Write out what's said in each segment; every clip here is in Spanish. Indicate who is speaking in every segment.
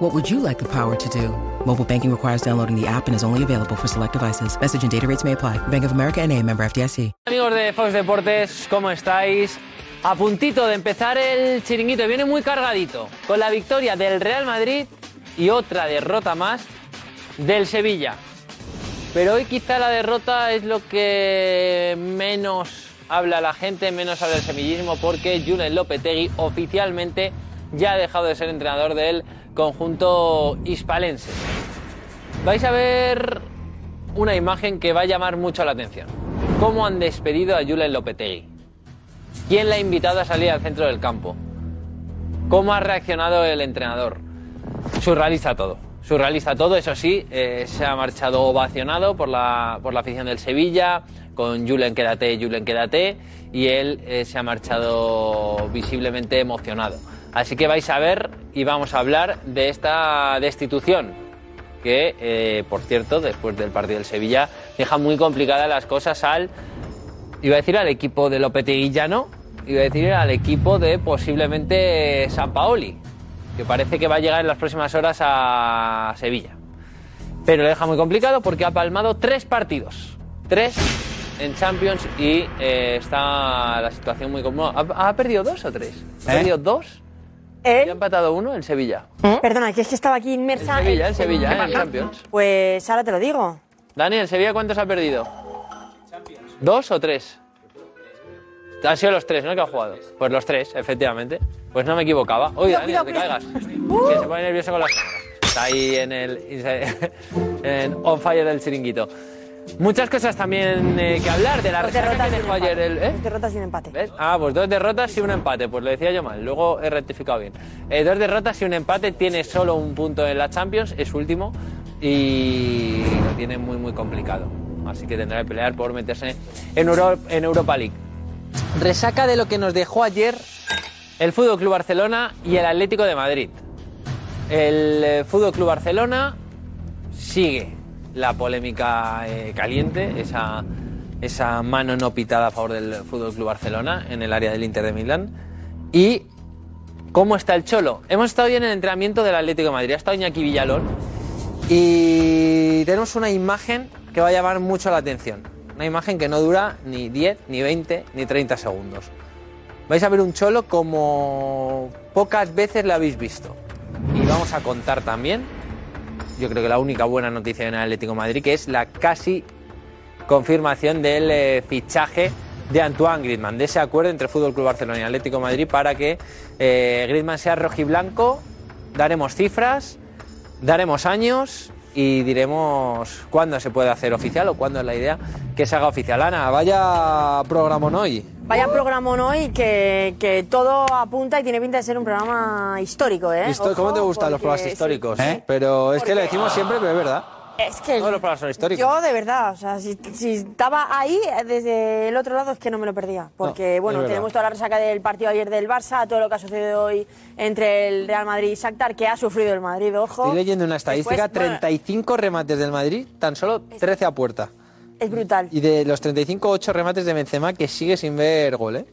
Speaker 1: What would you like the power to do? Mobile banking requires downloading the app and is only available for select devices. Message and data rates may apply. Bank of America and a member FDIC.
Speaker 2: Amigos de Fox Deportes, ¿cómo estáis? A puntito de empezar el chiringuito, viene muy cargadito, con la victoria del Real Madrid y otra derrota más del Sevilla. Pero hoy quizá la derrota es lo que menos habla la gente, menos habla el semillismo, porque Julen Lopetegui oficialmente ya ha dejado de ser entrenador del conjunto hispalense. Vais a ver una imagen que va a llamar mucho la atención. ¿Cómo han despedido a Julen Lopetegui? ¿Quién le ha invitado a salir al centro del campo? ¿Cómo ha reaccionado el entrenador? Surrealista todo. Surrealista todo, eso sí, eh, se ha marchado ovacionado por la, por la afición del Sevilla, con Julen quédate, Julen quédate, y él eh, se ha marchado visiblemente emocionado. Así que vais a ver y vamos a hablar de esta destitución, que, eh, por cierto, después del partido del Sevilla, deja muy complicadas las cosas al, iba a decir al equipo de Lopetegui ya no, iba a decir al equipo de posiblemente San Paoli, que parece que va a llegar en las próximas horas a Sevilla. Pero le deja muy complicado porque ha palmado tres partidos. Tres en Champions y eh, está la situación muy cómoda. ¿Ha, ha perdido dos o tres? ¿Ha
Speaker 3: ¿Eh?
Speaker 2: perdido dos?
Speaker 4: ¿Eh?
Speaker 2: ¿Y ha empatado uno? El Sevilla.
Speaker 4: Perdona, que es que estaba aquí
Speaker 2: El
Speaker 4: inmersa.
Speaker 2: Sevilla,
Speaker 4: en-
Speaker 2: el Sevilla, ¿eh? en Champions.
Speaker 4: Pues ahora te lo digo.
Speaker 2: Dani, ¿el Sevilla cuántos ha perdido? ¿Dos o tres? Han sido los tres, ¿no? Que ha jugado. Pues los tres, efectivamente. Pues no me equivocaba. Uy, Dani, no te caigas. Que se pone nervioso con las. Está ahí en el. en on fire del chiringuito. Muchas cosas también eh, que hablar de la
Speaker 4: Dos
Speaker 2: resaca
Speaker 4: derrotas
Speaker 2: que dejó ayer el. ¿eh?
Speaker 4: Dos derrotas y un empate.
Speaker 2: ¿Ves? Ah, pues dos derrotas y un empate. Pues lo decía yo mal. Luego he rectificado bien. Eh, dos derrotas y un empate. Tiene solo un punto en la Champions. Es último. Y lo tiene muy, muy complicado. Así que tendrá que pelear por meterse en, Euro- en Europa League. Resaca de lo que nos dejó ayer el Fútbol Club Barcelona y el Atlético de Madrid. El eh, Fútbol Club Barcelona sigue la polémica eh, caliente, esa, esa mano no pitada a favor del Fútbol Club Barcelona en el área del Inter de Milán. Y cómo está el Cholo. Hemos estado hoy en el entrenamiento del Atlético de Madrid, ha estado Iñaki Villalón y tenemos una imagen que va a llamar mucho la atención. Una imagen que no dura ni 10, ni 20, ni 30 segundos. Vais a ver un Cholo como pocas veces lo habéis visto. Y vamos a contar también, yo creo que la única buena noticia en Atlético Madrid, que es la casi confirmación del eh, fichaje de Antoine Griezmann, de ese acuerdo entre Fútbol Club Barcelona y Atlético Madrid para que eh, Griezmann sea rojiblanco. Daremos cifras, daremos años y diremos cuándo se puede hacer oficial o cuándo es la idea que se haga oficial. Ana, vaya programón hoy.
Speaker 4: Vaya programón hoy que, que todo apunta y tiene pinta de ser un programa histórico, ¿eh?
Speaker 2: Histo- ¿Cómo te gustan los programas históricos?
Speaker 3: ¿Eh?
Speaker 2: Pero es que lo decimos siempre, pero es verdad.
Speaker 4: Es que
Speaker 2: Todos los programas son históricos.
Speaker 4: yo de verdad, o sea, si, si estaba ahí desde el otro lado es que no me lo perdía, porque
Speaker 2: No,
Speaker 4: bueno, tenemos toda la resaca del partido ayer del Barça, todo lo que ha sucedido hoy entre el Real Madrid y Shakhtar, que ha sufrido el Madrid, ojo.
Speaker 2: Estoy leyendo una estadística,
Speaker 4: Después, bueno,
Speaker 2: 35 remates del Madrid, tan solo 13 a puerta.
Speaker 4: Es brutal.
Speaker 2: Y de los 35, 8 remates de Benzema, que sigue sin ver gol, ¿eh?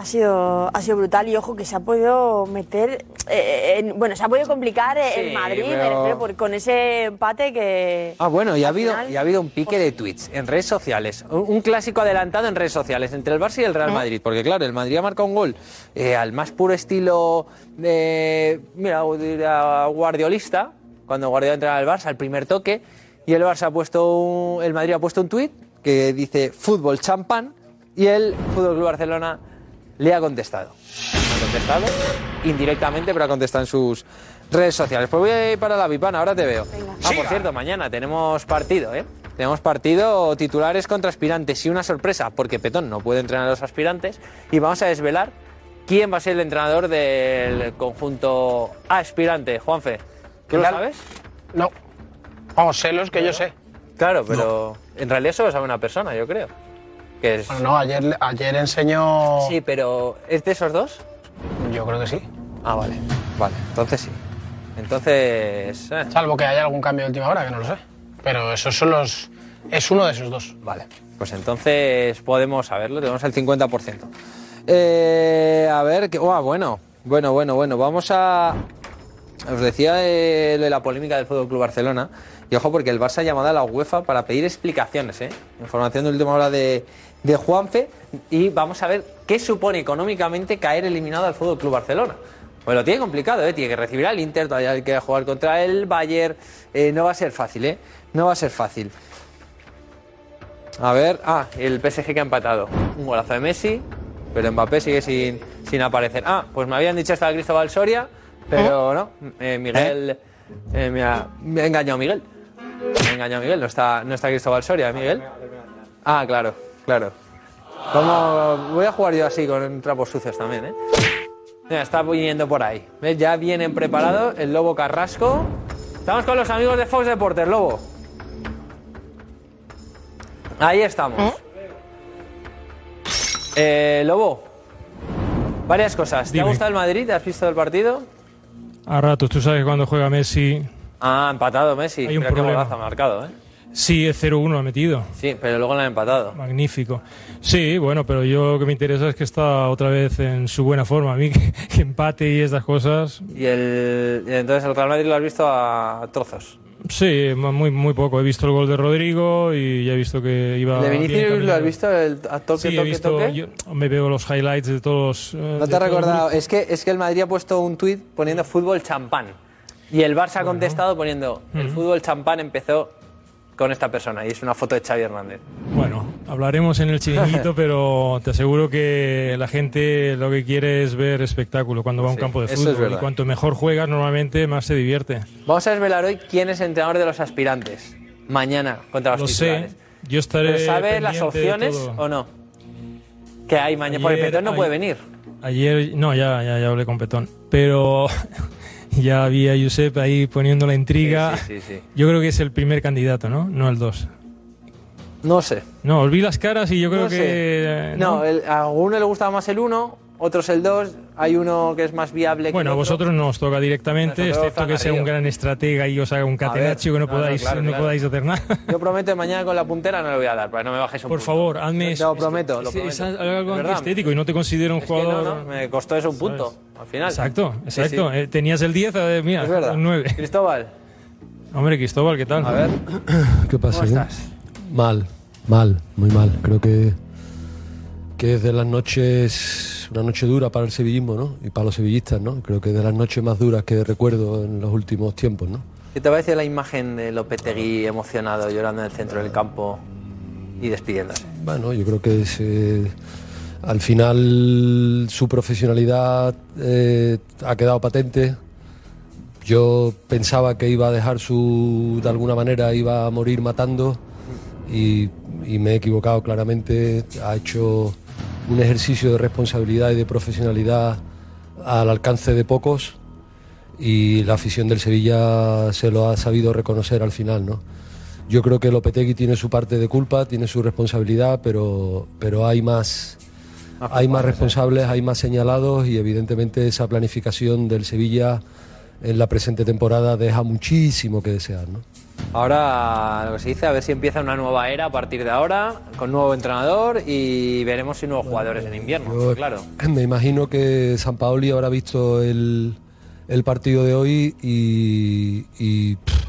Speaker 4: Ha sido, ha sido brutal y ojo que se ha podido meter, eh, en- bueno, se ha podido complicar eh,
Speaker 2: Sí,
Speaker 4: el Madrid me
Speaker 2: pero-
Speaker 4: refiero, por- con ese empate que...
Speaker 2: Ah, bueno, y ha, habido,
Speaker 4: final-
Speaker 2: y ha habido un pique de tweets en redes sociales. Un, un clásico adelantado en redes sociales entre el Barça y el Real Madrid. Porque, claro, el Madrid ha marcado un gol eh, al más puro estilo de. Mira, guardiolista. Cuando Guardiola entra al Barça, al primer toque. Y el Barça ha puesto. un- el Madrid ha puesto un tweet que dice fútbol champán. Y el Fútbol Club Barcelona le ha contestado. Ha contestado indirectamente, pero ha contestado en sus redes sociales. Pues voy a ir para la Vipana, ahora te veo. Ah, por cierto, mañana tenemos partido, ¿eh? Tenemos partido titulares contra aspirantes y una sorpresa, porque Petón no puede entrenar a los aspirantes. Y vamos a desvelar quién va a ser el entrenador del conjunto aspirante. Juanfe, ¿tú lo sabes?
Speaker 3: No. Vamos, sé los que yo sé.
Speaker 2: Claro, pero en realidad solo sabe una persona, yo creo. Que es...
Speaker 5: Bueno, no, ayer, ayer enseñó.
Speaker 2: Sí, pero ¿es de esos dos?
Speaker 5: Yo creo que sí.
Speaker 2: Ah, vale. Vale, entonces sí. Entonces... eh,
Speaker 5: Salvo que haya algún cambio de última hora, que no lo sé. Pero esos son los. Es uno de esos dos.
Speaker 2: Vale, pues entonces podemos saberlo, tenemos el 50%. Eh, a ver, que, uah, bueno, bueno, bueno, bueno, vamos a... Os decía eh, lo de la polémica del Fútbol Club Barcelona. Y ojo, porque el Barça ha llamado a la UEFA para pedir explicaciones, ¿eh? Información de última hora de, de Juanfe. Y vamos a ver qué supone económicamente caer eliminado al Fútbol Club Barcelona. Pues lo tiene complicado, ¿eh? Tiene que recibir al Inter, todavía hay que jugar contra el Bayern. Eh, no va a ser fácil, ¿eh? No va a ser fácil. A ver, ah, el PSG que ha empatado. Un golazo de Messi, pero Mbappé sigue sin, sin aparecer. Ah, pues me habían dicho hasta Cristóbal Soria, pero no. eh, Miguel. eh, me, ha, me ha engañado Miguel. Me ha engañado Miguel, no está, no está Cristóbal Soria, Miguel. Ah, claro, claro. ¿Cómo voy a jugar yo así con trapos sucios también, eh? Mira, está viniendo por ahí. ¿Ves? Ya vienen preparados el Lobo Carrasco. Estamos con los amigos de Fox Deportes, Lobo. Ahí estamos. Eh, Lobo, varias cosas. ¿Te ha gustado el Madrid? ¿Has visto el partido?
Speaker 6: A ratos, tú sabes que cuando juega Messi,
Speaker 2: Ah, empatado Messi.
Speaker 6: Hay un
Speaker 2: Mira qué
Speaker 6: problema.
Speaker 2: golazo ha marcado, ¿eh?
Speaker 6: sí, es 0-1 ha metido.
Speaker 2: Sí, pero luego lo han empatado.
Speaker 6: Magnífico. Sí, bueno, pero yo lo que me interesa es que está otra vez en su buena forma. A mí que, que empate y estas cosas,
Speaker 2: Y, el, y entonces el Real Madrid lo has visto a trozos.
Speaker 6: sí, muy, muy poco. He visto el gol de Rodrigo y ya he visto que iba.
Speaker 2: ¿El de
Speaker 6: bien
Speaker 2: Vinicius lo has visto? El, a toque,
Speaker 6: Sí, he
Speaker 2: toque,
Speaker 6: visto.
Speaker 2: toque.
Speaker 6: Yo me veo los highlights de todos. eh,
Speaker 2: No te he
Speaker 6: todo el
Speaker 2: recordado, es que, es que el Madrid ha puesto un tuit poniendo fútbol champán. Y el Barça ha contestado poniendo, el fútbol champán empezó con esta persona. Y es una foto de Xavi Hernández.
Speaker 6: Bueno, hablaremos en el chiringuito, pero te aseguro que la gente lo que quiere es ver espectáculo cuando va a un
Speaker 2: Sí,
Speaker 6: campo de fútbol. y cuanto mejor juegas, normalmente más se divierte.
Speaker 2: Vamos a desvelar hoy quién es el entrenador de los aspirantes. Mañana contra los
Speaker 6: Lo
Speaker 2: titulares.
Speaker 6: sé. Yo estaré.
Speaker 2: ¿Pero sabes las opciones o no? Que hay mañana. Porque Petón no puede venir.
Speaker 6: Ayer, no, ya, ya, ya hablé con Petón. Pero ya había Josep ahí poniendo la intriga.
Speaker 2: Sí, sí, sí.
Speaker 6: Yo creo que es el primer candidato, ¿no? No el dos.
Speaker 2: No sé.
Speaker 6: No, os vi las caras y yo creo
Speaker 2: no
Speaker 6: que.
Speaker 2: sé.
Speaker 6: eh,
Speaker 2: No, el- a uno le gustaba más el 1, otros el 2. Hay uno que es más viable que
Speaker 6: Bueno, a vosotros no os toca directamente,
Speaker 2: Nosotros
Speaker 6: excepto
Speaker 2: Fran
Speaker 6: que sea un gran estratega y os haga un catenaccio que no,
Speaker 2: no, no,
Speaker 6: podáis,
Speaker 2: claro,
Speaker 6: no
Speaker 2: claro.
Speaker 6: podáis hacer nada.
Speaker 2: Yo prometo que mañana con la puntera no le voy a dar, para que no me bajes un
Speaker 6: Por
Speaker 2: punto.
Speaker 6: favor, hazme eso.
Speaker 2: Lo
Speaker 6: Es que
Speaker 2: prometo, lo
Speaker 6: es-
Speaker 2: prometo.
Speaker 6: Es algo
Speaker 2: Es
Speaker 6: antiestético y no te considero un
Speaker 2: Es que
Speaker 6: jugador.
Speaker 2: no, no, me costó eso un punto, al final.
Speaker 6: Exacto, exacto.
Speaker 2: sí.
Speaker 6: Eh, Tenías el 10, eh, mira,
Speaker 2: Es verdad.
Speaker 6: el 9.
Speaker 2: Cristóbal,
Speaker 6: Hombre, Cristóbal, ¿qué tal?
Speaker 2: a ver,
Speaker 7: ¿Qué pasa?
Speaker 2: ¿cómo
Speaker 7: eh?
Speaker 2: estás?
Speaker 7: Mal, mal, muy mal. Creo que, que es de las noches, una noche dura para el sevillismo, ¿no? Y para los sevillistas, ¿no? Creo que de las noches más duras que recuerdo en los últimos tiempos, ¿no?
Speaker 2: ¿Qué te parece la imagen de Lopetegui emocionado, llorando en el centro del campo y despidiéndose?
Speaker 7: Bueno, yo creo que es, eh, al final su profesionalidad eh, ha quedado patente. Yo pensaba que iba a dejar su, de alguna manera, iba a morir matando y, y me he equivocado claramente. Ha hecho un ejercicio de responsabilidad y de profesionalidad al alcance de pocos y la afición del Sevilla se lo ha sabido reconocer al final, ¿no? Yo creo que Lopetegui tiene su parte de culpa, tiene su responsabilidad, pero, pero hay más, hay más responsables, hay más señalados y evidentemente esa planificación del Sevilla en la presente temporada deja muchísimo que desear. ¿no?
Speaker 2: Ahora, lo que se dice, a ver si empieza una nueva era a partir de ahora, con nuevo entrenador y veremos si nuevos jugadores en invierno,
Speaker 7: Yo
Speaker 2: claro.
Speaker 7: Me imagino que San Paoli habrá visto el, el partido de hoy y, y, pff,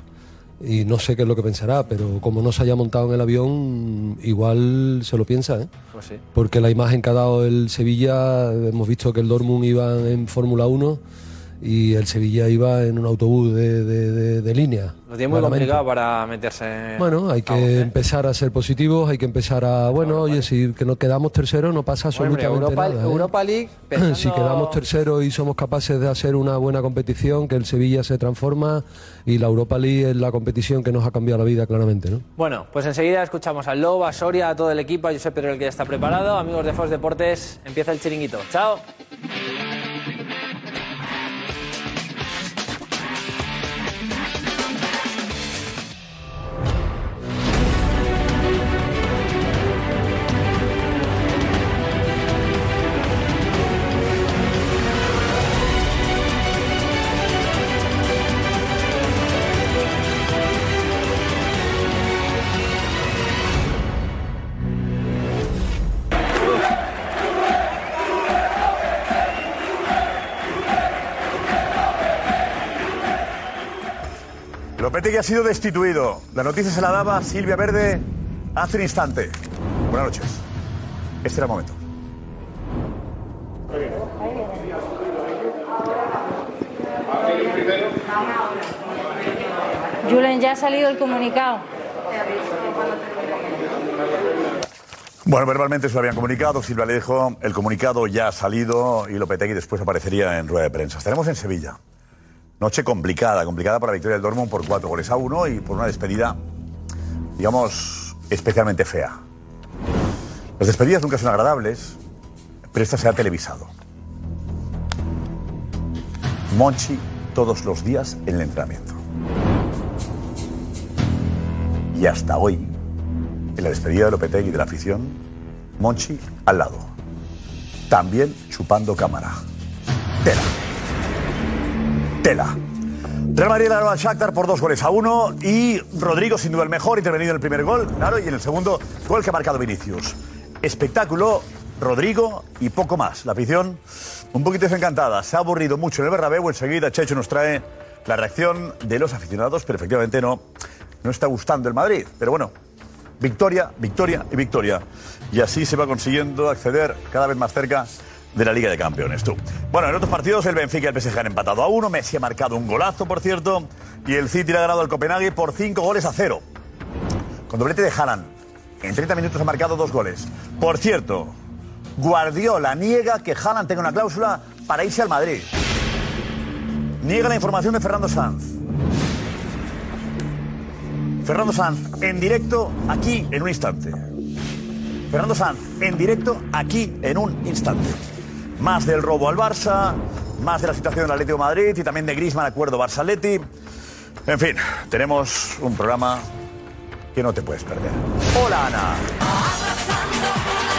Speaker 7: y no sé qué es lo que pensará, pero como no se haya montado en el avión, igual se lo piensa, ¿eh?
Speaker 2: Pues sí.
Speaker 7: porque la imagen que ha dado el Sevilla, hemos visto que el Dortmund iba en Fórmula 1 y el Sevilla iba en un autobús de, de- de- de línea.
Speaker 2: Lo tiene muy complicado para meterse.
Speaker 7: Bueno, hay que
Speaker 2: ¿eh?
Speaker 7: empezar a ser positivos, hay que empezar a, bueno, oye, si que nos quedamos terceros no pasa
Speaker 2: Hombre,
Speaker 7: absolutamente
Speaker 2: Europa,
Speaker 7: nada. ¿eh?
Speaker 2: Europa League, pensando-
Speaker 7: Si quedamos terceros y somos capaces de hacer una buena competición, que el Sevilla se transforma y la Europa League es la competición que nos ha cambiado la vida claramente, ¿no?
Speaker 2: Bueno, pues enseguida escuchamos al Lobo, a Soria, a todo el equipo, a Josep Pedro, el que ya está preparado. Amigos de Fox Deportes, empieza el chiringuito. Chao.
Speaker 8: Lopetegui ha sido destituido. La noticia se la daba Silvia Verde hace un instante. Buenas noches. Este era el momento.
Speaker 9: Julen, ya ha salido el comunicado.
Speaker 8: Bueno, verbalmente se lo habían comunicado. Silvia le dijo, el comunicado ya ha salido y Lopetegui después aparecería en rueda de prensa. Estaremos en Sevilla. Noche complicada, complicada para la victoria del Dortmund por cuatro goles a uno y por una despedida, digamos, especialmente fea. Las despedidas nunca son agradables, pero esta se ha televisado. Monchi todos los días en el entrenamiento. Y hasta hoy, en la despedida de Lopetegui de la afición, Monchi al lado. También chupando cámara. Tela. Tela. Real Madrid ganó al Shakhtar por dos goles a uno y Rodrigo sin duda el mejor intervenido en el primer gol, claro, y en el segundo gol que ha marcado Vinicius. Espectáculo, Rodrigo y poco más. La afición un poquito desencantada, se ha aburrido mucho en el Bernabéu, enseguida Checho nos trae la reacción de los aficionados, pero efectivamente no, no está gustando el Madrid. Pero bueno, victoria, victoria y victoria. Y así se va consiguiendo acceder cada vez más cerca de la Liga de Campeones. Tú. Bueno, en otros partidos el Benfica y el PSG han empatado a uno. Messi ha marcado un golazo, por cierto. Y el City le ha ganado al Copenhague por cinco goles a cero. Con doblete de Haaland. En 30 minutos ha marcado dos goles. Por cierto, Guardiola niega que Haaland tenga una cláusula para irse al Madrid. Niega la información de Fernando Sanz. Fernando Sanz, en directo, aquí, en un instante. Fernando Sanz, en directo, aquí, en un instante. Más del robo al Barça, más de la situación del Atlético de Madrid y también de Griezmann, acuerdo Barça-Atleti. En fin, tenemos un programa que no te puedes perder. Hola, Ana.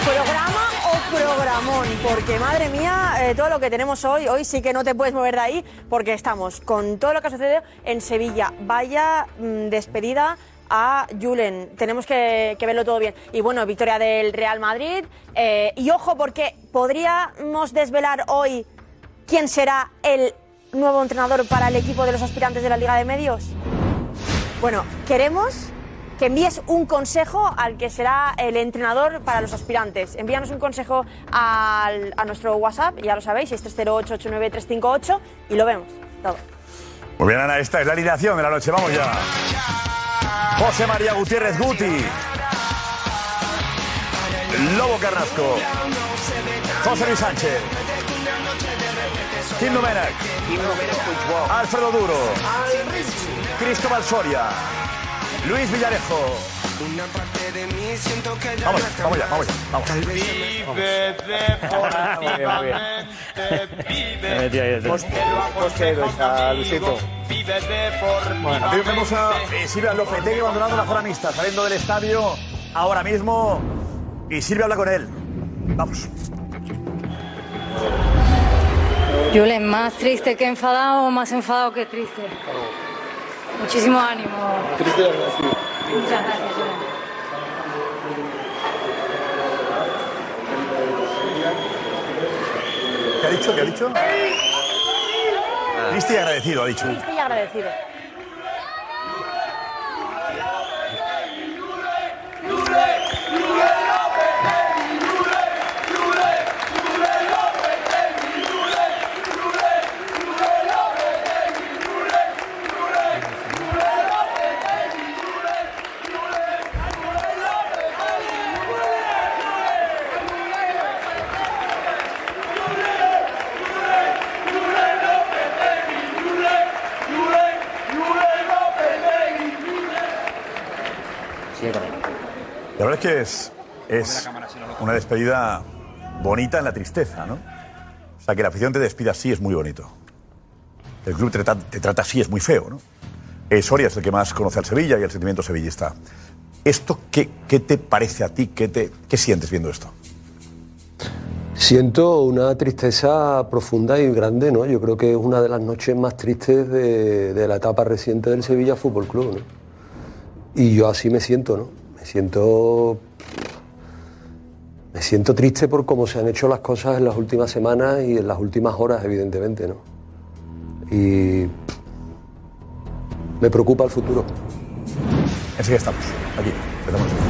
Speaker 10: ¿Programa o programón? Porque madre mía, eh, todo lo que tenemos hoy, hoy sí que no te puedes mover de ahí, porque estamos con todo lo que ha sucedido en Sevilla. Vaya mm, despedida a Julen. Tenemos que, verlo todo bien. Y bueno, victoria del Real Madrid. Eh, y ojo, porque podríamos desvelar hoy quién será el nuevo entrenador para el equipo de los aspirantes de la Liga de Medios. Bueno, queremos que envíes un consejo al que será el entrenador para los aspirantes. Envíanos un consejo al- a nuestro WhatsApp, ya lo sabéis, 630-889-358 y lo vemos todo.
Speaker 8: Muy bien, Ana, esta es la alineación de la noche. Vamos ya. José María Gutiérrez Guti. Lobo Carrasco. José Luis Sánchez. Kim Domenech. Alfredo Duro. Cristóbal Soria. Luis Villarejo. Vamos, vamos ya, vamos ya. Vamos. Bueno, aquí vemos a eh, Silvia Lopetegui abandonando la zona mixta, saliendo del estadio ahora mismo. Y Silvia habla con él. Vamos.
Speaker 9: Julen, más triste que enfadado, más enfadado que triste. Muchísimo ánimo. Muchas gracias.
Speaker 8: ¿Qué ha dicho? ¿Qué ha dicho? Triste y agradecido, ha dicho.
Speaker 10: Estoy agradecido.
Speaker 8: La verdad es que es, es una despedida bonita en la tristeza, ¿no? O sea, que la afición te despida así es muy bonito. El club te trata, te trata así es muy feo, ¿no? Eh, Soria es el que más conoce al Sevilla y el sentimiento sevillista. ¿Esto qué, qué te parece a ti? ¿Qué, te, ¿Qué sientes viendo esto?
Speaker 7: Siento una tristeza profunda y grande, ¿no? Yo creo que es una de las noches más tristes de, de la etapa reciente del Sevilla Fútbol Club, ¿no? Y yo así me siento, ¿no? Siento. Me siento triste por cómo se han hecho las cosas en las últimas semanas y en las últimas horas, evidentemente, ¿no? Y.
Speaker 11: Me preocupa el futuro.
Speaker 8: Enseguida estamos. Aquí. Empezamos.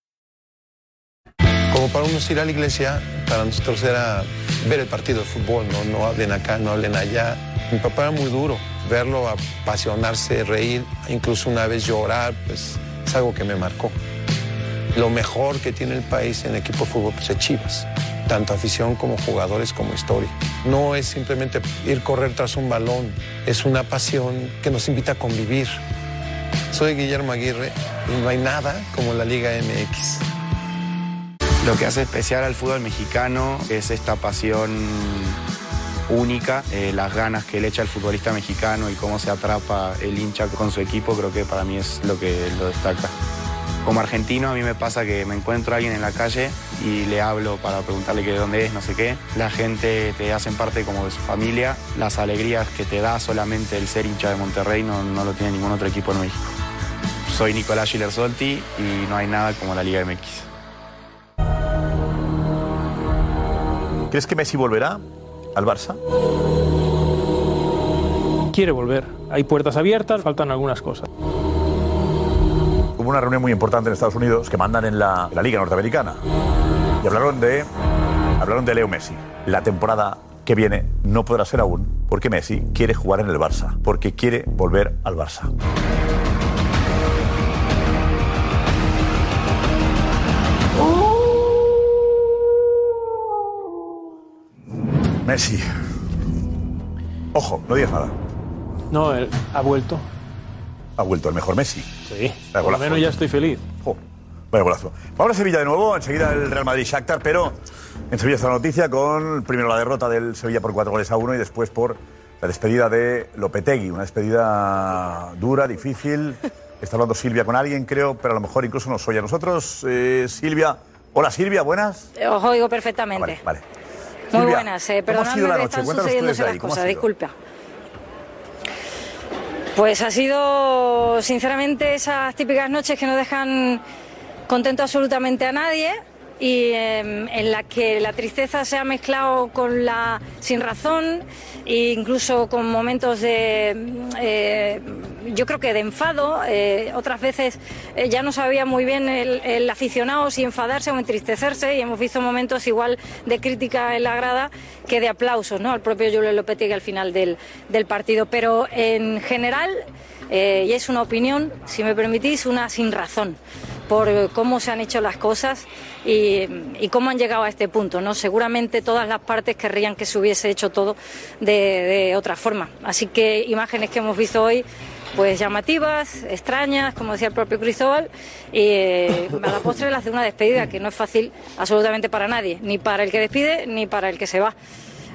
Speaker 12: Como para unos ir a la iglesia, para nosotros era ver el partido de fútbol, no, no hablen acá, no hablen allá. Mi papá era muy duro, verlo apasionarse, reír, incluso una vez llorar, pues es algo que me marcó. Lo mejor que tiene el país en equipo de fútbol pues, es Chivas, tanto afición como jugadores como historia. No es simplemente ir correr tras un balón, es una pasión que nos invita a convivir. Soy Guillermo Aguirre y no hay nada como la Liga MX.
Speaker 13: Lo que hace especial al fútbol mexicano es esta pasión única, eh, las ganas que le echa el futbolista mexicano y cómo se atrapa el hincha con su equipo, creo que para mí es lo que lo destaca. Como argentino a mí me pasa que me encuentro a alguien en la calle y le hablo para preguntarle de dónde es, no sé qué. La gente te hacen parte como de su familia. Las alegrías que te da solamente el ser hincha de Monterrey no, no lo tiene ningún otro equipo en México. Soy Nicolás Schiller Solti y no hay nada como la Liga MX.
Speaker 8: ¿Crees que Messi volverá al Barça?
Speaker 14: Quiere volver. Hay puertas abiertas, faltan algunas cosas.
Speaker 8: Hubo una reunión muy importante en Estados Unidos que mandan en la, en la Liga Norteamericana y hablaron de, hablaron de Leo Messi. La temporada que viene no podrá ser aún porque Messi quiere jugar en el Barça, porque quiere volver al Barça. Messi. Ojo, no digas nada.
Speaker 14: No, él ha vuelto.
Speaker 8: Ha vuelto el mejor Messi.
Speaker 14: Sí.
Speaker 8: Vaya
Speaker 14: Por lo menos ya estoy feliz.
Speaker 8: Jo, vaya golazo. Vamos a Sevilla de nuevo, enseguida el Real Madrid Shakhtar, pero en Sevilla está la noticia con primero la derrota del Sevilla por cuatro goles a uno y después por la despedida de Lopetegui, una despedida dura, difícil. Está hablando Silvia con alguien, creo, pero a lo mejor incluso nos oye a nosotros. Eh, Silvia, hola Silvia, buenas.
Speaker 9: Os oigo perfectamente.
Speaker 8: Vale.
Speaker 9: Muy
Speaker 8: Silvia,
Speaker 9: buenas. Eh,
Speaker 8: ¿cómo ha sido
Speaker 9: perdonadme
Speaker 8: la
Speaker 9: que
Speaker 8: noche?
Speaker 9: están sucediéndose las
Speaker 8: ahí, ¿cómo ha
Speaker 9: cosas, disculpa. Pues ha sido, sinceramente, esas típicas noches que no dejan contento absolutamente a nadie y em, en la que la tristeza se ha mezclado con la sin razón e incluso con momentos de, eh, yo creo que de enfado. Eh, otras veces eh, ya no sabía muy bien el, aficionado si enfadarse o entristecerse y hemos visto momentos igual de crítica en la grada que de aplausos ¿no? al propio Julio Lopetegui al final del, partido. Pero en general, eh, y es una opinión, si me permitís, una sin razón por cómo se han hecho las cosas y, cómo han llegado a este punto. ¿no? Seguramente todas las partes querrían que se hubiese hecho todo de otra forma. Así que imágenes que hemos visto hoy pues llamativas, extrañas, como decía el propio Cristóbal, y eh, a la postre las de una despedida que no es fácil absolutamente para nadie, ni para el que despide ni para el que se va.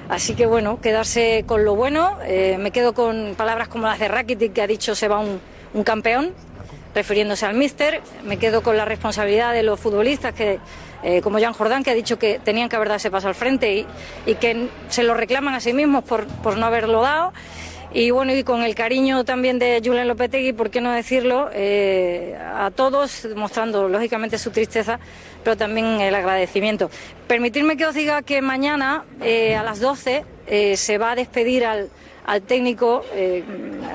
Speaker 9: Así que bueno, quedarse con lo bueno. Eh, me quedo con palabras como las de Rakitic que ha dicho se va un, campeón, refiriéndose al míster. Me quedo con la responsabilidad de los futbolistas que, eh, como Jan Jordán, que ha dicho que tenían que haber dado ese paso al frente y, que se lo reclaman a sí mismos por no haberlo dado. Y bueno, y con el cariño también de Julen Lopetegui, por qué no decirlo, eh, a todos, mostrando lógicamente su tristeza, pero también el agradecimiento. Permitirme que os diga que mañana eh, a las 12 eh, se va a despedir al, al técnico, eh,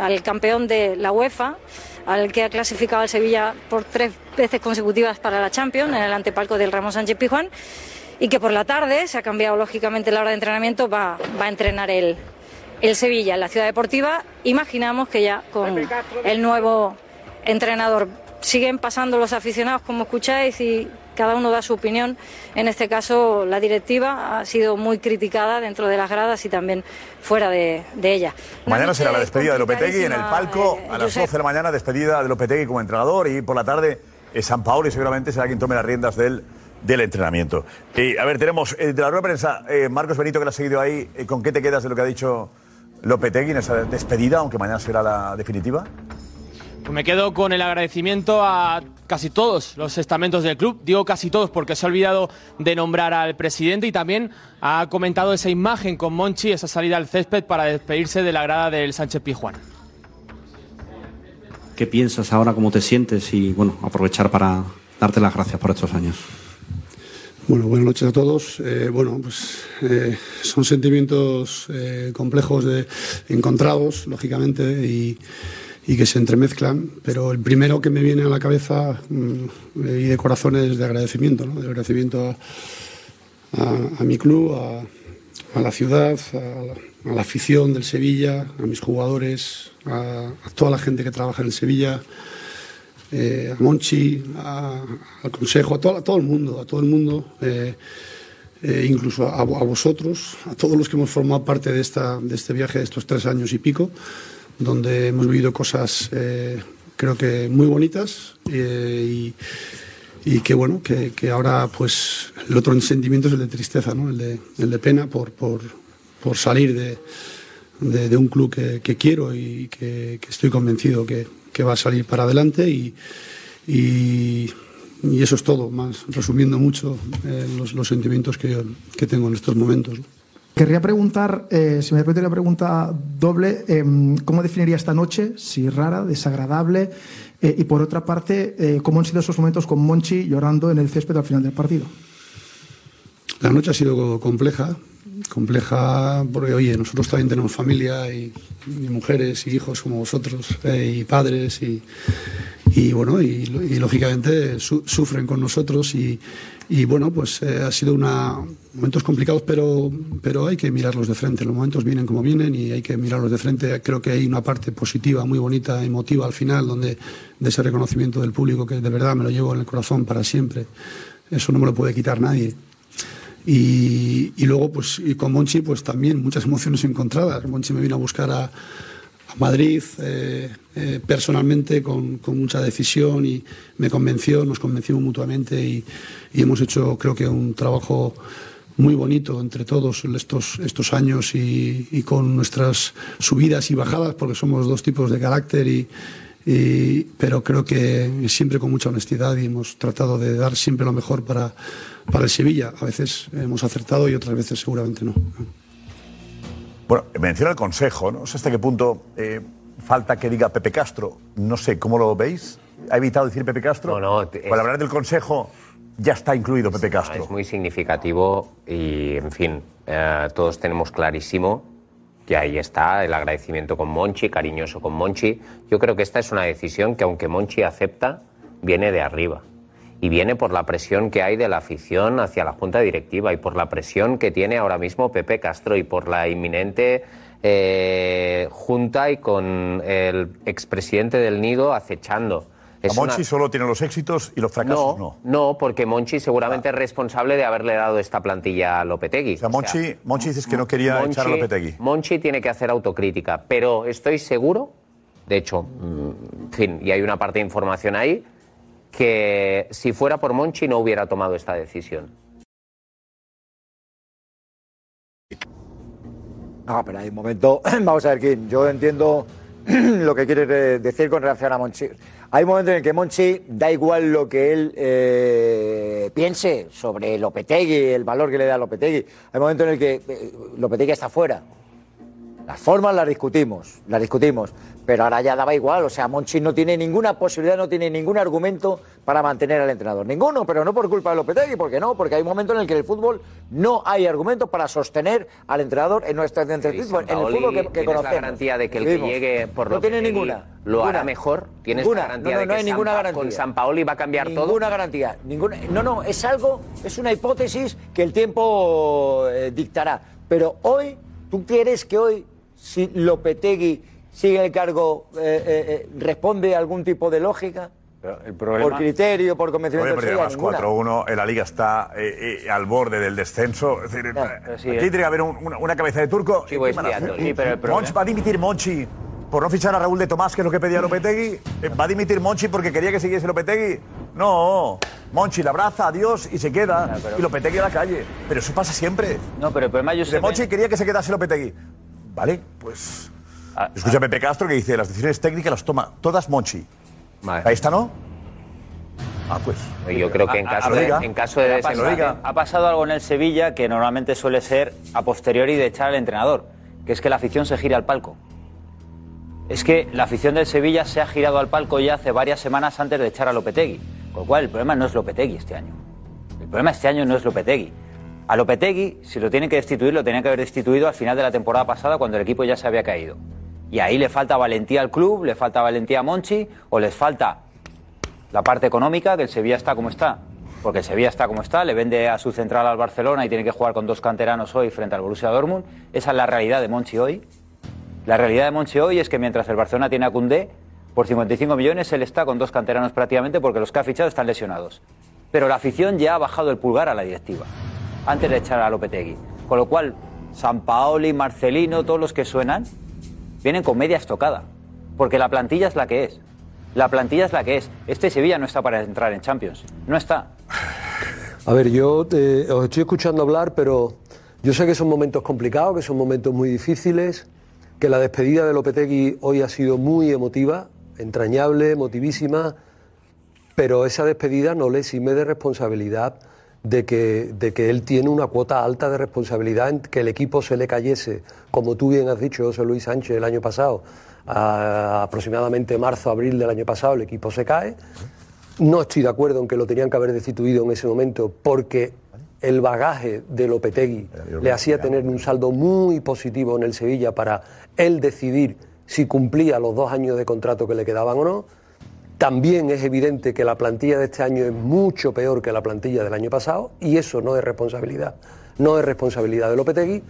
Speaker 9: al campeón de la UEFA, al que ha clasificado al Sevilla por tres veces consecutivas para la Champions, en el antepalco del Ramón Sánchez Pizjuán, y que por la tarde, se ha cambiado lógicamente la hora de entrenamiento, va, va a entrenar el, el Sevilla en la ciudad deportiva. Imaginamos que ya con el nuevo entrenador siguen pasando los aficionados, como escucháis, y cada uno da su opinión. En este caso, la directiva ha sido muy criticada dentro de las gradas y también fuera de, de ella.
Speaker 8: Mañana será la despedida de Lopetegui en el palco.
Speaker 9: eh,
Speaker 8: A las
Speaker 9: Josep.
Speaker 8: 12 de la mañana, despedida de Lopetegui como entrenador. Y por la tarde, eh, San Paolo y seguramente será quien tome las riendas del, del entrenamiento. Y, a ver, tenemos eh, de la rueda de prensa, eh, Marcos Benito, que la ha seguido ahí. eh, ¿Con qué te quedas de lo que ha dicho Lopetegui en esa despedida, aunque mañana será la definitiva?
Speaker 14: Pues me quedo con el agradecimiento a casi todos los estamentos del club. Digo casi todos porque se ha olvidado de nombrar al presidente y también ha comentado esa imagen con Monchi, esa salida al césped para despedirse de la grada del Sánchez Pizjuán.
Speaker 15: ¿Qué piensas ahora, cómo te sientes? Y bueno, aprovechar para darte las gracias por estos años.
Speaker 16: Bueno, buenas noches a todos. Eh, bueno, pues eh, son sentimientos eh, complejos, de, encontrados, lógicamente, y, que se entremezclan, pero el primero que me viene a la cabeza mm, y de corazón es de agradecimiento, ¿no? de agradecimiento a, mi club, a, a la ciudad, a la, afición del Sevilla, a mis jugadores, a toda la gente que trabaja en el Sevilla, eh, a Monchi, a- al Consejo, a todo, el mundo, a todo el mundo. eh, eh, incluso a, vosotros, a todos los que hemos formado parte de, esta, de este viaje de estos tres años y pico, donde hemos vivido cosas creo que muy bonitas y, que bueno, que, ahora pues el otro sentimiento es el de tristeza, ¿no? el, de, pena por, por, salir de, de, un club que, que quiero y que, que estoy convencido que, que va a salir para adelante y, y, y eso es todo, más resumiendo mucho eh, los, los sentimientos que, que tengo en estos momentos.
Speaker 17: Querría preguntar, eh, si me permite una pregunta doble, eh, ¿cómo definiría esta noche? Si rara, desagradable. Eh, y por otra parte, eh, ¿cómo han sido esos momentos con Monchi llorando en el césped al final del partido?
Speaker 16: La noche ha sido compleja, compleja porque, oye, nosotros también tenemos familia y, mujeres y hijos como vosotros eh, y padres y, y, bueno, y, y lógicamente su- sufren con nosotros y, y, bueno, pues eh, ha sido una momentos complicados, pero, pero hay que mirarlos de frente. Los momentos vienen como vienen y hay que mirarlos de frente. Creo que hay una parte positiva, muy bonita, emotiva al final, donde de ese reconocimiento del público que de verdad me lo llevo en el corazón para siempre. Eso no me lo puede quitar nadie. Y, luego, pues, y con Monchi, pues también muchas emociones encontradas. Monchi me vino a buscar a, Madrid eh, eh, personalmente con, mucha decisión y me convenció, nos convencimos mutuamente y, hemos hecho, creo que, un trabajo muy bonito entre todos estos, estos años y, con nuestras subidas y bajadas, porque somos dos tipos de carácter y- pero creo que siempre con mucha honestidad y hemos tratado de dar siempre lo mejor para, para el Sevilla. A veces hemos acertado y otras veces seguramente no.
Speaker 8: Bueno, menciona el Consejo, no sé hasta qué punto eh, falta que diga Pepe Castro. No sé, ¿cómo lo veis? ¿Ha evitado decir Pepe Castro? No, no. Al hablar del Consejo, ya está incluido Pepe Castro.
Speaker 18: Es muy significativo y, en fin, eh, todos tenemos clarísimo que ahí está el agradecimiento con Monchi, cariñoso con Monchi. Yo creo que esta es una decisión que, aunque Monchi acepta, viene de arriba. Y viene por la presión que hay de la afición hacia la junta directiva y por la presión que tiene ahora mismo Pepe Castro y por la inminente eh, junta y con el expresidente del Nido acechando.
Speaker 8: A Monchi solo tiene los éxitos y los fracasos no.
Speaker 18: No, porque Monchi seguramente es responsable de haberle dado esta plantilla a Lopetegui. O sea,
Speaker 8: Monchi, Monchi dices que no quería
Speaker 18: Monchi-
Speaker 8: echar a Lopetegui.
Speaker 18: Monchi tiene que hacer autocrítica, pero estoy seguro, de hecho, mm, en fin, y hay una parte de información ahí, que si fuera por Monchi no hubiera tomado esta decisión.
Speaker 19: No, pero hay un momento. Vamos a ver, Kim. Yo entiendo lo que quieres de- decir con relación a Monchi. Hay un momento en el que Monchi da igual lo que él eh, piense sobre Lopetegui, el valor que le da a Lopetegui. Hay un momento en el que eh, Lopetegui está fuera. Las formas las discutimos, las discutimos, pero ahora ya daba igual. O sea, Monchi no tiene ninguna posibilidad, no tiene ningún argumento para mantener al entrenador. Ninguno, pero no por culpa de Lopetegui, porque no, porque hay un momento en el que en el fútbol no hay argumentos para sostener al entrenador en nuestro en el
Speaker 18: Sí,
Speaker 19: fútbol, en el fútbol que, que
Speaker 18: ¿tienes la
Speaker 19: conocemos.
Speaker 18: garantía de que el que llegue por
Speaker 19: No tiene ninguna.
Speaker 18: lo hará
Speaker 19: ninguna.
Speaker 18: mejor? ¿Tienes
Speaker 19: Ninguna.
Speaker 18: garantía
Speaker 19: no, no,
Speaker 18: de
Speaker 19: no
Speaker 18: que
Speaker 19: hay ninguna garantía.
Speaker 18: con Sampaoli va a cambiar todo?
Speaker 19: Ninguna garantía. Ninguna, no, no, es algo, es una hipótesis que el tiempo eh, dictará. Pero hoy, ¿tú crees que hoy, si Lopetegui sigue en el cargo, eh, eh, eh, responde a algún tipo de lógica? Por criterio, por convencimiento
Speaker 8: perdido
Speaker 19: Sevilla,
Speaker 8: más
Speaker 19: ninguna.
Speaker 8: 4-1, eh, la liga está eh, eh, al borde del descenso. Es decir, eh,
Speaker 19: sí,
Speaker 8: aquí tiene que haber un- una, una cabeza de turco.
Speaker 18: Sí, pero el
Speaker 8: ¿Va a dimitir Monchi por no fichar a Raúl de Tomás, que es lo que pedía Lopetegui? ¿Va a dimitir Monchi porque quería que siguiese Lopetegui? No, Monchi la abraza, adiós y se queda. Y Lopetegui a la calle. Pero eso pasa siempre.
Speaker 20: No, pero el problema yo
Speaker 8: De Monchi quería que se quedase Lopetegui. Vale, pues. Escucha a Pepe Castro que dice: las decisiones técnicas las toma todas Monchi. Ahí está, ¿no? Ah, pues.
Speaker 18: Yo creo que en caso de, en caso de
Speaker 20: ha, pasado, ha pasado algo en el Sevilla que normalmente suele ser a posteriori de echar al entrenador, que es que la afición se gira al palco. Es que la afición del Sevilla se ha girado al palco ya hace varias semanas antes de echar a Lopetegui. Con lo cual, el problema no es Lopetegui este año. El problema este año no es Lopetegui. A Lopetegui, si lo tienen que destituir, lo tenían que haber destituido al final de la temporada pasada cuando el equipo ya se había caído. Y ahí le falta valentía al club, le falta valentía a Monchi, o les falta la parte económica, que el Sevilla está como está. Porque el Sevilla está como está, le vende a su central al Barcelona y tiene que jugar con dos canteranos hoy frente al Borussia Dortmund. Esa es la realidad de Monchi hoy. La realidad de Monchi hoy es que mientras el Barcelona tiene a Koundé, por 55 millones él está con dos canteranos prácticamente porque los que ha fichado están lesionados. Pero la afición ya ha bajado el pulgar a la directiva, antes de echar a Lopetegui. Con lo cual, San Paoli, Marcelino, todos los que suenan, vienen con media estocada. Porque la plantilla es la que es. La plantilla es la que es. Este Sevilla no está para entrar en Champions. No está.
Speaker 7: A ver, yo eh, os estoy escuchando hablar, pero yo sé que son momentos complicados, que son momentos muy difíciles, que la despedida de Lopetegui hoy ha sido muy emotiva, entrañable, emotivísima, pero esa despedida no le exime de responsabilidad de que, de que él tiene una cuota alta de responsabilidad en que el equipo se le cayese, como tú bien has dicho, José Luis Sánchez, el año pasado, a aproximadamente marzo, abril del año pasado, el equipo se cae. No estoy de acuerdo en que lo tenían que haber destituido en ese momento porque el bagaje de Lopetegui le hacía tener un saldo muy positivo en el Sevilla para él decidir si cumplía los dos años de contrato que le quedaban o no. También es evidente que la plantilla de este año es mucho peor que la plantilla del año pasado y eso no es responsabilidad. No es responsabilidad de Lopetegui,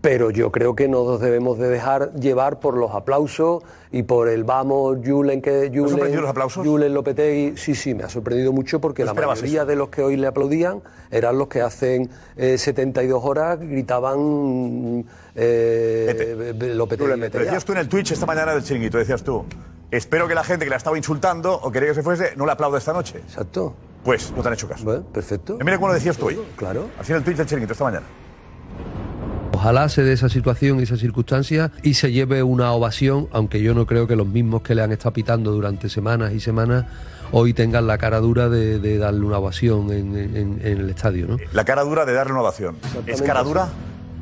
Speaker 7: pero yo creo que no nos debemos de dejar llevar por los aplausos y por el vamos, Julen, que Julen,
Speaker 8: los aplausos?
Speaker 7: Julen Lopetegui, sí, sí, me ha sorprendido mucho porque
Speaker 8: ¿No
Speaker 7: la mayoría de los que hoy le aplaudían eran los que hacen eh, 72 horas gritaban eh, Lopetegui,
Speaker 8: Lo
Speaker 7: vete
Speaker 8: decías tú en el Twitch esta mañana del chiringuito, decías tú. Espero que la gente que la estaba insultando o quería que se fuese no le aplaude esta noche.
Speaker 7: Exacto.
Speaker 8: Pues no te han hecho caso.
Speaker 7: perfecto.
Speaker 8: mira cómo lo decías tú hoy.
Speaker 7: Claro.
Speaker 8: Así en el Twitch del chiringuito esta mañana.
Speaker 7: Ojalá se dé esa situación y esa circunstancia y se lleve una ovación, aunque yo no creo que los mismos que le han estado pitando durante semanas y semanas hoy tengan la cara dura de, de darle una ovación en, en- en el estadio. ¿no?
Speaker 8: La cara dura de darle una ovación. ¿Es cara dura?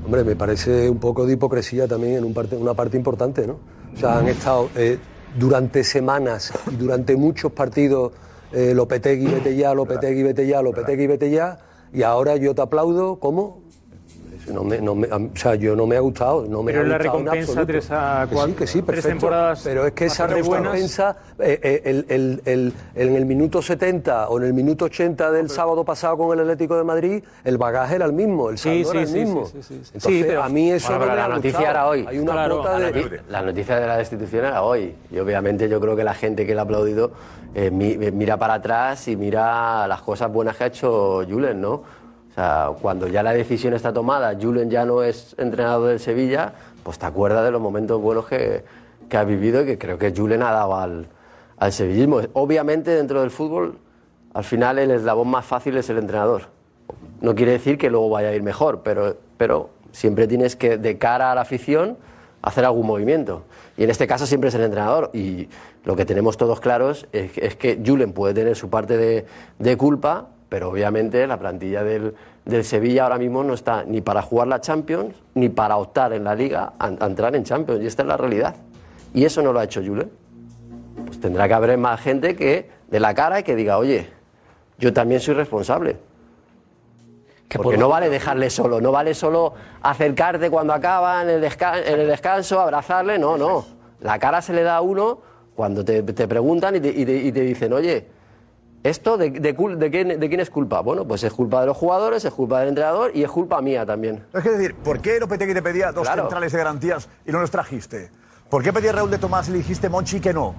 Speaker 7: Hombre, me parece un poco de hipocresía también en un parte, una parte importante, ¿no? O sea, han estado eh, durante semanas y durante muchos partidos eh, Lopetegui, vete ya, Lopetegui, vete ya, Lopetegui, vete ya, y ahora yo te aplaudo, ¿cómo? No me- no me- o sea, yo no me ha gustado, no me
Speaker 6: Pero
Speaker 7: ha
Speaker 6: la
Speaker 7: gustado en
Speaker 6: recompensa
Speaker 7: absoluto.
Speaker 6: tres a
Speaker 7: Que
Speaker 6: cuatro-
Speaker 7: sí, que sí,
Speaker 6: tres
Speaker 7: perfecto.
Speaker 6: temporadas
Speaker 7: Pero es que esa recompensa, eh, eh, el- el- el- en el minuto 70 o en el minuto 80 del sábado pasado con el Atlético de Madrid, el bagaje era el mismo, el saldo
Speaker 6: Sí,
Speaker 7: era el
Speaker 6: sí, sí,
Speaker 7: mismo.
Speaker 6: sí, sí, sí.
Speaker 7: Entonces,
Speaker 6: Sí, pero-
Speaker 7: a mí eso
Speaker 6: Bueno,
Speaker 7: no
Speaker 6: pero
Speaker 7: me
Speaker 6: la
Speaker 7: ha
Speaker 6: noticia
Speaker 7: gustado.
Speaker 6: era hoy.
Speaker 7: Hay una
Speaker 6: Claro.
Speaker 7: cuota
Speaker 6: La
Speaker 7: de...
Speaker 6: noti-
Speaker 21: La noticia de la destitución era hoy. Y obviamente yo creo que la gente que le ha aplaudido eh, mi- eh, mira para atrás y mira las cosas buenas que ha hecho Julen, ¿no? Sea, cuando ya la decisión está tomada, Julen ya no es entrenador del Sevilla, pues te acuerdas de los momentos buenos que, que ha vivido y que creo que Julen ha dado al, al sevillismo. Obviamente dentro del fútbol, al final el eslabón más fácil es el entrenador. No quiere decir que luego vaya a ir mejor, pero, pero siempre tienes que, de cara a la afición, hacer algún movimiento. Y en este caso siempre es el entrenador. Y lo que tenemos todos claros es, es que Julen puede tener su parte de, de culpa, pero obviamente la plantilla del, del Sevilla ahora mismo no está ni para jugar la Champions, ni para optar en la Liga a, a entrar en Champions. Y esta es la realidad. Y eso no lo ha hecho Julen. Pues tendrá que haber más gente que de la cara y que diga, oye, yo también soy responsable. Porque no vale dejarle solo, no vale solo acercarte cuando acaba en el, desca- en el descanso, abrazarle, no, no. La cara se le da a uno cuando te, te preguntan y te, y te- y te dicen, oye, ¿esto de, de de quién, de quién es culpa? Bueno, pues es culpa de los jugadores, es culpa del entrenador y es culpa mía también.
Speaker 8: Es que decir, ¿por qué Lopetegui te pedía dos
Speaker 21: Claro.
Speaker 8: centrales de garantías y no los trajiste? ¿Por qué pedía Raúl de Tomás y le dijiste Monchi que no?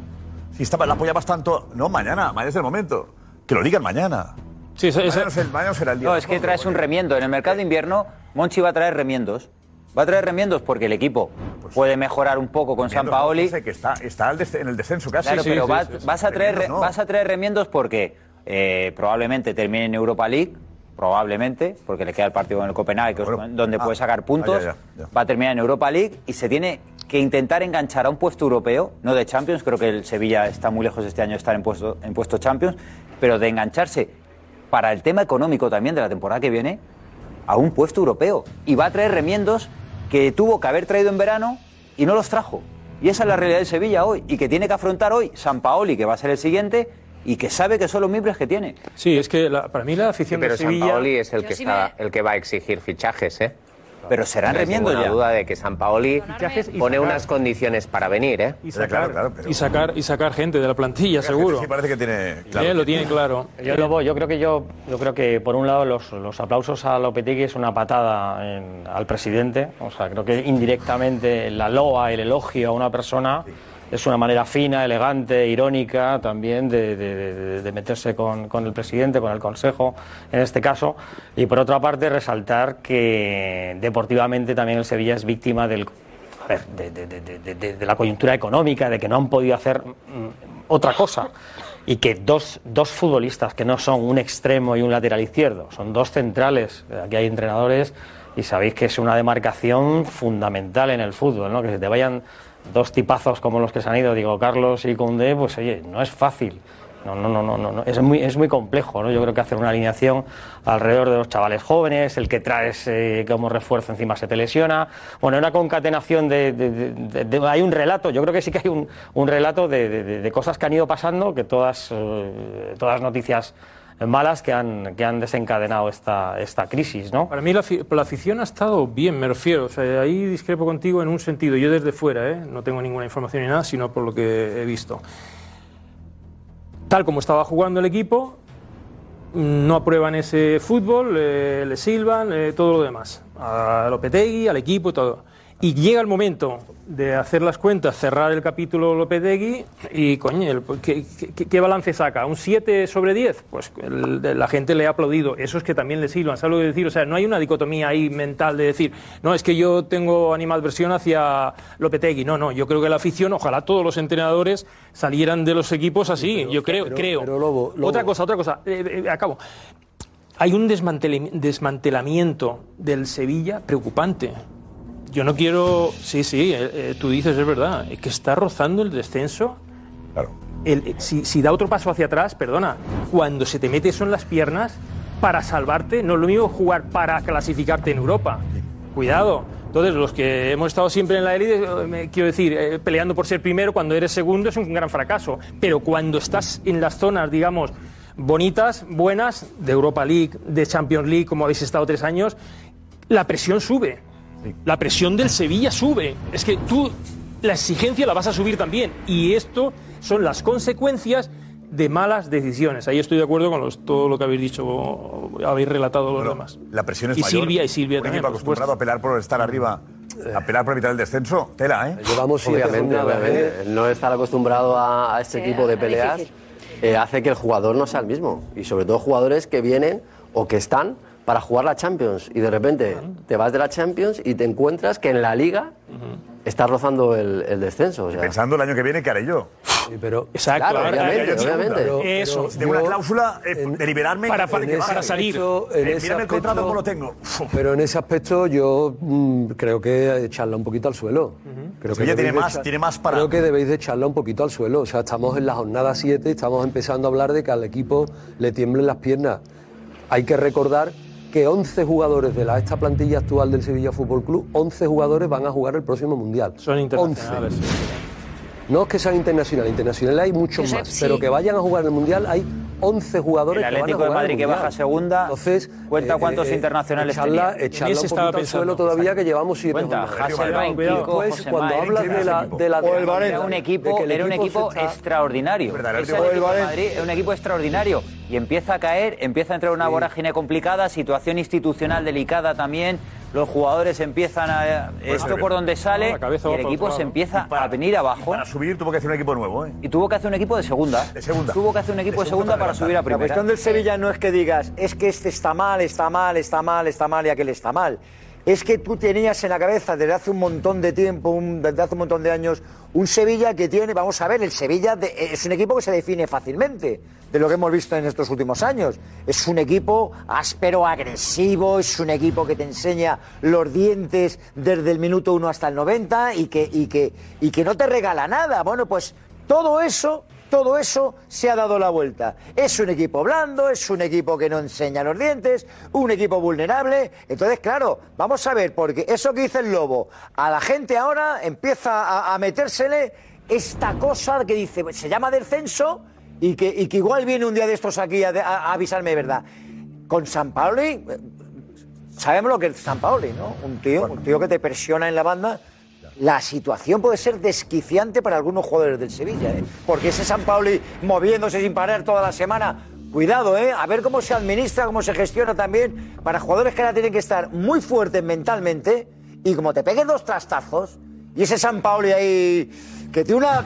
Speaker 8: Si estaba, la apoyabas tanto. No, mañana, mañana es el momento. Que lo digan mañana.
Speaker 22: Sí, eso-
Speaker 8: mañana, no es el- mañana será el día.
Speaker 20: No, es que traes un remiendo. En el mercado de invierno, Monchi va a traer remiendos. Va a traer remiendos porque el equipo puede mejorar un poco con San Paoli.
Speaker 8: no que está, está en el descenso casi.
Speaker 20: Claro, pero vas, vas a traer,
Speaker 8: Remiendos no.
Speaker 20: vas a traer remiendos porque eh, probablemente termine en Europa League probablemente, porque le queda el partido con el Copenhague, que es donde
Speaker 8: Ah,
Speaker 20: puede sacar puntos.
Speaker 8: ah, ya, ya, ya.
Speaker 20: Va a terminar en Europa League y se tiene que intentar enganchar a un puesto europeo, no de Champions, creo que el Sevilla está muy lejos este año de estar en puesto, en puesto Champions, pero de engancharse para el tema económico también de la temporada que viene a un puesto europeo. Y va a traer remiendos que tuvo que haber traído en verano y no los trajo. Y esa es la realidad del Sevilla hoy y que tiene que afrontar hoy San Paoli, que va a ser el siguiente, y que sabe que son los miembros que tiene.
Speaker 6: Sí, es que la- para mí la afición
Speaker 18: Pero
Speaker 6: de Sevilla...
Speaker 18: Sampaoli es el
Speaker 6: Yo
Speaker 18: que,
Speaker 6: sí
Speaker 18: está, el que va a exigir fichajes, ¿eh?
Speaker 20: Pero serán
Speaker 18: no ninguna
Speaker 20: ya.
Speaker 18: duda de que
Speaker 6: Fichajes y
Speaker 18: pone unas condiciones para venir, ¿eh?
Speaker 6: Y sacar, y, sacar, y sacar gente de la plantilla, seguro.
Speaker 8: Sí, parece que tiene.
Speaker 6: Eh, lo tiene claro.
Speaker 23: Yo, Lobo, yo creo que yo, yo creo que por un lado los, los aplausos a Lopetegui es una patada en- al presidente. O sea, creo que indirectamente la loa, el elogio a una persona es una manera fina, elegante, irónica también de, meterse con, con el presidente, con el consejo, en este caso. Y por otra parte resaltar que deportivamente también el Sevilla es víctima del a ver, de, de- la coyuntura económica, de que no han podido hacer mm, otra cosa. Y que dos, dos futbolistas que no son un extremo y un lateral izquierdo, son dos centrales. Aquí hay entrenadores y sabéis que es una demarcación fundamental en el fútbol, ¿no? Que se te vayan dos tipazos como los que se han ido, digo Carlos y Koundé, pues oye, no es fácil. No, no, no, no, no. Es muy, es muy complejo, ¿no? Yo creo que hacer una alineación alrededor de los chavales jóvenes, el que traes eh, como refuerzo encima se te lesiona. Bueno, una concatenación de, Hay un relato, yo creo que sí que hay un, un relato de cosas que han ido pasando, que todas, eh, todas noticias malas que han, que han desencadenado esta, esta crisis, ¿no?
Speaker 6: Para mí la, la afición ha estado bien, me refiero. O sea, ahí discrepo contigo en un sentido. Yo desde fuera, ¿eh? no tengo ninguna información ni nada, sino por lo que he visto. Tal como estaba jugando el equipo, no aprueban ese fútbol, eh, le silban, eh, todo lo demás. A Lopetegui, al equipo todo. Y llega el momento de hacer las cuentas, cerrar el capítulo Lopetegui y, coño, ¿qué, qué- qué balance saca? ¿Un 7 sobre 10? Pues el- la gente le ha aplaudido. Eso es que también le silban, ¿sabes lo que decir? O sea, no hay una dicotomía ahí mental de decir, no, es que yo tengo animadversión hacia Lopetegui. No, no, yo creo que la afición, ojalá todos los entrenadores salieran de los equipos así. yo creo,
Speaker 7: pero-
Speaker 6: creo.
Speaker 7: pero, Lobo, Lobo.
Speaker 6: Otra cosa, otra cosa. Eh, eh, acabo. Hay un desmantelamiento del Sevilla preocupante. Yo no quiero. Sí, sí, eh, eh, tú dices, es verdad, eh, que está rozando el descenso.
Speaker 8: Claro.
Speaker 6: El- eh, si, si da otro paso hacia atrás, perdona, cuando se te mete eso en las piernas, para salvarte, no es lo mismo jugar para clasificarte en Europa. Cuidado. Entonces, los que hemos estado siempre en la élite, eh, quiero decir, eh, peleando por ser primero, cuando eres segundo es un gran fracaso. Pero cuando estás en las zonas, digamos, bonitas, buenas, de Europa League, de Champions League, como habéis estado tres años, la presión sube. La presión del Sevilla sube. Es que tú la exigencia la vas a subir también. Y esto son las consecuencias de malas decisiones. Ahí estoy de acuerdo con los- todo lo que habéis dicho, habéis relatado los demás.
Speaker 8: La presión es
Speaker 6: y
Speaker 8: mayor.
Speaker 6: Silvia y Silvia
Speaker 8: Un
Speaker 6: también.
Speaker 8: equipo acostumbrado a pelear por estar arriba, a pelear por evitar el descenso, tela, ¿eh?
Speaker 7: Llevamos siete
Speaker 21: Obviamente, obviamente.
Speaker 7: ¿eh?
Speaker 21: El no estar acostumbrado a, a este tipo de peleas eh, hace que el jugador no sea el mismo. Y sobre todo jugadores que vienen o que están para jugar la Champions. Y de repente te vas de la Champions y te encuentras que en la Liga estás rozando el, el descenso. o sea.
Speaker 8: Pensando el año que viene, ¿qué haré yo?
Speaker 7: pero,
Speaker 6: Exacto,
Speaker 21: Claro, obviamente, obviamente.
Speaker 6: Pero- Eso.
Speaker 8: Tengo una cláusula eh, de liberarme
Speaker 6: Para- para-
Speaker 8: que
Speaker 6: salir.
Speaker 7: Hecho, en
Speaker 8: Eh,
Speaker 7: ese
Speaker 8: el contrato
Speaker 7: aspecto-
Speaker 8: como lo tengo.
Speaker 7: Pero en ese aspecto yo mm, creo que echarla un poquito al suelo. Creo
Speaker 8: Sevilla
Speaker 7: debéis
Speaker 8: tiene más-
Speaker 7: echar-
Speaker 8: tiene más para-
Speaker 7: Creo que debéis de echarla un poquito al suelo. O sea, estamos en la jornada 7, estamos empezando a hablar de que al equipo le tiemblen las piernas. Hay que recordar que 11 jugadores de la, esta plantilla actual del Sevilla Fútbol Club, 11 jugadores van a jugar el próximo Mundial.
Speaker 6: Son internacionales.
Speaker 7: 11. No es que sean internacionales, internacionales hay muchos
Speaker 20: Josep,
Speaker 7: más,
Speaker 20: sí.
Speaker 7: pero que vayan a jugar en el Mundial hay 11 jugadores
Speaker 20: El
Speaker 7: que van a
Speaker 20: Atlético de Madrid
Speaker 7: el
Speaker 20: que baja segunda,
Speaker 7: Entonces,
Speaker 20: cuenta cuántos internacionales
Speaker 7: echarla,
Speaker 20: tenía.
Speaker 7: echarla un poquito al suelo
Speaker 20: pensando.
Speaker 7: todavía que llevamos siete
Speaker 20: Cuenta. Kiko,
Speaker 7: Después,
Speaker 20: José
Speaker 7: cuando hablas de la, de la
Speaker 20: Valencia. Era un
Speaker 7: de
Speaker 20: equipo, era un equipo
Speaker 7: está-
Speaker 20: extraordinario.
Speaker 8: verdad, el
Speaker 20: de Madrid es un equipo extraordinario. Y empieza a caer, empieza a entrar una vorágine complicada, situación institucional delicada también. Los jugadores empiezan a. Esto por donde sale.
Speaker 8: cabeza
Speaker 20: y el equipo se empieza a venir abajo.
Speaker 8: Para subir tuvo que hacer un equipo nuevo, ¿eh?
Speaker 20: Y tuvo que hacer un equipo de segunda.
Speaker 8: De segunda.
Speaker 20: Tuvo que hacer un equipo de,
Speaker 8: De
Speaker 20: segunda,
Speaker 8: segunda
Speaker 20: para
Speaker 8: para
Speaker 20: subir a
Speaker 8: levantar.
Speaker 19: La
Speaker 20: primera.
Speaker 19: cuestión del Sevilla no es que digas, es que este está mal, está mal, está mal, está mal y aquel está mal. Es que tú tenías en la cabeza desde hace un montón de tiempo, un- desde hace un montón de años, un Sevilla que tiene, vamos a ver, el Sevilla de- es un equipo que se define fácilmente de lo que hemos visto en estos últimos años. Es un equipo áspero, agresivo, es un equipo que te enseña los dientes desde el minuto 1 hasta el 90 y que, y que, y que no te regala nada. Bueno, pues todo eso todo eso se ha dado la vuelta. Es un equipo blando, es un equipo que no enseña los dientes, un equipo vulnerable. Entonces, claro, vamos a ver, porque eso que dice el lobo, a la gente ahora empieza a, a metérsele esta cosa que dice, se llama descenso y que, igual viene un día de estos aquí a, a- avisarme verdad. Con San Paoli, eh, sabemos lo que es San Paoli, ¿no? Un tío, un tío que te presiona en la banda. La situación puede ser desquiciante para algunos jugadores del Sevilla, ¿eh? porque ese San Pauli moviéndose sin parar toda la semana. Cuidado, ¿eh? A ver cómo se administra, cómo se gestiona también para jugadores que ahora tienen que estar muy fuertes mentalmente y como te peguen dos trastazos y ese San Pauli ahí que tiene una,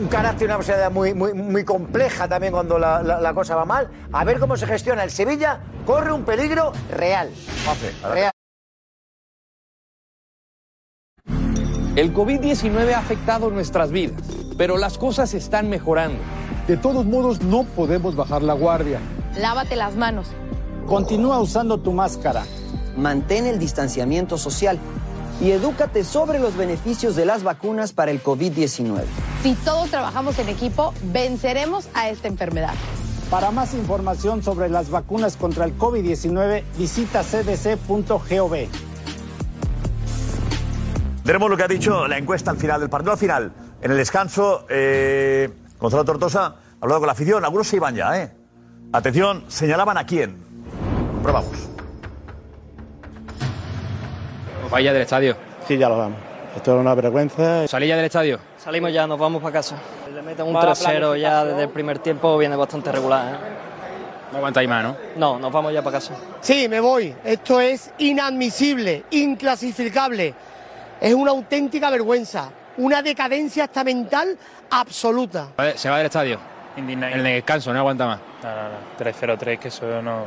Speaker 19: un carácter y una personalidad muy, muy, muy compleja también cuando la, la- la cosa va mal, a ver cómo se gestiona el Sevilla, corre un peligro real. Real.
Speaker 24: El COVID-19 ha afectado nuestras vidas, pero las cosas están mejorando.
Speaker 25: De todos modos, no podemos bajar la guardia.
Speaker 26: Lávate las manos.
Speaker 25: Continúa usando tu máscara.
Speaker 27: Mantén el distanciamiento social y edúcate sobre los beneficios de las vacunas para el COVID-19.
Speaker 26: Si todos trabajamos en equipo, venceremos a esta enfermedad.
Speaker 25: Para más información sobre las vacunas contra el COVID-19, visita cdc.gov.
Speaker 8: Veremos lo que ha dicho la encuesta al final del partido. Al final, en el descanso, eh, Gonzalo Tortosa ha hablado con la afición. Algunos se iban ya, ¿eh? Atención, señalaban a quién. Probamos.
Speaker 2: Vaya del estadio.
Speaker 25: Sí, ya lo damos. Esto es una vergüenza.
Speaker 2: ¿Salí ya del estadio?
Speaker 28: Salimos ya, nos vamos para casa. Le meten un Mala 3-0 ya desde el primer tiempo, viene bastante regular. ¿eh?
Speaker 2: No aguantáis más, ¿no?
Speaker 28: No, nos vamos ya para casa.
Speaker 29: Sí, me voy. Esto es inadmisible, inclasificable. Es una auténtica vergüenza, una decadencia hasta mental absoluta.
Speaker 2: Vale, Se va del estadio. En el descanso, no aguanta más.
Speaker 30: No, no, no. 3-0-3, que eso no,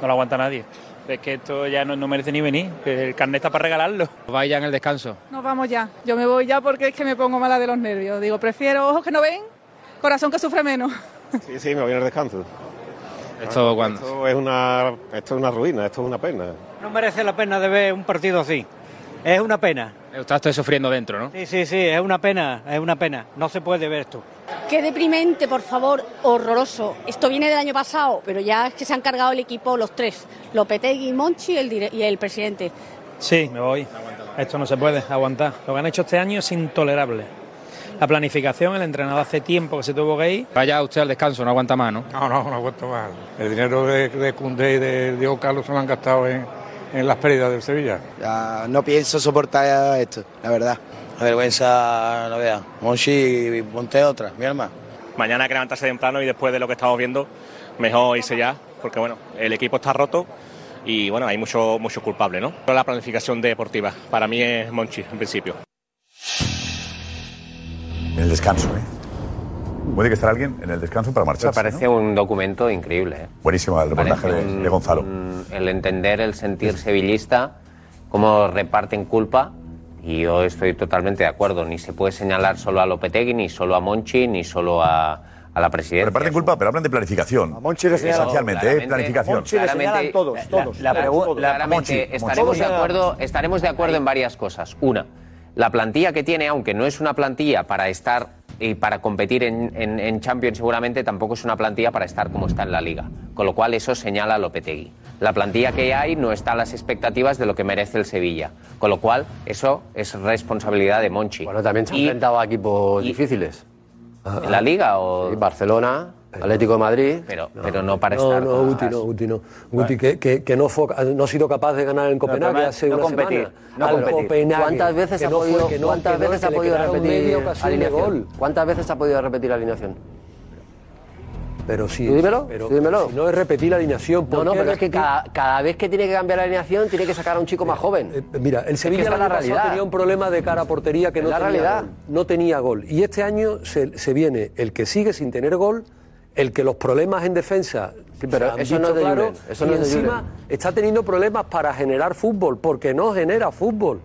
Speaker 30: no lo aguanta nadie. Es que esto ya no, no merece ni venir. El carnet está para regalarlo.
Speaker 2: Vaya en el descanso.
Speaker 31: Nos vamos ya. Yo me voy ya porque es que me pongo mala de los nervios. Digo, prefiero ojos que no ven, corazón que sufre menos.
Speaker 32: Sí, sí, me voy al descanso.
Speaker 2: ¿Esto cuándo?
Speaker 32: Esto es una, esto es una ruina, esto es una pena.
Speaker 33: No merece la pena de ver un partido así. Es una pena.
Speaker 2: Estás sufriendo dentro, ¿no?
Speaker 33: Sí, sí, sí, es una pena, es una pena. No se puede ver esto.
Speaker 34: Qué deprimente, por favor, horroroso. Esto viene del año pasado, pero ya es que se han cargado el equipo los tres, Lopetegui, Monchi y el, y el presidente.
Speaker 33: Sí, me voy. Esto no se puede aguantar. Lo que han hecho este año es intolerable. La planificación, el entrenador hace tiempo que se tuvo que ir.
Speaker 2: Vaya usted al descanso, no aguanta más, ¿no?
Speaker 35: No, no, no aguanto más. El dinero de, de Koundé y de Diego Carlos se lo han gastado en, en las pérdidas del Sevilla.
Speaker 36: Ya no pienso soportar esto, la verdad. La vergüenza, no vea. Monchi, ponte otra, mi hermano.
Speaker 37: Mañana hay que levantarse temprano y después de lo que estamos viendo, mejor irse ya, porque bueno, el equipo está roto y bueno, hay muchos mucho culpables, ¿no? Pero la planificación deportiva, para mí es Monchi en principio.
Speaker 8: En el descanso, ¿eh? Puede que estar alguien en el descanso para
Speaker 18: Me
Speaker 8: marcharse.
Speaker 18: parece
Speaker 8: ¿no?
Speaker 18: un documento increíble. ¿eh?
Speaker 8: Buenísimo el reportaje
Speaker 18: Parece
Speaker 8: de, de Gonzalo.
Speaker 18: un- el entender, el sentir sevillista, cómo reparten culpa. Y yo estoy totalmente de acuerdo. Ni se puede señalar solo a Lopetegui, ni solo a Monchi, ni solo a, a la presidencia.
Speaker 8: Reparten culpa, pero hablan de planificación. A
Speaker 19: Monchi le señalan
Speaker 8: Esencialmente, ¿eh? Planificación.
Speaker 18: Monchi le señalan todos, todos. La, pregunta, claramente estaremos de acuerdo, estaremos de acuerdo en varias cosas. Una, la plantilla que tiene, aunque no es una plantilla para estar y para competir en, en- en Champions seguramente tampoco es una plantilla para estar como está en la Liga. Con lo cual eso señala a Lopetegui. La plantilla que hay no está a las expectativas de lo que merece el Sevilla. Con lo cual eso es responsabilidad de Monchi. Bueno,
Speaker 7: también se ha enfrentado a equipos difíciles.
Speaker 18: ¿En la Liga o...?
Speaker 7: Sí, Barcelona, Atlético de Madrid.
Speaker 18: Pero, pero no para
Speaker 7: no,
Speaker 18: estar...
Speaker 7: No, Guti, no, Guti, no. Guti, que, que, que no, fue- no ha sido capaz de ganar en Copenhague hace
Speaker 18: no
Speaker 7: una
Speaker 18: competir,
Speaker 7: semana.
Speaker 18: no
Speaker 7: Al
Speaker 18: competir.
Speaker 7: Copenhague,
Speaker 18: ¿Cuántas veces
Speaker 7: que
Speaker 18: ha
Speaker 7: no fue-
Speaker 18: podido-
Speaker 7: no-
Speaker 18: cuántas
Speaker 7: no-
Speaker 18: veces ha podido repetir alineación?
Speaker 7: gol? ¿Cuántas veces ha podido repetir la alineación? Pero sí.
Speaker 18: Tú dímelo,
Speaker 7: pero
Speaker 18: tú dímelo.
Speaker 7: si no es repetir la alineación. ¿por
Speaker 18: No, no, pero es que cada, cada vez que tiene que cambiar la alineación tiene que sacar a un chico más joven.
Speaker 7: Eh, Mira, el Sevilla
Speaker 18: es la realidad.
Speaker 7: tenía un problema de cara a portería que no
Speaker 18: la
Speaker 7: tenía
Speaker 18: realidad.
Speaker 7: gol. No tenía gol. Y este año se, se viene el que sigue sin tener gol, el que los problemas en defensa
Speaker 21: pero
Speaker 7: se han
Speaker 21: eso no es de Julen, eso
Speaker 7: y
Speaker 21: no es de
Speaker 7: encima
Speaker 21: Julen.
Speaker 7: está teniendo problemas para generar fútbol, porque no genera fútbol.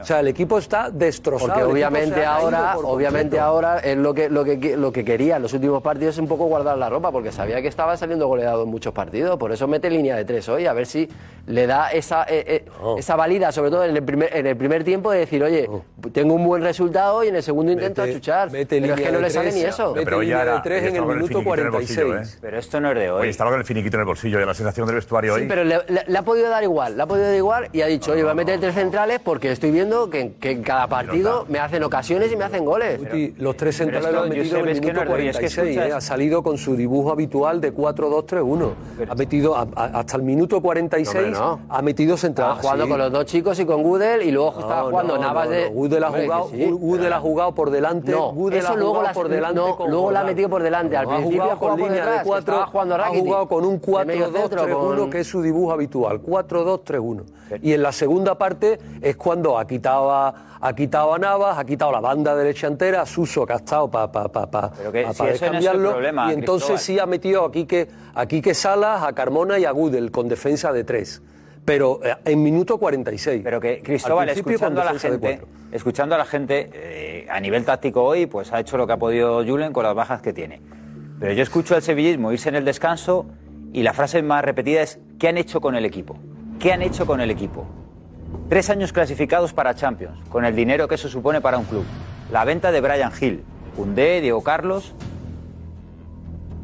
Speaker 7: O sea, el equipo está destrozado.
Speaker 21: Porque obviamente ahora, obviamente ahora es lo que, lo que lo que quería en los últimos partidos es un poco guardar la ropa, porque sabía que estaba saliendo goleado en muchos partidos, por eso mete línea de tres hoy, a ver si le da esa, eh, eh, esa valida, sobre todo en el primer, en el primer tiempo, de decir, oye, tengo un buen resultado y en el segundo intento
Speaker 7: Mete-
Speaker 21: achuchar.
Speaker 7: mete
Speaker 21: Pero es
Speaker 7: línea
Speaker 21: que no
Speaker 7: de
Speaker 21: le sale
Speaker 7: tres,
Speaker 21: ni eso.
Speaker 7: mete
Speaker 8: Pero
Speaker 7: línea de tres en el minuto
Speaker 8: finiquito en el bolsillo,
Speaker 7: 46.
Speaker 8: ¿eh?
Speaker 20: Pero esto no es de hoy.
Speaker 8: Oye, estaba con el finiquito en el bolsillo, ya la sensación del vestuario
Speaker 21: Sí,
Speaker 8: hoy.
Speaker 21: pero le, le- le ha podido dar igual, le ha podido dar igual y ha dicho, oye, voy a meter tres centrales porque estoy viendo que, en- que en cada partido me hacen ocasiones y me hacen goles.
Speaker 7: Guti, los tres centrales lo han metido en el
Speaker 21: que
Speaker 7: minuto
Speaker 21: no es de hoy, es que
Speaker 7: 46.
Speaker 21: escuchas-
Speaker 7: ¿eh? Ha salido con su dibujo habitual de 4-2-3-1. Ha metido a- a- hasta el minuto 46,
Speaker 21: No, hombre, no.
Speaker 7: ha metido central.
Speaker 21: Estaba jugando
Speaker 7: sí.
Speaker 21: con los dos chicos y con Gudel y luego estaba jugando Navas de.
Speaker 7: Gudel ha
Speaker 21: que
Speaker 7: jugado,
Speaker 21: sí.
Speaker 7: Gudel ha jugado por delante.
Speaker 21: No,
Speaker 7: Gudel
Speaker 21: eso
Speaker 7: ha
Speaker 21: luego
Speaker 7: jugado
Speaker 21: la-
Speaker 7: por delante.
Speaker 21: luego la ha metido por delante. Al principio
Speaker 7: ha jugado con línea de
Speaker 21: detrás, que
Speaker 7: cuatro.
Speaker 21: estaba jugando
Speaker 7: Ha
Speaker 21: Rakitic.
Speaker 7: jugado con un
Speaker 21: De medio centro,
Speaker 7: 4-2-3-1,
Speaker 21: con-
Speaker 7: que es su dibujo habitual. 4-2-3-1. Y en la segunda parte es cuando ha quitado a, ha quitado a Navas, ha quitado la banda derecha entera, a Suso, que ha estado para pa, pa, pa,
Speaker 20: si no
Speaker 7: descambiarlo,
Speaker 20: problema,
Speaker 7: y entonces
Speaker 20: Cristóbal.
Speaker 7: sí ha metido a Quique, a Quique Salas, a Carmona y a Gudel con defensa de tres. Pero eh, en minuto 46.
Speaker 20: Pero que Cristóbal, escuchando a la gente, escuchando a la gente eh, a nivel táctico hoy, pues ha hecho lo que ha podido Julen con las bajas que tiene. Pero yo escucho al sevillismo irse en el descanso y la frase más repetida es ¿qué han hecho con el equipo? ¿Qué han hecho con el equipo? Tres años clasificados para Champions, con el dinero que eso supone para un club. La venta de Brian Hill, Koundé, Diego Carlos.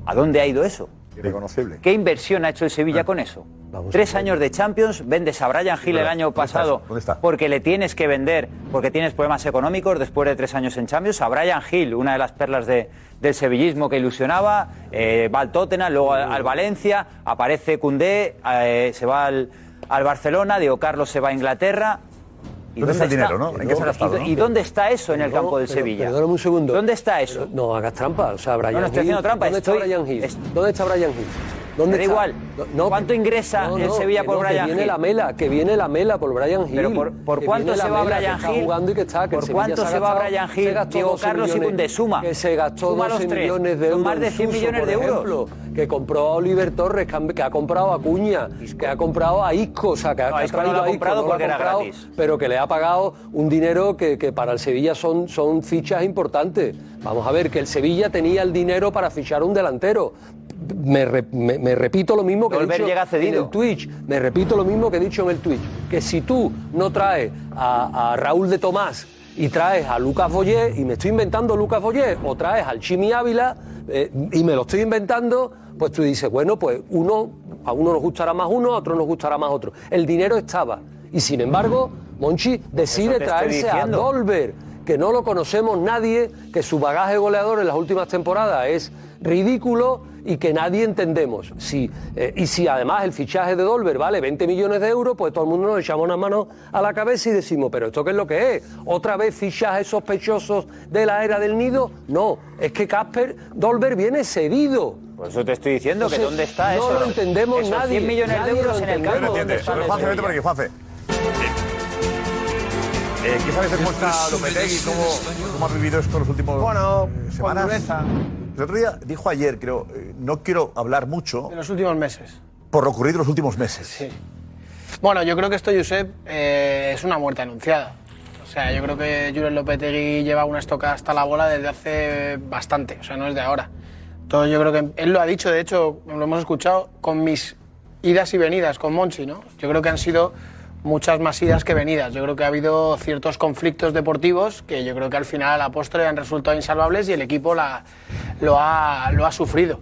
Speaker 20: ¿A dónde ha ido eso?
Speaker 8: Irreconocible.
Speaker 20: ¿Qué inversión ha hecho el Sevilla con eso? Tres años de Champions, vendes a Brian Hill el año
Speaker 8: ¿Dónde está
Speaker 20: pasado porque le tienes que vender, porque tienes problemas económicos después de tres años en Champions. A Brian Hill, una de las perlas de- del sevillismo que ilusionaba, eh, va al Tottenham, luego al, al Valencia, aparece Cundé, se va al, al Barcelona, Diego Carlos se va a Inglaterra. ¿Y
Speaker 8: ¿Dónde está el dinero, no? ¿En qué se ha gastado,
Speaker 20: ¿Y,
Speaker 8: no?
Speaker 20: y dónde está eso en el
Speaker 7: No,
Speaker 20: campo del
Speaker 7: pero-
Speaker 20: Sevilla?
Speaker 7: Perdóname un segundo.
Speaker 20: ¿Dónde está eso?
Speaker 7: No hagas trampa. O sea, Brian
Speaker 20: No, no estoy
Speaker 7: Hill-
Speaker 20: haciendo trampa,
Speaker 7: ¿Dónde
Speaker 20: estoy-
Speaker 7: está Brian Hill?
Speaker 20: es-
Speaker 7: ¿Dónde está Brian Hill? ¿Dónde
Speaker 20: da
Speaker 7: está?
Speaker 20: igual.
Speaker 7: No,
Speaker 20: ¿Cuánto ingresa
Speaker 7: no,
Speaker 20: el Sevilla por
Speaker 7: no, que
Speaker 20: Brian
Speaker 7: viene
Speaker 20: Hill?
Speaker 7: la mela, que viene la mela por Brian Hill.
Speaker 20: Pero por, por cuánto se va Brian
Speaker 7: está
Speaker 20: Hill?
Speaker 7: jugando y que está, que
Speaker 20: ¿Por
Speaker 7: el
Speaker 20: cuánto se va
Speaker 7: gastado-
Speaker 20: Brian
Speaker 7: se
Speaker 20: Hill, Diego
Speaker 7: 12
Speaker 20: Carlos y
Speaker 7: millones,
Speaker 20: Koundé? Suma.
Speaker 7: Que se gastó
Speaker 20: Suma
Speaker 7: 12
Speaker 20: los tres.
Speaker 7: millones de
Speaker 20: Son
Speaker 7: euros.
Speaker 20: más de
Speaker 7: en
Speaker 20: 100
Speaker 7: Suso,
Speaker 20: millones de euros.
Speaker 7: Que compró a Oliver Torres, que, ha comprado a Cuña, que ha comprado a Isco, o sea, que, ha- traído a Isco,
Speaker 20: porque era gratis.
Speaker 7: pero que le ha pagado un dinero que, que para el Sevilla son, son fichas importantes. Vamos a ver, que el Sevilla tenía el dinero para fichar un delantero. Me, re- me- me repito lo mismo que he
Speaker 20: Dolber
Speaker 7: dicho
Speaker 20: llega cedido.
Speaker 7: en el Twitch. Me repito lo mismo que he dicho en el Twitch. Que si tú no traes a, a Raúl de Tomás y traes a Lucas Boyer, y me estoy inventando Lucas Boyer, o traes al Chimi Ávila, eh, y me lo estoy inventando, pues tú dices, bueno, pues uno, a uno nos gustará más uno, a otro nos gustará más otro. El dinero estaba. Y sin embargo, Monchi decide traerse a. Dolber, que no lo conocemos nadie, que su bagaje goleador en las últimas temporadas es ridículo y que nadie entendemos. Si, eh, y si además el fichaje de Dolber vale 20 millones de euros, pues todo el mundo nos echamos una mano a la cabeza y decimos, pero ¿esto qué es lo que es? ¿Otra vez fichajes sospechosos de la era del nido? No, es que Casper Dolber viene cedido.
Speaker 20: Por eso te estoy diciendo que
Speaker 7: Entonces,
Speaker 20: dónde está
Speaker 7: no
Speaker 20: eso.
Speaker 7: lo entendemos
Speaker 20: Esos
Speaker 7: nadie,
Speaker 20: 100 millones
Speaker 7: nadie
Speaker 20: de euros
Speaker 7: lo
Speaker 20: en el
Speaker 7: entendemos.
Speaker 20: campo.
Speaker 8: No
Speaker 20: ¿dónde
Speaker 8: entiendes.
Speaker 20: están
Speaker 8: Pero Juanfe, vete por aquí? Juanfe. Eh, ¿Qué sabes cómo está Lopetegui? ¿Cómo, ¿Cómo ha vivido esto los últimos
Speaker 5: Bueno,
Speaker 8: eh,
Speaker 5: con
Speaker 8: semanas? El otro día dijo ayer, creo, eh, no quiero hablar mucho
Speaker 5: En los últimos meses.
Speaker 8: por lo ocurrido en los últimos meses.
Speaker 5: Sí. Bueno, yo creo que esto, Josep, eh, es una muerte anunciada. O sea, yo creo que Julen Lopetegui lleva una estocada hasta la bola desde hace bastante, o sea, no es de ahora. Todo yo creo que él lo ha dicho, de hecho, lo hemos escuchado con mis idas y venidas con Monchi, ¿no? Yo creo que han sido muchas más idas que venidas. Yo creo que ha habido ciertos conflictos deportivos que yo creo que al final a la postre han resultado insalvables y el equipo la, lo, ha, lo ha sufrido.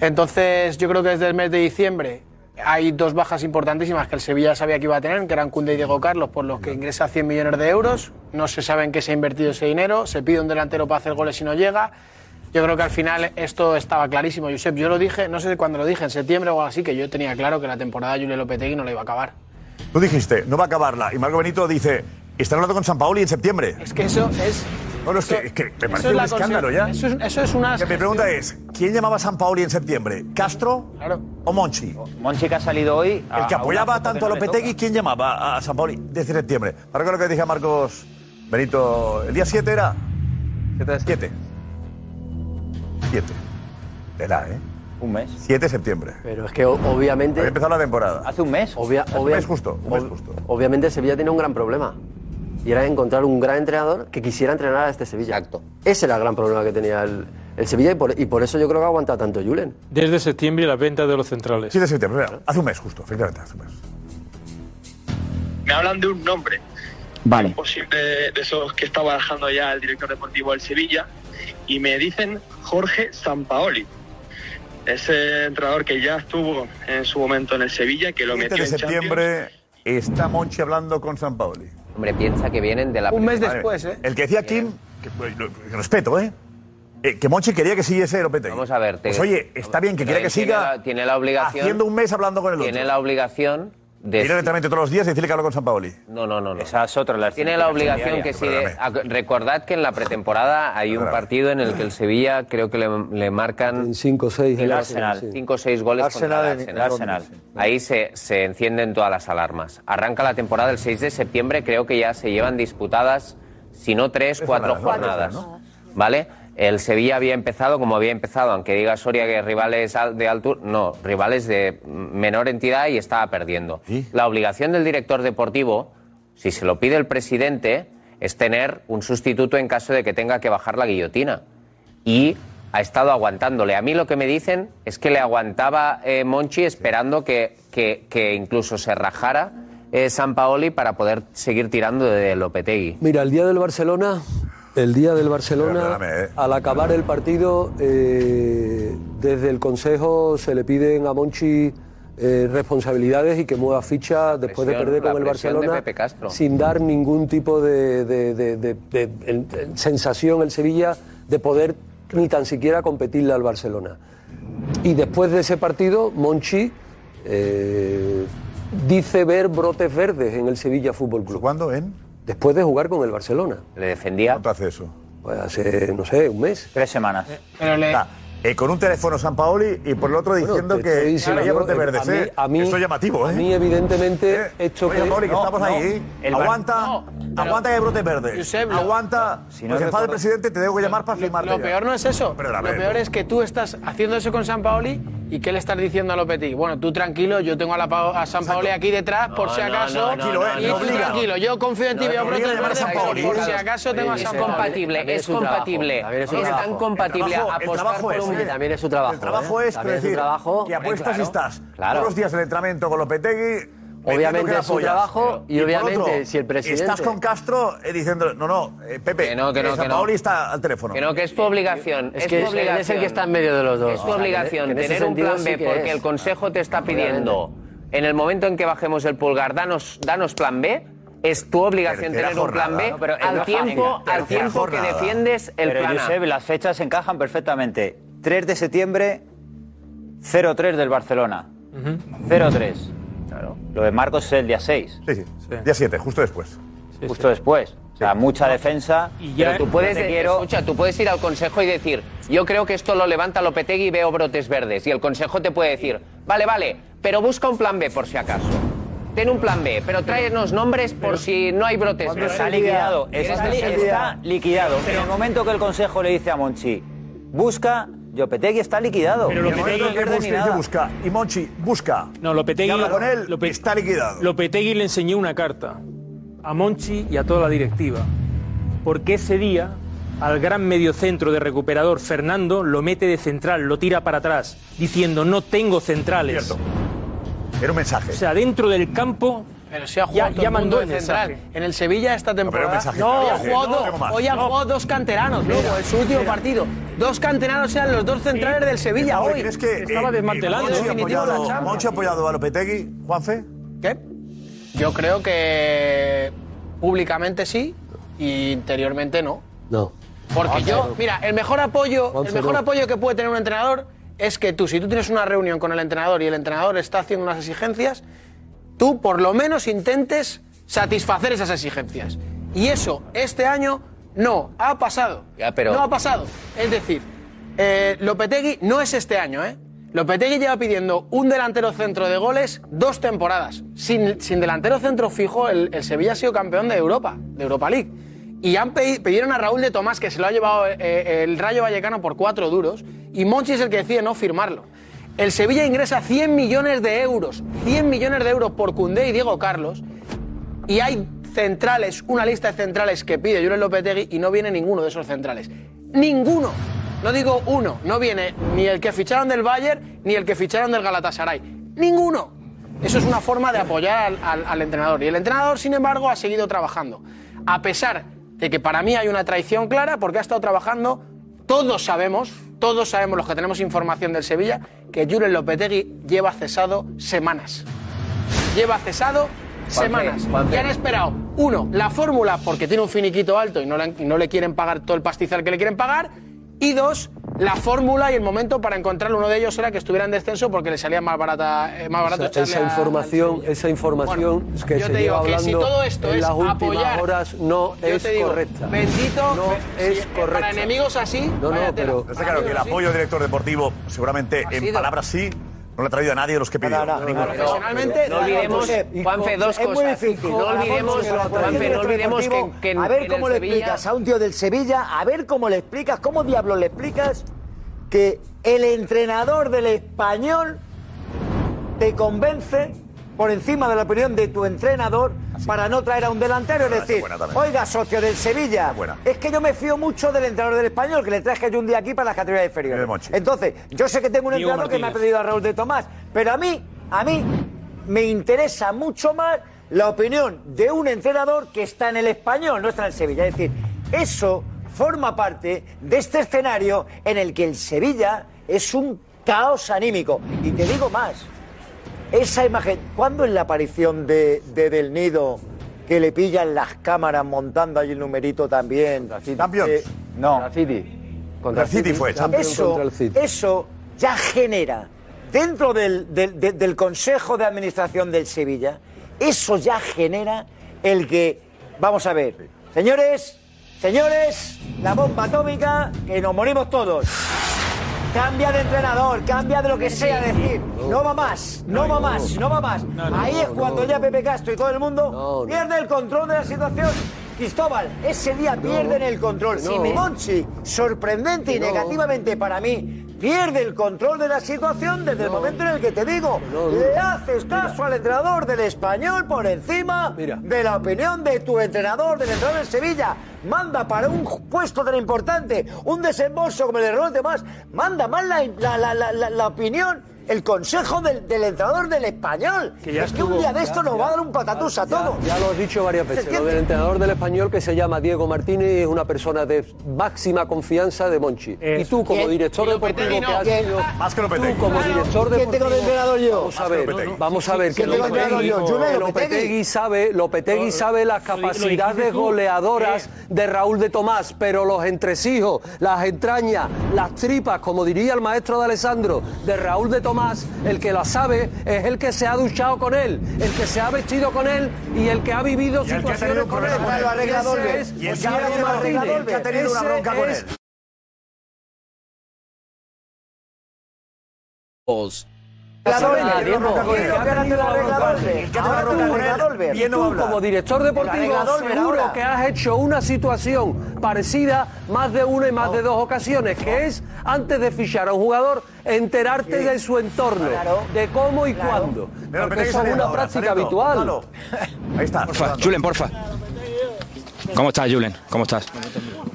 Speaker 5: Entonces, yo creo que desde el mes de diciembre hay dos bajas importantísimas que el Sevilla sabía que iba a tener, que eran Cunde y Diego Carlos, por los que ingresa 100 millones de euros. No se sabe en qué se ha invertido ese dinero. Se pide un delantero para hacer goles y no llega. Yo creo que al final esto estaba clarísimo, Josep. Yo lo dije, no sé cuándo lo dije, en septiembre o algo así, que yo tenía claro que la temporada de Julio Lopetegui no la iba a acabar.
Speaker 8: Tú dijiste, no va a acabarla. Y Marco Benito dice, están hablando con San Paoli en septiembre.
Speaker 5: Es que eso es.
Speaker 8: No, no, es que, es que me
Speaker 5: eso
Speaker 8: parece
Speaker 5: es
Speaker 8: un escándalo ya.
Speaker 5: Eso es, eso es una.
Speaker 8: Que mi pregunta es, ¿quién llamaba a San Paoli en septiembre? ¿Castro o Monchi?
Speaker 20: Monchi que ha salido hoy.
Speaker 8: El que apoyaba tanto a Lopetegui, ¿quién llamaba a San Paoli desde septiembre? Ahora lo que dije a Marcos Benito, ¿el día 7 era? 7. 7. Tela, ¿eh?
Speaker 20: Un mes.
Speaker 8: 7 de septiembre.
Speaker 21: Pero es que o- obviamente.
Speaker 8: Había empezado la temporada.
Speaker 20: Hace un mes.
Speaker 21: Obvia-
Speaker 8: Hace un
Speaker 21: obvia-
Speaker 8: mes justo, un mes
Speaker 21: ob-
Speaker 8: justo.
Speaker 21: Obviamente Sevilla tiene un gran problema. Y era encontrar un gran entrenador que quisiera entrenar a este Sevilla. Exacto. Ese era el gran problema que tenía el, el Sevilla y por, y por eso yo creo que aguanta tanto Julen.
Speaker 38: Desde septiembre las ventas de los centrales.
Speaker 8: 7 de septiembre, mira, hace un mes justo, efectivamente, hace un mes.
Speaker 39: Me hablan de un nombre
Speaker 19: Vale.
Speaker 39: posible de esos que está barajando ya el director deportivo del Sevilla y me dicen Jorge Sampaoli. Ese entrenador que ya estuvo en su momento en el Sevilla, que lo
Speaker 8: 7
Speaker 39: metió
Speaker 8: de
Speaker 39: en Champions.
Speaker 8: septiembre está Monchi hablando con San Paoli.
Speaker 18: Hombre, piensa que vienen de la...
Speaker 5: Un mes después, ¿eh?
Speaker 8: El que decía Kim, que, respeto, ¿eh? Eh, que Monchi quería que siguiese Lopetegui.
Speaker 18: Vamos a ver. te-
Speaker 8: Pues oye, está bien que quiera que
Speaker 18: tiene
Speaker 8: siga
Speaker 18: la- tiene la obligación...
Speaker 8: haciendo un mes hablando con el otro.
Speaker 18: Tiene la obligación de...
Speaker 8: Ir directamente todos los días y decirle que hablo con San Paoli.
Speaker 18: No, no, no. no.
Speaker 20: Esa es otra. La
Speaker 18: Tiene la obligación que si... Recordad que en la pretemporada hay un partido en el que el Sevilla creo que le, le marcan...
Speaker 7: 5 o 6.
Speaker 18: El Arsenal. 5 o 6 goles
Speaker 19: Arsenal
Speaker 18: contra el
Speaker 19: en-
Speaker 18: Arsenal. Ahí se, se encienden todas las alarmas. Arranca la temporada el 6 de septiembre, creo que ya se llevan disputadas, si no tres, cuatro
Speaker 8: jornadas,
Speaker 18: jornadas.
Speaker 8: ¿no?
Speaker 18: ¿Vale? El Sevilla había empezado como había empezado, aunque diga Soria que rivales al- de altura, no, rivales de menor entidad y estaba perdiendo. La obligación del director deportivo, si se lo pide el presidente, es tener un sustituto en caso de que tenga que bajar la guillotina y ha estado aguantándole. A mí lo que me dicen es que le aguantaba eh, Monchi esperando que, que- que incluso se rajara eh, San Paoli para poder seguir tirando de Lopetegui.
Speaker 7: Mira, el día del Barcelona, el día del Barcelona,
Speaker 8: eh.
Speaker 7: al acabar el partido, eh, desde el Consejo se le piden a Monchi eh, responsabilidades y que mueva ficha después de perder con el Barcelona, sin dar ningún tipo de, de- de- de- de- en- en sensación el Sevilla de poder ni tan siquiera competirle al Barcelona. Y después de ese partido, Monchi eh, dice ver brotes verdes en el Sevilla Fútbol Club.
Speaker 8: ¿Cuándo? ¿En?
Speaker 7: Después de jugar con el Barcelona.
Speaker 18: Le defendía.
Speaker 8: ¿Cuánto hace eso?
Speaker 7: Pues hace, no sé, un mes.
Speaker 20: Tres semanas.
Speaker 5: Pero le,
Speaker 8: Ah, eh, con un teléfono San Paoli y por el otro diciendo
Speaker 7: te
Speaker 8: que se veía brotes
Speaker 7: eh,
Speaker 8: verdes.
Speaker 7: a mí-
Speaker 8: ¿eh?
Speaker 7: a mí-
Speaker 8: Esto es llamativo, ¿eh?
Speaker 7: A mí, evidentemente,
Speaker 8: ¿Eh?
Speaker 7: esto
Speaker 8: Oye,
Speaker 7: que...
Speaker 8: Paoli, que
Speaker 7: No,
Speaker 8: estamos
Speaker 7: no.
Speaker 8: ahí.
Speaker 20: El
Speaker 8: aguanta, aguanta que hay brotes verdes.
Speaker 5: Josep, lo-
Speaker 8: aguanta.
Speaker 20: Si
Speaker 8: Si
Speaker 20: no
Speaker 8: no enfada el presidente, te tengo que llamar para firmarte.
Speaker 5: Lo
Speaker 8: ya.
Speaker 5: peor no es eso.
Speaker 8: Perdóname,
Speaker 5: lo peor
Speaker 8: no.
Speaker 5: es que tú estás haciendo eso con San Paoli y ¿qué le estás diciendo a Lopetegui? Bueno, tú tranquilo, yo tengo a, la Pa- a San Paoli aquí detrás por
Speaker 18: No,
Speaker 5: si
Speaker 18: no,
Speaker 5: acaso.
Speaker 18: no, no,
Speaker 8: Tranquilo, eh,
Speaker 5: y tú tranquilo, yo confío en ti,
Speaker 8: No,
Speaker 5: veo brotes
Speaker 8: a llamar a
Speaker 5: verdes,
Speaker 8: San Paoli.
Speaker 5: por si acaso tengo a San Paoli.
Speaker 18: compatible, es compatible.
Speaker 7: es su
Speaker 18: Es tan compatible apostar por
Speaker 8: es, ¿eh?
Speaker 7: También es su trabajo.
Speaker 8: El trabajo
Speaker 7: ¿eh?
Speaker 8: es,
Speaker 7: También
Speaker 8: decir,
Speaker 7: trabajo.
Speaker 8: que apuestas
Speaker 7: Claro,
Speaker 8: y estás
Speaker 7: claro.
Speaker 8: todos los días en el entrenamiento con Lopetegui.
Speaker 7: Obviamente es su trabajo y
Speaker 8: por
Speaker 7: obviamente
Speaker 8: otro,
Speaker 7: si el presidente-
Speaker 8: Estás con Castro eh, diciendo, no, no, eh, Pepe,
Speaker 18: Que no, que no,
Speaker 8: eh, San
Speaker 18: que no.
Speaker 8: Está al teléfono.
Speaker 18: Que no, que es tu obligación.
Speaker 7: Es
Speaker 18: es
Speaker 7: que
Speaker 18: tu
Speaker 7: es- él es el
Speaker 18: obligación.
Speaker 7: que está en medio de los dos.
Speaker 18: Es tu obligación
Speaker 7: que ese
Speaker 18: tener un plan B
Speaker 7: sí que
Speaker 18: porque
Speaker 7: es.
Speaker 18: el Consejo te está
Speaker 7: Obviamente.
Speaker 18: pidiendo. En el momento en que bajemos el pulgar, danos, danos plan B. Es tu obligación tener un plan. B
Speaker 8: No,
Speaker 20: pero
Speaker 18: al tiempo, al tiempo que defiendes el
Speaker 20: Pero
Speaker 18: plan A.
Speaker 20: Josep, las fechas encajan perfectamente. 3 de septiembre, 0-3 del Barcelona. 0-3. Claro. Lo de Marcos es el día 6,
Speaker 8: Sí, sí, Día 7, justo después.
Speaker 20: justo después. O sea, mucha defensa.
Speaker 6: Y ya-
Speaker 18: Pero tú puedes,
Speaker 20: te quiero-
Speaker 18: escucha, tú puedes ir al consejo y decir, yo creo que esto lo levanta Lopetegui y veo brotes verdes. Y el consejo te puede decir, vale, vale, pero busca un plan B por si acaso. Ten un plan B, pero tráenos nombres por si no hay brotes.
Speaker 20: Está liquidado,
Speaker 18: ¿Quieres
Speaker 20: está, liquidado. En el momento que el Consejo le dice a Monchi, busca, Yopetegui está liquidado.
Speaker 6: Pero Lopetegui-
Speaker 8: que
Speaker 20: pierde ni nada.
Speaker 8: busca. Y Monchi busca.
Speaker 6: No, Lopetegui,
Speaker 8: Y habla con él,
Speaker 6: Lope-
Speaker 8: está liquidado.
Speaker 6: Lopetegui le enseñó una carta a Monchi y a toda la directiva. Porque ese día al gran mediocentro de recuperador Fernando lo mete de central, lo tira para atrás, diciendo no tengo centrales.
Speaker 8: Cierto. Era un mensaje.
Speaker 6: O sea, dentro del campo
Speaker 5: Pero si ha
Speaker 6: Ya-
Speaker 5: jugado
Speaker 6: ya
Speaker 5: todo el mundo
Speaker 6: mandó el
Speaker 5: central.
Speaker 6: mensaje.
Speaker 5: En el Sevilla esta temporada. no,
Speaker 8: claro,
Speaker 5: ha jugado
Speaker 8: no
Speaker 5: hoy ha
Speaker 8: No.
Speaker 5: jugado dos canteranos luego, en su último partido. Dos canteranos eran los dos centrales del Sevilla hoy.
Speaker 8: ¿crees que
Speaker 6: estaba
Speaker 8: eh,
Speaker 6: desmantelando.
Speaker 8: Monchi
Speaker 5: la
Speaker 8: apoyado. Monchi apoyado a Lopetegui, Juanfe?
Speaker 5: ¿Qué? Yo creo que públicamente sí y interiormente no.
Speaker 7: No.
Speaker 5: Porque yo, mira, el mejor apoyo, el mejor
Speaker 7: no.
Speaker 5: apoyo que puede tener un entrenador es que tú, si tú tienes una reunión con el entrenador y el entrenador está haciendo unas exigencias, tú por lo menos intentes satisfacer esas exigencias. Y eso este año no ha pasado.
Speaker 18: Ya, pero-
Speaker 5: No ha pasado. Es decir, eh, Lopetegui no es este año, ¿eh? Lopetegui lleva pidiendo un delantero centro de goles dos temporadas. Sin, sin delantero centro fijo, el, el Sevilla ha sido campeón de Europa, de Europa League. Y han pidieron a Raúl de Tomás, que se lo ha llevado eh, el Rayo Vallecano por cuatro duros, y Monchi es el que decide no firmarlo. El Sevilla ingresa 100 millones de euros, 100 millones de euros por Cundé y Diego Carlos, y hay centrales, una lista de centrales que pide Julen Lopetegui y no viene ninguno de esos centrales. Ninguno. No digo uno, no viene ni el que ficharon del Bayern ni el que ficharon del Galatasaray. Ninguno. Eso es una forma de apoyar al- al entrenador. Y el entrenador, sin embargo, ha seguido trabajando. A pesar de que para mí hay una traición clara porque ha estado trabajando, todos sabemos, todos sabemos los que tenemos información del Sevilla, que Julen Lopetegui lleva cesado semanas. Lleva cesado semanas. Y han esperado, uno, la fórmula porque tiene un finiquito alto y no le, y no le quieren pagar todo el pastizal que le quieren pagar. Y dos, la fórmula y el momento para encontrar uno de ellos era que estuviera en descenso porque le salía más, barata, eh, más barato
Speaker 7: Esa,
Speaker 5: echarle
Speaker 7: esa
Speaker 5: a-
Speaker 7: información, esa información
Speaker 5: Bueno,
Speaker 7: que
Speaker 5: yo
Speaker 7: se
Speaker 5: te
Speaker 7: lleva
Speaker 5: digo que si
Speaker 7: hablando
Speaker 5: todo esto
Speaker 7: en
Speaker 5: es
Speaker 7: las últimas
Speaker 5: apoyar-
Speaker 7: horas no es
Speaker 5: digo,
Speaker 7: correcta.
Speaker 5: Bendito,
Speaker 7: No es
Speaker 5: si-
Speaker 7: correcta.
Speaker 5: Para enemigos así.
Speaker 7: No, no, pero-
Speaker 8: Está claro que el apoyo del director deportivo, seguramente en palabras sí, no le ha traído a nadie de los que pidió.
Speaker 19: no, no.
Speaker 5: Profesionalmente,
Speaker 18: No olvidemos, Juanfe, dos
Speaker 19: es muy
Speaker 18: cosas.
Speaker 19: difícil.
Speaker 18: No olvidemos, Juanfe, no olvidemos que, que en-
Speaker 19: a ver cómo le
Speaker 18: Sevilla-
Speaker 19: explicas a un tío del Sevilla, a ver cómo le explicas, cómo diablos le explicas que el entrenador del español te convence por encima de la opinión de tu entrenador para no traer a un delantero. Es decir, oiga, socio del Sevilla, es que yo me fío mucho del entrenador del español, que le traje yo un día aquí para las categorías inferiores. Entonces, yo sé que tengo un
Speaker 6: Diego
Speaker 19: entrenador que me ha pedido a Raúl de Tomás, pero a mí, a mí me interesa mucho más la opinión de un entrenador que está en el español, no está en el Sevilla. Es decir, eso forma parte de este escenario en el que el Sevilla es un caos anímico. Y te digo más, esa imagen, ¿cuándo es la aparición de, de Del Nido que le pillan las cámaras montando ahí el numerito también?
Speaker 8: Champions.
Speaker 19: Eh, no.
Speaker 21: Contra el City.
Speaker 8: Contra el City fue, Champions.
Speaker 19: Eso,
Speaker 7: contra el City.
Speaker 19: eso ya genera, dentro del, del- del- del Consejo de Administración del Sevilla, eso ya genera el que, vamos a ver, señores, señores, la bomba atómica, que nos morimos todos. Cambia de entrenador, cambia de lo que sea, decir, no va más, no va más, no va más. Ahí es cuando ya Pepe Castro y todo el mundo pierde el control de la situación. Cristóbal, ese día pierden el control. Monchi, sorprendente y negativamente para mí, pierde el control de la situación desde el momento en el que te digo, le haces caso al entrenador del español por encima de la opinión de tu entrenador, del entrenador del Sevilla. Manda para un puesto tan importante, un desembolso como el de Raúl de Más, manda más la, la- la- la- la- la opinión. El consejo del, del entrenador del español.
Speaker 6: Que ya
Speaker 19: es que un día de esto
Speaker 6: ya-
Speaker 19: nos va a dar un patatús a
Speaker 7: Ya,
Speaker 19: todo.
Speaker 7: ya lo has dicho varias veces. Lo del entrenador del español que se llama Diego Martínez es una persona de máxima confianza de Monchi. Y tú, como
Speaker 19: ¿Quién?
Speaker 7: director
Speaker 5: Y
Speaker 7: deportivo
Speaker 5: Lopetegui
Speaker 7: que
Speaker 5: no.
Speaker 7: has
Speaker 19: ¿Quién?
Speaker 7: sido.
Speaker 8: Más que Lopetegui.
Speaker 7: Tú, como director
Speaker 19: ¿Quién tengo de entrenador yo?
Speaker 7: Vamos a ver,
Speaker 8: Lopetegui.
Speaker 7: vamos a ver que
Speaker 19: ¿Quién tengo de entrenador yo?
Speaker 7: Que
Speaker 19: Lopetegui.
Speaker 7: Lopetegui sabe, Lopetegui sabe las
Speaker 6: lo- lo
Speaker 7: capacidades goleadoras de Raúl de Tomás, pero los entresijos, las entrañas, las tripas, como diría el maestro de Alessandro, de Raúl de Tomás, el que las sabe es el que se ha duchado con él, el que se ha vestido con él y el que ha vivido
Speaker 8: Y el que ha
Speaker 7: situaciones con él.
Speaker 8: Y el que ha tenido-
Speaker 7: Martínez.
Speaker 8: el que ha tenido una bronca con
Speaker 7: es
Speaker 8: él.
Speaker 19: Tú
Speaker 8: a
Speaker 7: Tú, como director deportivo, seguro que has hecho una situación parecida más de una y más de dos ocasiones, que es antes de fichar a un jugador, enterarte de su entorno, de cómo y cuándo. Porque eso es una práctica habitual.
Speaker 8: Ahí está.
Speaker 40: Porfa, Julen, porfa. ¿Cómo estás, Julen? ¿Cómo estás?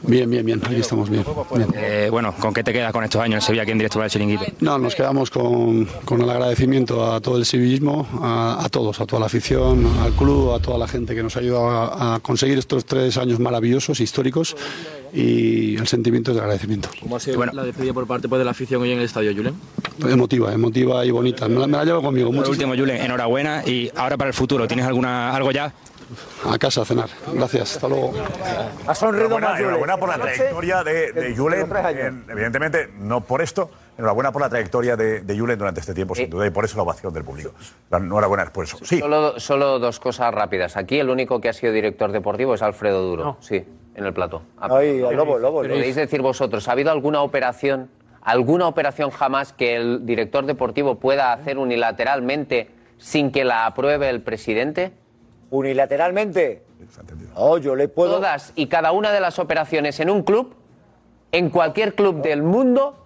Speaker 41: Bien, bien, bien, aquí estamos bien. bien.
Speaker 40: Eh, bueno, ¿con qué te quedas con estos años en Sevilla aquí en directo del chiringuito?
Speaker 41: No, nos quedamos con, con el agradecimiento a todo el civillismo, a, a todos, a toda la afición, al club, a toda la gente que nos ha ayudado a, a conseguir estos tres años maravillosos, históricos, y el sentimiento de agradecimiento.
Speaker 40: ¿Cómo ha sido
Speaker 41: Bueno.
Speaker 40: la despedida por parte pues, de la afición hoy en el estadio, Julen?
Speaker 41: Emotiva, emotiva y bonita. Me la, me la llevo conmigo.
Speaker 40: Por último, Julen, enhorabuena y ahora para el futuro, ¿tienes alguna algo ya?
Speaker 41: A casa a cenar. Gracias, hasta luego.
Speaker 19: Ha sonrido
Speaker 8: Enhorabuena,
Speaker 19: más Julen.
Speaker 8: enhorabuena por la trayectoria de, de Julen. en- evidentemente, no por esto. Enhorabuena por la trayectoria de, de Julen durante este tiempo, sin duda, y por eso la ovación del público. La Enhorabuena es por eso. Sí.
Speaker 18: Solo, solo dos cosas rápidas. Aquí el único que ha sido director deportivo es Alfredo Duro. Sí, en el plato.
Speaker 19: Ay, lobo, lobo, lobo.
Speaker 18: Podéis decir vosotros, ¿ha habido alguna operación, alguna operación jamás que el director deportivo pueda hacer unilateralmente sin que la apruebe el presidente?
Speaker 19: Unilateralmente. Oh, yo le puedo.
Speaker 18: Todas y cada una de las operaciones en un club en cualquier club del mundo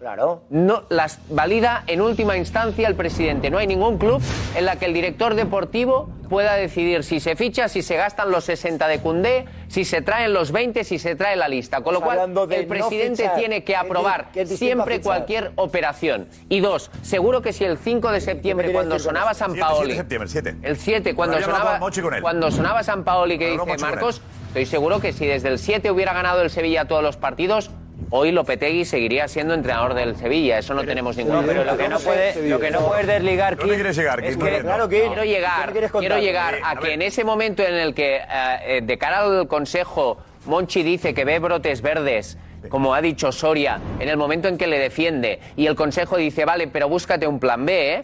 Speaker 18: no las valida en última instancia el presidente. No hay ningún club en la que el director deportivo pueda decidir si se ficha, si se gastan los 60 de Cundé, si se traen los 20, si se trae la lista. Con lo cual, el
Speaker 19: no
Speaker 18: presidente
Speaker 19: fichar,
Speaker 18: tiene que aprobar
Speaker 19: que
Speaker 18: siempre cualquier operación. Y dos, seguro que si el 5 de septiembre, cuando sonaba? San Paoli,
Speaker 8: de septiembre, siete.
Speaker 18: el 7, cuando sonaba, cuando sonaba San Paoli que dice Marcos, estoy seguro que si desde el 7 hubiera ganado el Sevilla todos los partidos, hoy Lopetegui seguiría siendo entrenador del Sevilla. Eso no tenemos ninguna
Speaker 20: No, pero lo que no puede- lo que no puedes desligar,
Speaker 8: ¿Dónde quieres llegar?
Speaker 18: es
Speaker 8: Kim?
Speaker 18: que,
Speaker 8: Claro,
Speaker 18: quiero llegar, quiero llegar a que en ese momento en el que, eh, eh, de cara al Consejo, Monchi dice que ve brotes verdes, como ha dicho Soria, en el momento en que le defiende, y el Consejo dice, vale, pero búscate un plan B, ¿eh?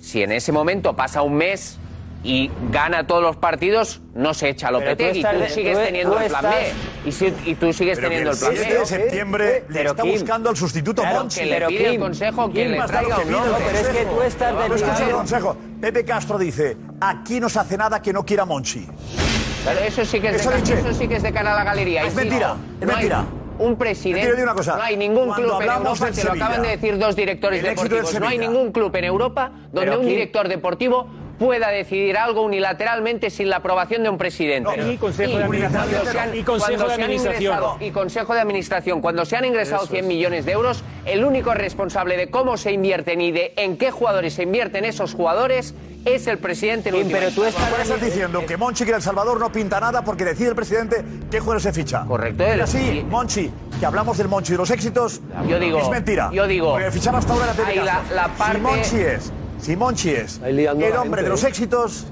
Speaker 18: Si en ese momento pasa un mes y gana todos los partidos, no se echa a
Speaker 20: Pero tú
Speaker 18: Lopetegui,
Speaker 20: estás
Speaker 18: tú,
Speaker 20: de-
Speaker 18: sigues
Speaker 20: tú-
Speaker 18: teniendo
Speaker 20: tú
Speaker 18: el plan
Speaker 20: estás-
Speaker 18: B. Y, si- y tú sigues
Speaker 8: Pero
Speaker 18: teniendo
Speaker 8: el
Speaker 18: el plan
Speaker 8: 7
Speaker 18: B.
Speaker 8: de septiembre le
Speaker 18: Pero
Speaker 8: está
Speaker 18: Kim-
Speaker 8: buscando al sustituto
Speaker 18: Claro,
Speaker 8: Monchi.
Speaker 18: que le pide al Consejo que
Speaker 8: Kim
Speaker 18: le traiga un
Speaker 8: el. Consejo.
Speaker 18: Pero es que tú estás
Speaker 8: Vamos a escuchar el. Consejo. Pepe Castro dice, aquí no se hace nada que no quiera Monchi.
Speaker 18: Claro, eso sí que es de,
Speaker 8: Eso
Speaker 18: ca-
Speaker 8: dice.
Speaker 18: eso sí que es de cara a la galería.
Speaker 8: Es
Speaker 18: Y
Speaker 8: mentira,
Speaker 18: sigo,
Speaker 8: es
Speaker 18: no
Speaker 8: mentira.
Speaker 18: Un presidente.
Speaker 8: Una cosa,
Speaker 18: No hay ningún
Speaker 8: cuando
Speaker 18: club en
Speaker 8: hablamos
Speaker 18: Europa,
Speaker 8: del
Speaker 18: te lo acaban de
Speaker 8: Sevilla,
Speaker 18: decir dos directores
Speaker 8: el del
Speaker 18: deportivos. No hay
Speaker 8: Sevilla.
Speaker 18: ningún club en Europa donde
Speaker 8: Pero
Speaker 18: un
Speaker 8: aquí-
Speaker 18: director deportivo pueda decidir algo unilateralmente sin la aprobación de un presidente.
Speaker 6: No, y Consejo de Administración.
Speaker 18: cuando se han-
Speaker 6: Y Consejo de Administración.
Speaker 18: ingresado- Y Consejo de Administración. Cuando se han ingresado
Speaker 6: Eso
Speaker 18: 100
Speaker 6: es.
Speaker 18: millones de euros, el único responsable de cómo se invierten y de en qué jugadores se invierten esos jugadores es el presidente. en última instancia.
Speaker 8: Ahora estás diciendo que Monchi, que El Salvador, no pinta nada porque decide el presidente qué jugador se ficha.
Speaker 18: Correcto.
Speaker 8: Pero sí, Monchi, que hablamos del Monchi de los éxitos,
Speaker 18: Yo digo-
Speaker 8: es mentira.
Speaker 18: yo digo-
Speaker 8: Porque fichaba hasta ahora
Speaker 18: la- la parte-
Speaker 8: Si Monchi es, si Monchi es
Speaker 7: Ahí liando a
Speaker 8: el hombre
Speaker 7: gente,
Speaker 8: de los
Speaker 7: ¿eh?
Speaker 8: éxitos,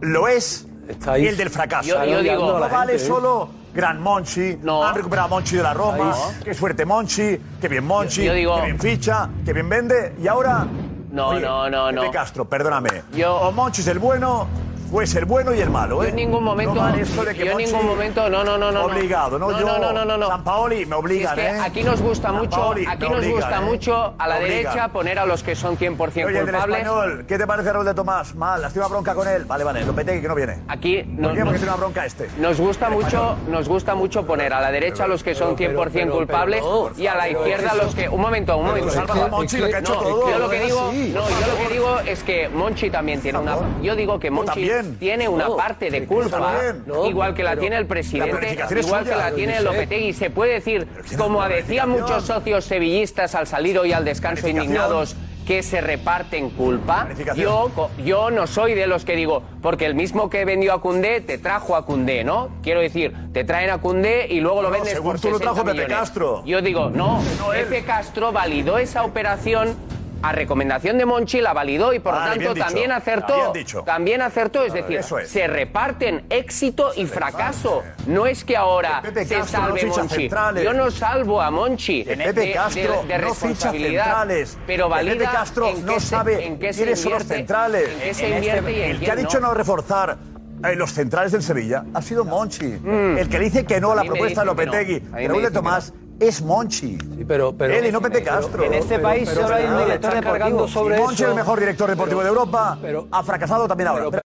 Speaker 8: lo es
Speaker 7: ahí-
Speaker 8: el del fracaso.
Speaker 18: Yo- yo digo-
Speaker 8: no vale
Speaker 18: gente, ¿eh?
Speaker 8: solo gran Monchi, han recuperado a Monchi de la Roma, qué suerte Monchi, qué bien Monchi,
Speaker 18: Yo- yo digo-
Speaker 8: qué bien ficha, qué bien vende, y ahora...
Speaker 18: No,
Speaker 8: Oye,
Speaker 18: no, no,
Speaker 8: Pepe
Speaker 18: no.
Speaker 8: Castro, perdóname. o Monchi es el bueno, pues el bueno y el malo, ¿eh?
Speaker 18: Yo en ningún momento-
Speaker 8: No esto de que
Speaker 18: yo en ningún momento- no, no, no, no.
Speaker 8: Obligado, ¿no?
Speaker 18: No,
Speaker 8: Yo,
Speaker 18: no, no, no, no, no.
Speaker 8: San Paoli me obligan,
Speaker 18: Si es que
Speaker 8: ¿eh?
Speaker 18: aquí nos gusta
Speaker 8: San
Speaker 18: mucho,
Speaker 8: Paoli
Speaker 18: aquí nos
Speaker 8: obligan,
Speaker 18: gusta
Speaker 8: ¿eh?
Speaker 18: mucho a la derecha poner a los que son 100%
Speaker 8: Oye, el del
Speaker 18: culpables.
Speaker 8: español, ¿qué te parece Raúl de Tomás? Mal, has tenido una bronca con él. Vale, vale, Lopetegui que no viene.
Speaker 18: Aquí
Speaker 8: ¿Por
Speaker 18: no-
Speaker 8: qué?
Speaker 18: no-
Speaker 8: Porque tiene una bronca este.
Speaker 18: Nos gusta mucho, nos gusta mucho poner a la derecha a los que son 100%
Speaker 8: pero- pero
Speaker 18: culpables y a la izquierda a
Speaker 8: eso-
Speaker 18: los que un momento, un momento,
Speaker 8: que Monchi lo que ha hecho todo,
Speaker 18: Yo lo que
Speaker 8: por
Speaker 18: lo que digo es que Monchi también tiene una yo digo que Monchi
Speaker 8: también.
Speaker 18: tiene una parte de culpa, igual que la tiene el presidente, igual que la
Speaker 8: lo
Speaker 18: tiene. Lopetegui, se puede decir, como decían muchos socios sevillistas al salir hoy al descanso indignados que se reparten culpa. Yo, yo no soy de los que digo, porque el mismo que vendió a Cundé te trajo a Cundé, ¿no? Quiero decir, te traen a Cundé y luego lo
Speaker 8: No,
Speaker 18: vendes
Speaker 8: según
Speaker 18: por
Speaker 8: tú lo
Speaker 18: 60
Speaker 8: trajo Pepe
Speaker 18: millones.
Speaker 8: Castro.
Speaker 18: Yo digo, no,
Speaker 8: No.
Speaker 18: Pepe Castro validó esa operación a recomendación de Monchi, la validó y por
Speaker 8: Vale,
Speaker 18: tanto también acertó.
Speaker 8: Dicho.
Speaker 18: También acertó, es decir,
Speaker 8: eso es.
Speaker 18: se reparten éxito y fracaso. No es que ahora se
Speaker 8: Castro no
Speaker 18: salve
Speaker 8: ficha
Speaker 18: Monchi.
Speaker 8: centrales.
Speaker 18: Yo no salvo a Monchi de,
Speaker 8: Pepe
Speaker 18: de-
Speaker 8: Castro
Speaker 18: de
Speaker 8: no ficha
Speaker 18: responsabilidad,
Speaker 8: centrales.
Speaker 18: pero valida
Speaker 8: Pepe Castro
Speaker 18: en
Speaker 8: no
Speaker 18: se-
Speaker 8: sabe
Speaker 18: en qué se
Speaker 8: quiénes son los centrales.
Speaker 18: en qué se
Speaker 8: este-
Speaker 18: invierte y en
Speaker 8: el que ha dicho no reforzar eh, los centrales del Sevilla ha sido Monchi. El que dice que no a la
Speaker 18: Mm. A
Speaker 8: propuesta de
Speaker 18: no.
Speaker 8: Lopetegui,
Speaker 18: me
Speaker 8: Raúl de Tomás, es Monchi.
Speaker 7: pero, pero-
Speaker 8: Él y no Pepe Castro.
Speaker 20: En este país solo hay un director deportivo.
Speaker 7: sobre
Speaker 8: Monchi,
Speaker 7: eso.
Speaker 8: el mejor director deportivo de Europa, ha fracasado también ahora.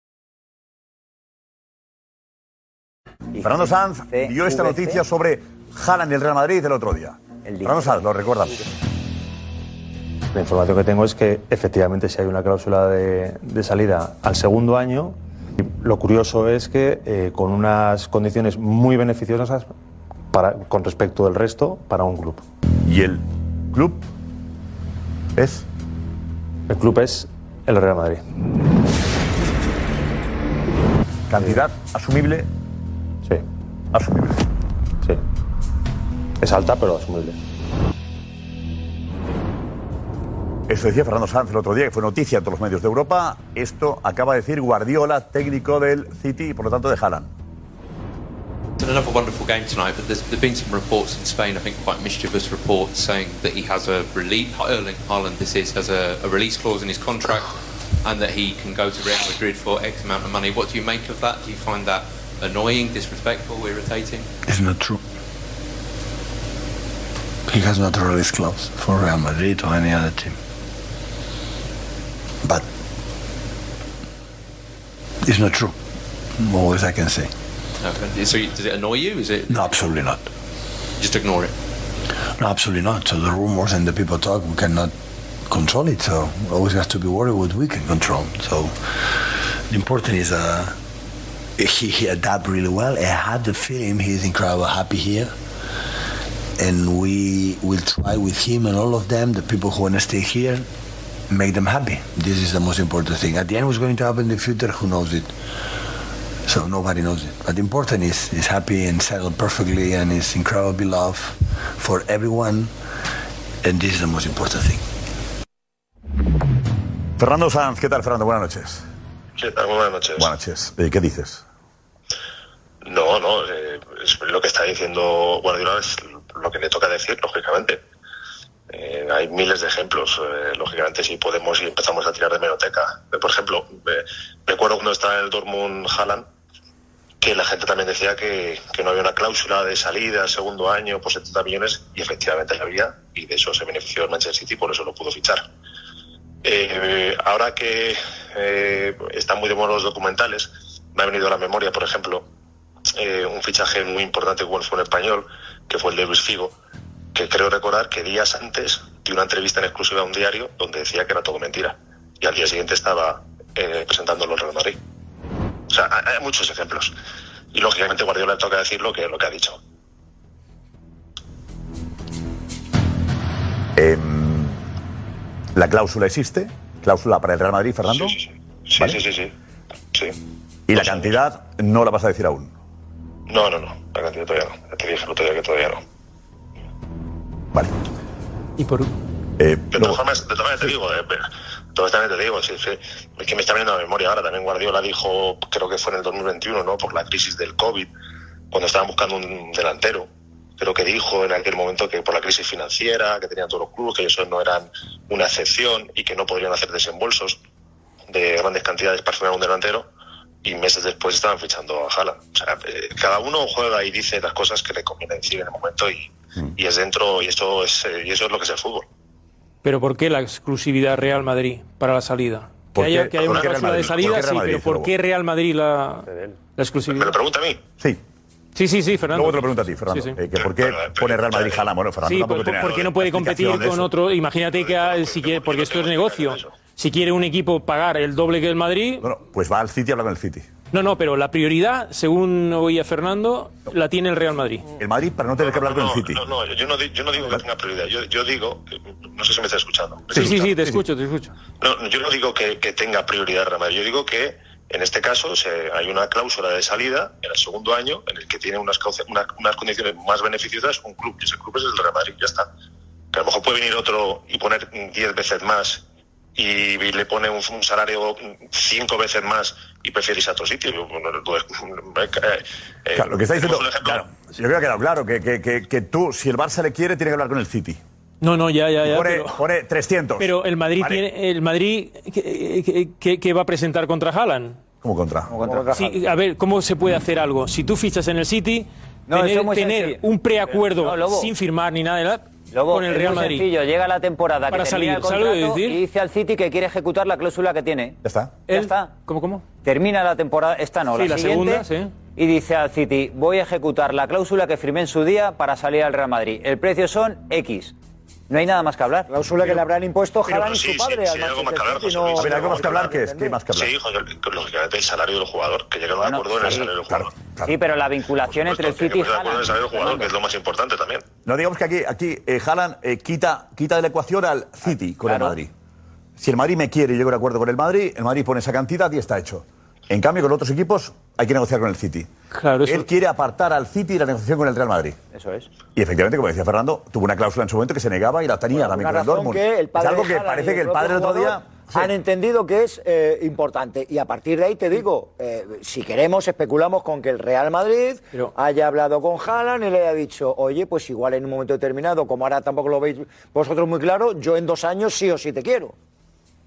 Speaker 8: Fernando Sanz dio esta noticia sobre Haaland y el Real Madrid el otro día. Fernando Sanz, lo recuerda.
Speaker 42: La información que tengo es que efectivamente si hay una cláusula de, de salida al segundo año, lo curioso es que eh, con unas condiciones muy beneficiosas para, con respecto del resto para un club.
Speaker 8: ¿Y el club es?
Speaker 42: El club es el Real Madrid.
Speaker 8: Cantidad asumible.
Speaker 42: Sí.
Speaker 8: Asumible.
Speaker 42: Sí. Es alta pero asumible.
Speaker 8: Esto decía Fernando Sanz el otro día, que fue noticia en todos los medios de Europa. Esto acaba de decir Guardiola, técnico del City y por lo tanto de Haaland.
Speaker 43: Another wonderful game tonight, but there's, there's been some reports in Spain, I think quite mischievous reports, saying that he has a release, Erling Haaland this is, has a, a release clause in his contract and that he can go to Real Madrid for X amount of money. What do you make of that? Do you find that annoying, disrespectful, irritating?
Speaker 44: It's not true. He has not a release clause for Real Madrid or any other team. But it's not true. As I can say.
Speaker 43: No, so does it annoy you? Is it
Speaker 44: No, absolutely not.
Speaker 43: just ignore it?
Speaker 44: No, absolutely not. So the rumors and the people talk, we cannot control it. So always has to be worried what we can control. So the important is uh, he, he adapt really well. I had the feeling he's incredibly happy here. And we will try with him and all of them, the people who want to stay here, make them happy. This is the most important thing. At the end, what's going to happen in the future, who knows it? So nobody knows it. But the important is is happy and settled perfectly and is incredibly loved for everyone. And this is the most important thing.
Speaker 8: Fernando Sanz, ¿qué tal, Fernando? Buenas noches.
Speaker 45: ¿Qué tal? Buenas noches.
Speaker 8: Buenas noches. Eh, ¿Qué dices?
Speaker 45: No, no, eh, es lo que está diciendo Guardiola es lo que le toca decir, lógicamente. Eh, hay miles de ejemplos, eh, lógicamente, si podemos y empezamos a tirar de meroteca. Eh, por ejemplo, eh, recuerdo cuando estaba en el Dortmund Haaland, que la gente también decía que, que no había una cláusula de salida al segundo año por 70 millones, y efectivamente la había, y de eso se benefició el Manchester City, por eso lo pudo fichar. Eh, ahora que eh, están muy de moda los documentales, me ha venido a la memoria, por ejemplo, eh, un fichaje muy importante que fue un español, que fue el de Luis Figo, que creo recordar que días antes dio una entrevista en exclusiva a un diario donde decía que era todo mentira. Y al día siguiente estaba eh, presentándolo en Real Madrid. O sea, hay, muchos ejemplos. Y lógicamente Guardiola toca decir lo que, lo que ha dicho.
Speaker 8: Em, ¿La cláusula existe? ¿Cláusula para el Real Madrid, Fernando?
Speaker 45: Sí,
Speaker 8: ¿Vale?
Speaker 45: sí, sí, sí. sí.
Speaker 8: ¿Y la cantidad no la vas a decir aún?
Speaker 45: No, no, no. La cantidad todavía no. Ya te dije el otro día que todavía no.
Speaker 6: Y por
Speaker 45: De todas formas, de todas maneras te digo, eh, todas maneras te digo, es que me está viniendo a la memoria ahora. También Guardiola dijo, creo que fue en el 2021, ¿no? Por la crisis del COVID, cuando estaban buscando un delantero. Creo que dijo en aquel momento que por la crisis financiera, que tenían todos los clubes, que eso no eran una excepción y que no podrían hacer desembolsos de grandes cantidades para firmar un delantero. Y meses después estaban fichando a Haaland. O sea, eh, cada uno juega y dice las cosas que le conviene decir en el momento y, y es dentro y eso es eh, y eso es lo que es el fútbol.
Speaker 6: Pero ¿por qué la exclusividad Real Madrid para la salida? Que
Speaker 45: ¿Por
Speaker 6: haya,
Speaker 45: qué-
Speaker 6: que haya una
Speaker 45: qué Real
Speaker 6: cláusula de
Speaker 45: Madrid?
Speaker 6: salida,
Speaker 45: ¿Por qué Real
Speaker 6: sí,
Speaker 45: Madrid,
Speaker 6: pero ¿por qué Real Madrid la, la exclusividad?
Speaker 45: ¿Me lo pregunta a mí?
Speaker 8: Sí.
Speaker 6: Sí, sí, sí, Fernando.
Speaker 8: Luego te lo pregunto a ti, Fernando.
Speaker 6: Sí, sí.
Speaker 8: Eh, que ¿Por qué pone Real Madrid Haaland? Bueno, Fernando
Speaker 6: Sí,
Speaker 8: tampoco
Speaker 6: por- porque no puede competir con otro. Imagínate que si quiere, porque esto es negocio. Si quiere un equipo pagar el doble que el Madrid.
Speaker 8: Bueno, pues va al City y habla con el City.
Speaker 6: No, no, pero la prioridad, según oía Fernando, la tiene el Real Madrid.
Speaker 8: El Madrid para no tener que hablar con el City.
Speaker 45: No, no, yo no, yo no digo que tenga prioridad. Yo, yo digo, no sé si me está escuchando. ¿Me
Speaker 6: Sí,
Speaker 45: está
Speaker 6: sí, sí, te escucho, te escucho.
Speaker 45: No, yo no digo que, que tenga prioridad Real Madrid. Yo digo que en este caso se- hay una cláusula de salida en el segundo año en el que tiene unas, unas, unas condiciones más beneficiosas un club. Y ese club es el Real Madrid. Ya está. Que a lo mejor puede venir otro y poner 10 veces más y le pone un, un salario cinco veces más y prefiere irse a otro sitio. Pues, eh, eh,
Speaker 8: Claro, lo que está diciendo,
Speaker 45: tenemos un ejemplo-
Speaker 8: claro, yo creo que ha quedado claro que, que, que, que tú, si el Barça le quiere, tiene que hablar con el City.
Speaker 6: No, no, ya, ya, ya.
Speaker 8: pone,
Speaker 6: pero-
Speaker 8: pone 300.
Speaker 6: Pero el Madrid
Speaker 8: Vale.
Speaker 6: tiene, el Madrid ¿qué, qué- qué- qué va a presentar contra Haaland?
Speaker 8: ¿Cómo contra?
Speaker 6: Sí, a ver, ¿cómo se puede hacer algo? Si tú fichas en el City,
Speaker 20: No,
Speaker 6: tener, un preacuerdo
Speaker 20: No,
Speaker 6: sin firmar ni nada de nada
Speaker 20: Lobo,
Speaker 6: con el
Speaker 20: es
Speaker 6: Real
Speaker 20: muy
Speaker 6: Madrid.
Speaker 20: sencillo, llega la temporada
Speaker 6: Para
Speaker 20: que termina
Speaker 6: salir,
Speaker 20: el
Speaker 6: ¿sabes lo que
Speaker 20: contrato
Speaker 6: decir?
Speaker 20: y dice al City que quiere ejecutar la cláusula que tiene.
Speaker 8: Ya está.
Speaker 20: Ya está.
Speaker 6: ¿Cómo, cómo?
Speaker 20: Termina la temporada, esta no,
Speaker 6: Sí,
Speaker 20: la,
Speaker 6: la
Speaker 20: siguiente,
Speaker 6: segunda, sí.
Speaker 20: y dice al City, voy a ejecutar la cláusula que firmé en su día para salir al Real Madrid. El precio son X. No hay nada más que hablar.
Speaker 19: Cláusula que le habrán impuesto Haaland y
Speaker 45: sí,
Speaker 19: su padre
Speaker 45: sí,
Speaker 19: al
Speaker 45: sí, hay algo más que hablar,
Speaker 19: City,
Speaker 45: José
Speaker 19: no-
Speaker 45: Luis.
Speaker 8: A ver, algo más que hablar, ¿qué es? ¿Qué más que hablar?
Speaker 45: Sí, lógicamente el salario del jugador, que lleguen a un acuerdo en el salario del jugador.
Speaker 20: Sí, pero la vinculación entre el
Speaker 45: Que
Speaker 20: City y
Speaker 45: en el salario del jugador,
Speaker 20: Haaland.
Speaker 45: que es lo más importante también.
Speaker 8: No digamos que aquí, aquí eh, Haaland eh, quita, quita de la ecuación al City con
Speaker 20: Claro.
Speaker 8: el Madrid. Si el Madrid me quiere y llego de acuerdo con el Madrid, el Madrid pone esa cantidad y está hecho. En cambio, con otros equipos hay que negociar con el City.
Speaker 6: Claro, eso-
Speaker 8: Él quiere apartar al City de la negociación con el Real Madrid.
Speaker 20: Eso es.
Speaker 8: Y efectivamente, como decía Fernando, tuvo una cláusula en su momento que se negaba y la tenía también
Speaker 19: Una
Speaker 8: con el Dortmund.
Speaker 19: que el padre
Speaker 8: es algo que parece que el padre el otro día...
Speaker 19: han entendido que es eh, importante. Y a partir de ahí te digo, eh, si queremos, especulamos con que el Real Madrid haya hablado con Haaland y le haya dicho, oye, pues igual en un momento determinado, como ahora tampoco lo veis vosotros muy claro, yo en dos años sí o sí te quiero.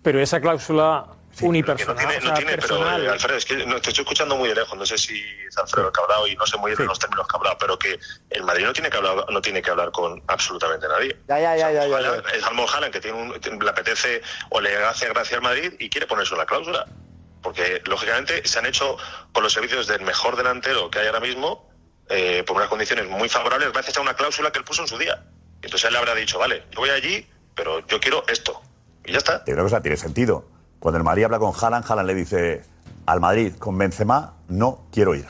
Speaker 6: Pero esa cláusula unipersonal,
Speaker 45: No tiene,
Speaker 6: o sea,
Speaker 45: no tiene, pero
Speaker 6: personal.
Speaker 45: eh, Alfredo, es que no, te estoy escuchando muy de lejos, no sé si es Alfredo el que ha hablado y no sé muy bien los términos que ha hablado, pero que el Madrid no tiene que hablar, no tiene que hablar con absolutamente nadie.
Speaker 19: Ya, ya, ya, ya, ya,
Speaker 45: Haaland- Es Almo Haaland que tiene un, le apetece o le hace gracia al Madrid y quiere ponerse la cláusula. Porque, lógicamente, se han hecho con los servicios del mejor delantero que hay ahora mismo, eh, por unas condiciones muy favorables, gracias a una cláusula que él puso en su día. Entonces él le habrá dicho, vale, yo voy allí, pero yo quiero esto. Y ya está.
Speaker 8: Te digo una cosa, tiene sentido. Cuando el Madrid habla con Haaland, Haaland le dice al Madrid, con Benzema, no quiero ir.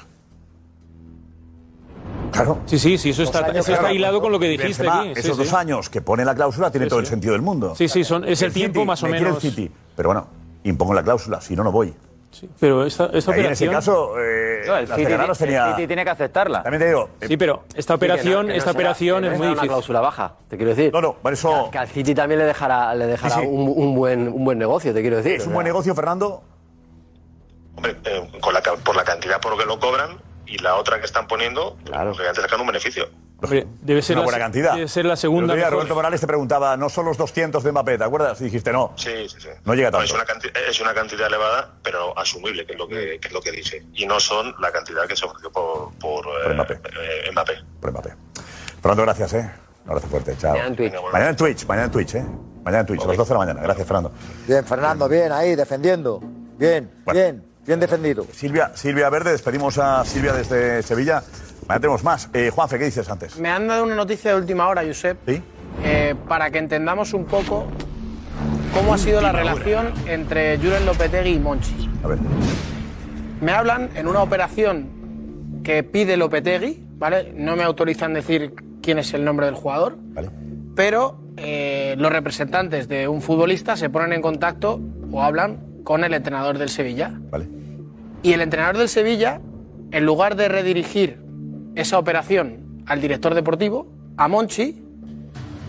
Speaker 8: Claro.
Speaker 6: Sí, sí, sí, eso está,
Speaker 8: años,
Speaker 6: eso está
Speaker 8: claro.
Speaker 6: hilado con lo que dijiste
Speaker 8: Benzema,
Speaker 6: aquí. sí,
Speaker 8: esos
Speaker 6: sí.
Speaker 8: dos años que pone la cláusula tiene
Speaker 6: Sí,
Speaker 8: todo el sentido del mundo.
Speaker 6: Sí, sí, son- es el tiempo
Speaker 8: City,
Speaker 6: más o
Speaker 8: me
Speaker 6: menos.
Speaker 8: el City. Pero bueno, impongo la cláusula, si no, no voy.
Speaker 6: Pero esta, esta
Speaker 8: Ahí en ese
Speaker 6: operación.
Speaker 8: caso, eh,
Speaker 6: No, el City- el
Speaker 8: tenía...
Speaker 6: City
Speaker 20: tiene que aceptarla.
Speaker 8: También te digo... eh,
Speaker 6: Sí, pero esta operación, esta operación es muy
Speaker 21: una
Speaker 6: difícil.
Speaker 21: cláusula baja, te quiero decir.
Speaker 8: No, no, por eso.
Speaker 21: Que, que al City también le dejará, le dejará
Speaker 8: Sí, sí.
Speaker 21: Un, un buen, un buen negocio, te quiero decir.
Speaker 8: ¿Es un buen negocio, Fernando?
Speaker 45: Hombre, eh, con la, ca- por la cantidad por lo que lo cobran y la otra que están poniendo, claro. lógicamente sacan un beneficio.
Speaker 6: Hombre, debe ser
Speaker 8: una
Speaker 6: la,
Speaker 8: buena cantidad.
Speaker 6: Debe ser la segunda.
Speaker 8: Día. Roberto Morales te preguntaba, no son los 200 de Mbappé, ¿te acuerdas? Y dijiste, no,
Speaker 45: Sí, sí, sí.
Speaker 8: no llega tanto.
Speaker 45: Es una, canti- es una cantidad elevada, pero asumible, que es lo que, que es lo que dice. Y no son la cantidad que se ofreció por, por, eh, eh, Mbappé.
Speaker 8: Por Mbappé. Fernando, gracias, ¿eh? Un abrazo fuerte, chao.
Speaker 21: Mañana en Twitch.
Speaker 8: Mañana en Twitch, mañana en Twitch, ¿eh? Mañana en Twitch, a las 12 de la mañana. Gracias, Fernando.
Speaker 19: Bien, Fernando, bien ahí, defendiendo. Bien, bien, bien defendido.
Speaker 8: Silvia, Silvia Verde, despedimos a Silvia desde Sevilla. Mañana tenemos más. Eh, Juanfe, ¿qué dices antes?
Speaker 5: Me han dado una noticia de última hora, Josep, eh, para que entendamos un poco cómo ha sido la relación entre Julen Lopetegui y Monchi.
Speaker 8: A ver.
Speaker 5: Me hablan en una operación que pide Lopetegui, ¿vale? No me autorizan decir quién es el nombre del jugador, pero eh, los representantes de un futbolista se ponen en contacto o hablan con el entrenador del Sevilla. Y el entrenador del Sevilla, en lugar de redirigir esa operación al director deportivo, a Monchi,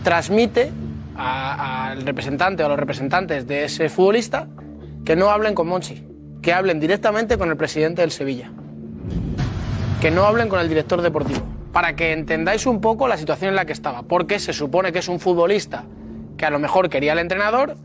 Speaker 5: transmite al representante o a los representantes de ese futbolista que no hablen con Monchi, que hablen directamente con el presidente del Sevilla, que no hablen con el director deportivo, para que entendáis un poco la situación en la que estaba, porque se supone que es un futbolista que a lo mejor quería al entrenador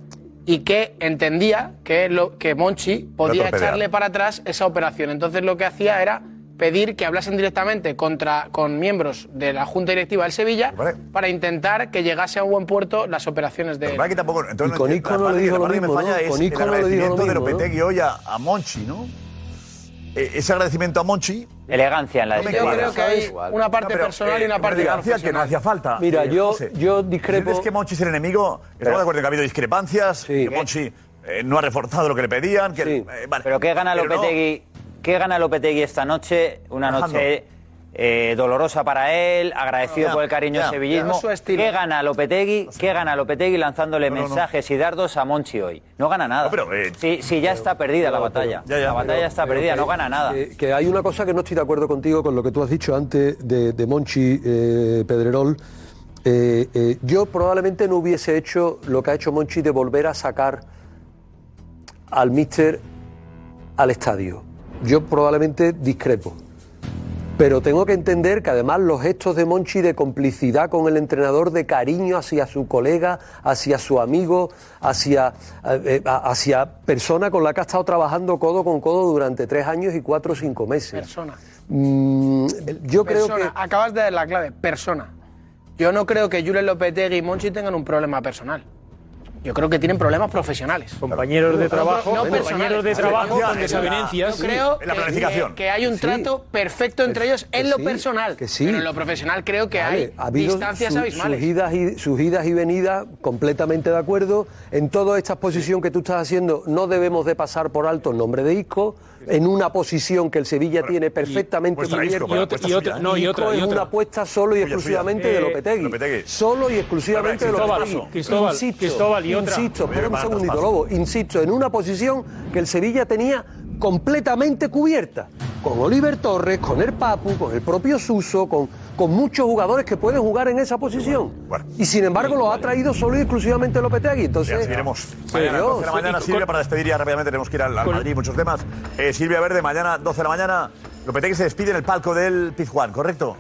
Speaker 5: y que entendía que, lo, que Monchi podía echarle para atrás esa operación. Entonces lo que hacía era pedir que hablasen directamente contra, con miembros de la Junta Directiva del Sevilla para intentar que llegase a un buen puerto las operaciones de...
Speaker 8: Verdad que tampoco, entonces,
Speaker 5: Y con
Speaker 8: la
Speaker 5: Isco no le dijo lo mismo, ¿no?
Speaker 8: es
Speaker 5: Con Isco
Speaker 8: el
Speaker 5: no le dijo lo
Speaker 8: agradecimiento de
Speaker 5: mismo, ¿no?
Speaker 8: Hoy a, a Monchi, ¿no? Eh, ese agradecimiento a Monchi.
Speaker 20: Elegancia en la
Speaker 8: No me
Speaker 5: Yo creo que hay una parte
Speaker 8: No, pero,
Speaker 5: personal y
Speaker 8: eh,
Speaker 5: una parte
Speaker 8: elegancia que no hacía falta.
Speaker 5: Mira,
Speaker 8: Eh,
Speaker 5: yo-
Speaker 8: José,
Speaker 5: yo
Speaker 8: ¿sientes que Monchi es el enemigo? Estamos de acuerdo en que ha habido discrepancias, que Monchi eh, no ha reforzado lo que le pedían. Que, eh, vale.
Speaker 20: Pero ¿qué gana
Speaker 8: Pero no-
Speaker 20: Lopetegui? ¿Qué gana Lopetegui esta noche? Una noche eh, dolorosa para él, agradecido
Speaker 8: Ya,
Speaker 20: por el cariño
Speaker 8: ya,
Speaker 20: del sevillismo.
Speaker 8: ya.
Speaker 20: ¿Qué gana Lopetegui? ¿Qué gana Lopetegui lanzándole
Speaker 8: No, no, no.
Speaker 20: mensajes y dardos a Monchi hoy? No gana nada.
Speaker 8: pero, eh,
Speaker 20: sí, sí, ya está perdida la batalla. la batalla está perdida,
Speaker 7: que-
Speaker 20: no gana nada.
Speaker 7: Que, que hay una cosa que no estoy de acuerdo contigo con lo que tú has dicho antes de, de Monchi eh, Pedrerol. Eh, eh, yo probablemente no hubiese hecho lo que ha hecho Monchi de volver a sacar al míster al estadio. Yo probablemente discrepo. Pero tengo que entender que además los gestos de Monchi de complicidad con el entrenador, de cariño hacia su colega, hacia su amigo, hacia, eh, eh, hacia persona con la que ha estado trabajando codo con codo durante tres años y cuatro o cinco meses.
Speaker 5: Persona.
Speaker 7: Mm, yo creo que...
Speaker 5: Acabas de dar la clave, persona. Yo no creo que Julen Lopetegui y Monchi tengan un problema personal. Yo creo que tienen problemas profesionales.
Speaker 6: Compañeros de trabajo,
Speaker 5: no
Speaker 6: compañeros de trabajo
Speaker 5: Yo
Speaker 6: con desavenencias.
Speaker 5: creo
Speaker 6: En la
Speaker 5: que-
Speaker 6: planificación.
Speaker 5: Que, que hay un
Speaker 6: Sí.
Speaker 5: trato perfecto entre ellos en lo
Speaker 7: sí,
Speaker 5: personal.
Speaker 7: que sí.
Speaker 5: Pero en lo profesional creo que
Speaker 7: Vale,
Speaker 5: hay
Speaker 7: ha habido
Speaker 5: distancias
Speaker 7: su-
Speaker 5: abismales.
Speaker 7: Sus idas, y, sus idas y venidas, completamente de acuerdo. En toda esta exposición que tú estás haciendo, no debemos de pasar por alto el nombre de Isco, en una posición que el Sevilla tiene perfectamente cubierta.
Speaker 8: para- Y otra-
Speaker 7: no, y otra,
Speaker 8: es
Speaker 7: es
Speaker 8: una
Speaker 7: apuesta solo y exclusivamente
Speaker 8: Eh,
Speaker 7: de Lopetegui.
Speaker 8: Lopetegui.
Speaker 7: Solo y exclusivamente de Lopetegui.
Speaker 8: Cristóbal,
Speaker 7: insisto,
Speaker 6: Cristóbal, y otra.
Speaker 7: Insisto, espera un segundito. Lobo. Insisto, en una posición que el Sevilla tenía completamente cubierta. Con Oliver Torres, con el Papu, con el propio Suso, con, con muchos jugadores que pueden jugar en esa posición. Y sin embargo lo ha traído solo y exclusivamente Lopetegui. Entonces,
Speaker 8: Ya, seguiremos. Mañana,
Speaker 7: Dios.
Speaker 8: 12 de la mañana, Silvia, para despedir ya rápidamente tenemos que ir al, al Madrid, muchos temas. Eh, Silvia Verde, mañana, 12 de la mañana, Lopetegui se despide en el palco del Pizjuán, ¿correcto?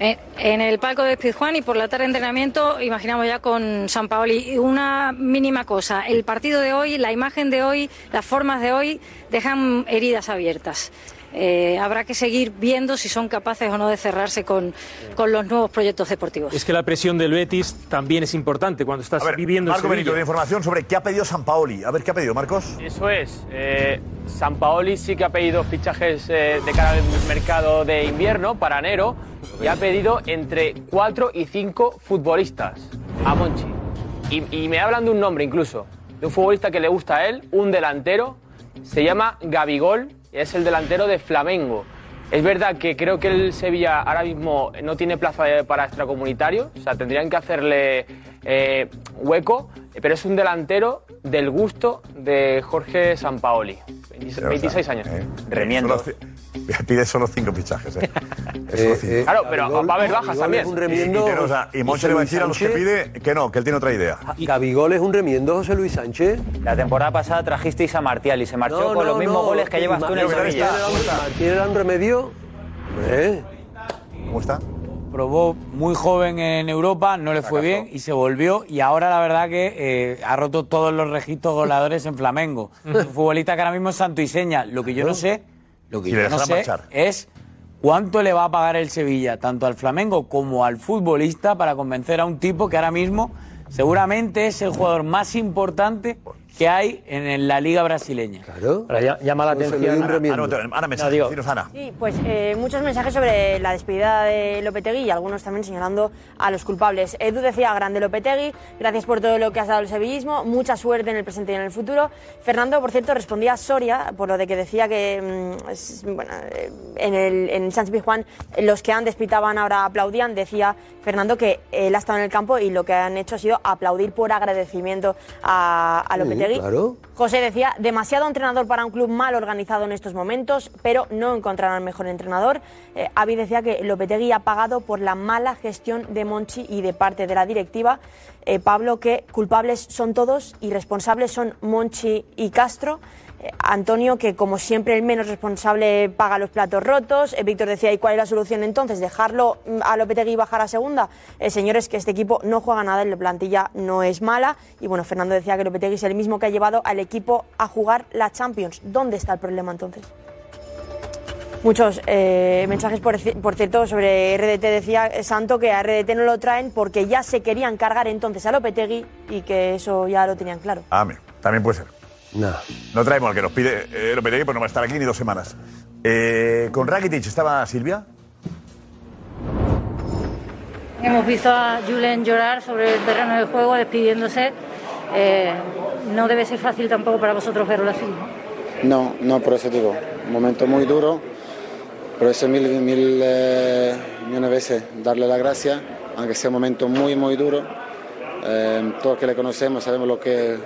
Speaker 46: En, en el palco de Pizjuán y por la tarde de entrenamiento, imaginamos ya con San Paoli. Una mínima cosa, el partido de hoy, la imagen de hoy, las formas de hoy dejan heridas abiertas. Eh, habrá que seguir viendo si son capaces o no de cerrarse con, con los nuevos proyectos deportivos.
Speaker 6: Es que la presión del Betis también es importante cuando estás viviendo en
Speaker 8: Marco Benito, de información sobre qué ha pedido San Paoli. A ver, ¿qué ha pedido, Marcos?
Speaker 47: Eso es. Eh, San Paoli sí que ha pedido fichajes eh, de cara al mercado de invierno para enero.
Speaker 2: y ha pedido entre 4 y 5 futbolistas a Monchi. Y, y me hablan de un nombre incluso, de un futbolista que le gusta a él, un delantero, se llama Gabigol, es el delantero de Flamengo. Es verdad que creo que el Sevilla ahora mismo no tiene plaza eh, para extracomunitario, o sea, tendrían que hacerle eh, hueco, pero es un delantero del gusto de Jorge Sampaoli, 26, 26 años.
Speaker 8: Remiendo. Pide solo cinco fichajes, ¿eh? Es solo cinco.
Speaker 2: Claro, pero va a haber bajas también.
Speaker 8: Y, y, tiene, o sea, y Monchi le va a decir a los que pide que no, que él tiene otra idea.
Speaker 7: Gabigol es un remiendo, José Luis Sánchez.
Speaker 20: La temporada pasada trajisteis a Martial y se marchó con los mismos goles que llevas tú en el Sevilla.
Speaker 7: Era un remedio. Hombre.
Speaker 8: ¿Cómo está?
Speaker 48: Probó muy joven en Europa, no le fue bien y se volvió. Y ahora la verdad que eh, ha roto todos los registros goleadores en Flamengo. un futbolista que ahora mismo es santo y seña. Lo que yo no sé, lo que
Speaker 8: Y
Speaker 48: yo no sé
Speaker 8: marchar.
Speaker 48: es cuánto le va a pagar el Sevilla, tanto al Flamengo como al futbolista, para convencer a un tipo que ahora mismo seguramente es el jugador más importante que hay en la liga brasileña.
Speaker 7: Claro.
Speaker 48: llama la atención.
Speaker 8: Ana, mensaje,
Speaker 48: digo.
Speaker 8: dinos, Ana.
Speaker 10: Sí, pues eh, muchos mensajes sobre la despedida de Lopetegui y algunos también señalando a los culpables. Edu decía, grande Lopetegui, gracias por todo lo que has dado al sevillismo, mucha suerte en el presente y en el futuro. Fernando, por cierto, respondía a Soria por lo de que decía que mm, es- bueno, eh, en el, en Sánchez Pizjuán eh, los que antes pitaban ahora aplaudían. Decía Fernando que él ha estado en el campo y lo que han hecho ha sido aplaudir por agradecimiento a, a Lopetegui.
Speaker 7: Claro.
Speaker 10: José decía, demasiado entrenador para un club mal organizado en estos momentos, pero no encontrarán mejor entrenador. Eh, Avi decía que Lopetegui ha pagado por la mala gestión de Monchi y de parte de la directiva. Eh, Pablo, que culpables son todos y responsables son Monchi y Castro. Antonio, que como siempre el menos responsable paga los platos rotos. Eh, Víctor decía, ¿y cuál es la solución entonces? ¿Dejarlo mm, a Lopetegui y bajar a segunda? Eh, señores, que este equipo no juega nada la plantilla no es mala. Y bueno, Fernando decía que Lopetegui es el mismo que ha llevado al equipo a jugar la Champions. ¿Dónde está el problema entonces? Muchos eh, mensajes, por, por cierto, sobre RDT. Decía Santo que a RDT no lo traen porque ya se querían cargar entonces a Lopetegui y que eso ya lo tenían claro.
Speaker 8: Amén. También puede ser.
Speaker 7: No.
Speaker 8: No traemos al que nos pide eh, Lopetegui, pues no va a estar aquí ni dos semanas. Eh, con Rakitic estaba Silvia.
Speaker 9: Hemos visto a Julen llorar sobre el terreno de juego, despidiéndose. Eh, no debe ser fácil tampoco para vosotros verlo así. ¿no?
Speaker 44: No, no, por eso digo, un momento muy duro, por eso mil, mil eh, millones de veces darle la gracia, aunque sea un momento muy, muy duro. Eh, todos que le conocemos sabemos lo que,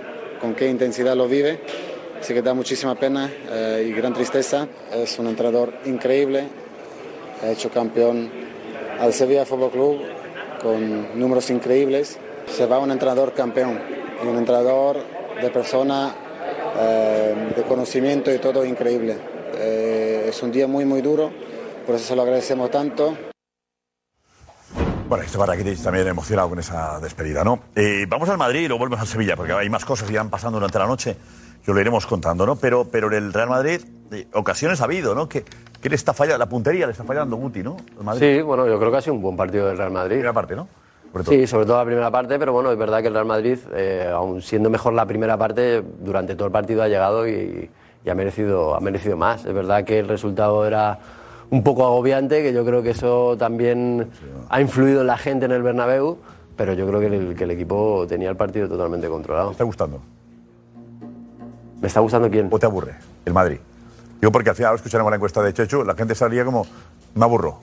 Speaker 44: con qué intensidad lo vive, así que da muchísima pena eh, y gran tristeza. Es un entrenador increíble, ha hecho campeón al Sevilla Fútbol Club con números increíbles. Se va un entrenador campeón un entrenador de persona eh, de conocimiento y todo increíble. Eh, es un día muy, muy duro, por eso se lo agradecemos tanto.
Speaker 8: Bueno, estaba Rakitic también emocionado con esa despedida, ¿no? Eh, vamos al Madrid y luego volvemos a Sevilla, porque hay más cosas que van pasando durante la noche que os lo iremos contando, ¿no? Pero, pero en el Real Madrid, eh, ocasiones ha habido, ¿no? Que, que le está fallando, la puntería le está fallando Guti, ¿no?
Speaker 21: Sí, bueno, yo creo que ha sido un buen partido del Real Madrid.
Speaker 8: Primera parte, ¿no?
Speaker 21: Sí, sobre todo la primera parte, pero bueno, es verdad que el Real Madrid, eh, aun siendo mejor la primera parte, durante todo el partido ha llegado y, y ha, merecido, ha merecido más. Es verdad que el resultado era un poco agobiante, que yo creo que eso también ha influido en la gente en el Bernabéu, pero yo creo que el, que el equipo tenía el partido totalmente controlado. ¿Me
Speaker 8: está gustando?
Speaker 21: ¿Me está gustando quién?
Speaker 8: ¿O te aburre? El Madrid. Digo porque al final escucharemos la encuesta de Chechu, la gente salía como, me aburro.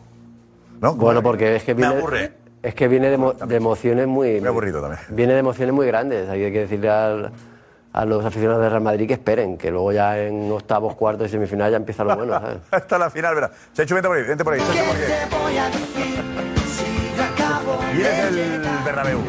Speaker 8: ¿No?
Speaker 21: Bueno, porque es que
Speaker 8: Me
Speaker 21: viene,
Speaker 8: aburre.
Speaker 21: es que viene de, de emociones muy...
Speaker 8: Muy aburrido también.
Speaker 21: Viene de emociones muy grandes. Hay que decirle al- a los aficionados del Real Madrid que esperen, que luego ya en octavos, cuartos y semifinal ya empieza lo bueno. ¿sabes?
Speaker 8: Hasta la final, verá. Chechu, vente por ahí, vente por ahí. Chechu, porque... Y eres el Bernabéu.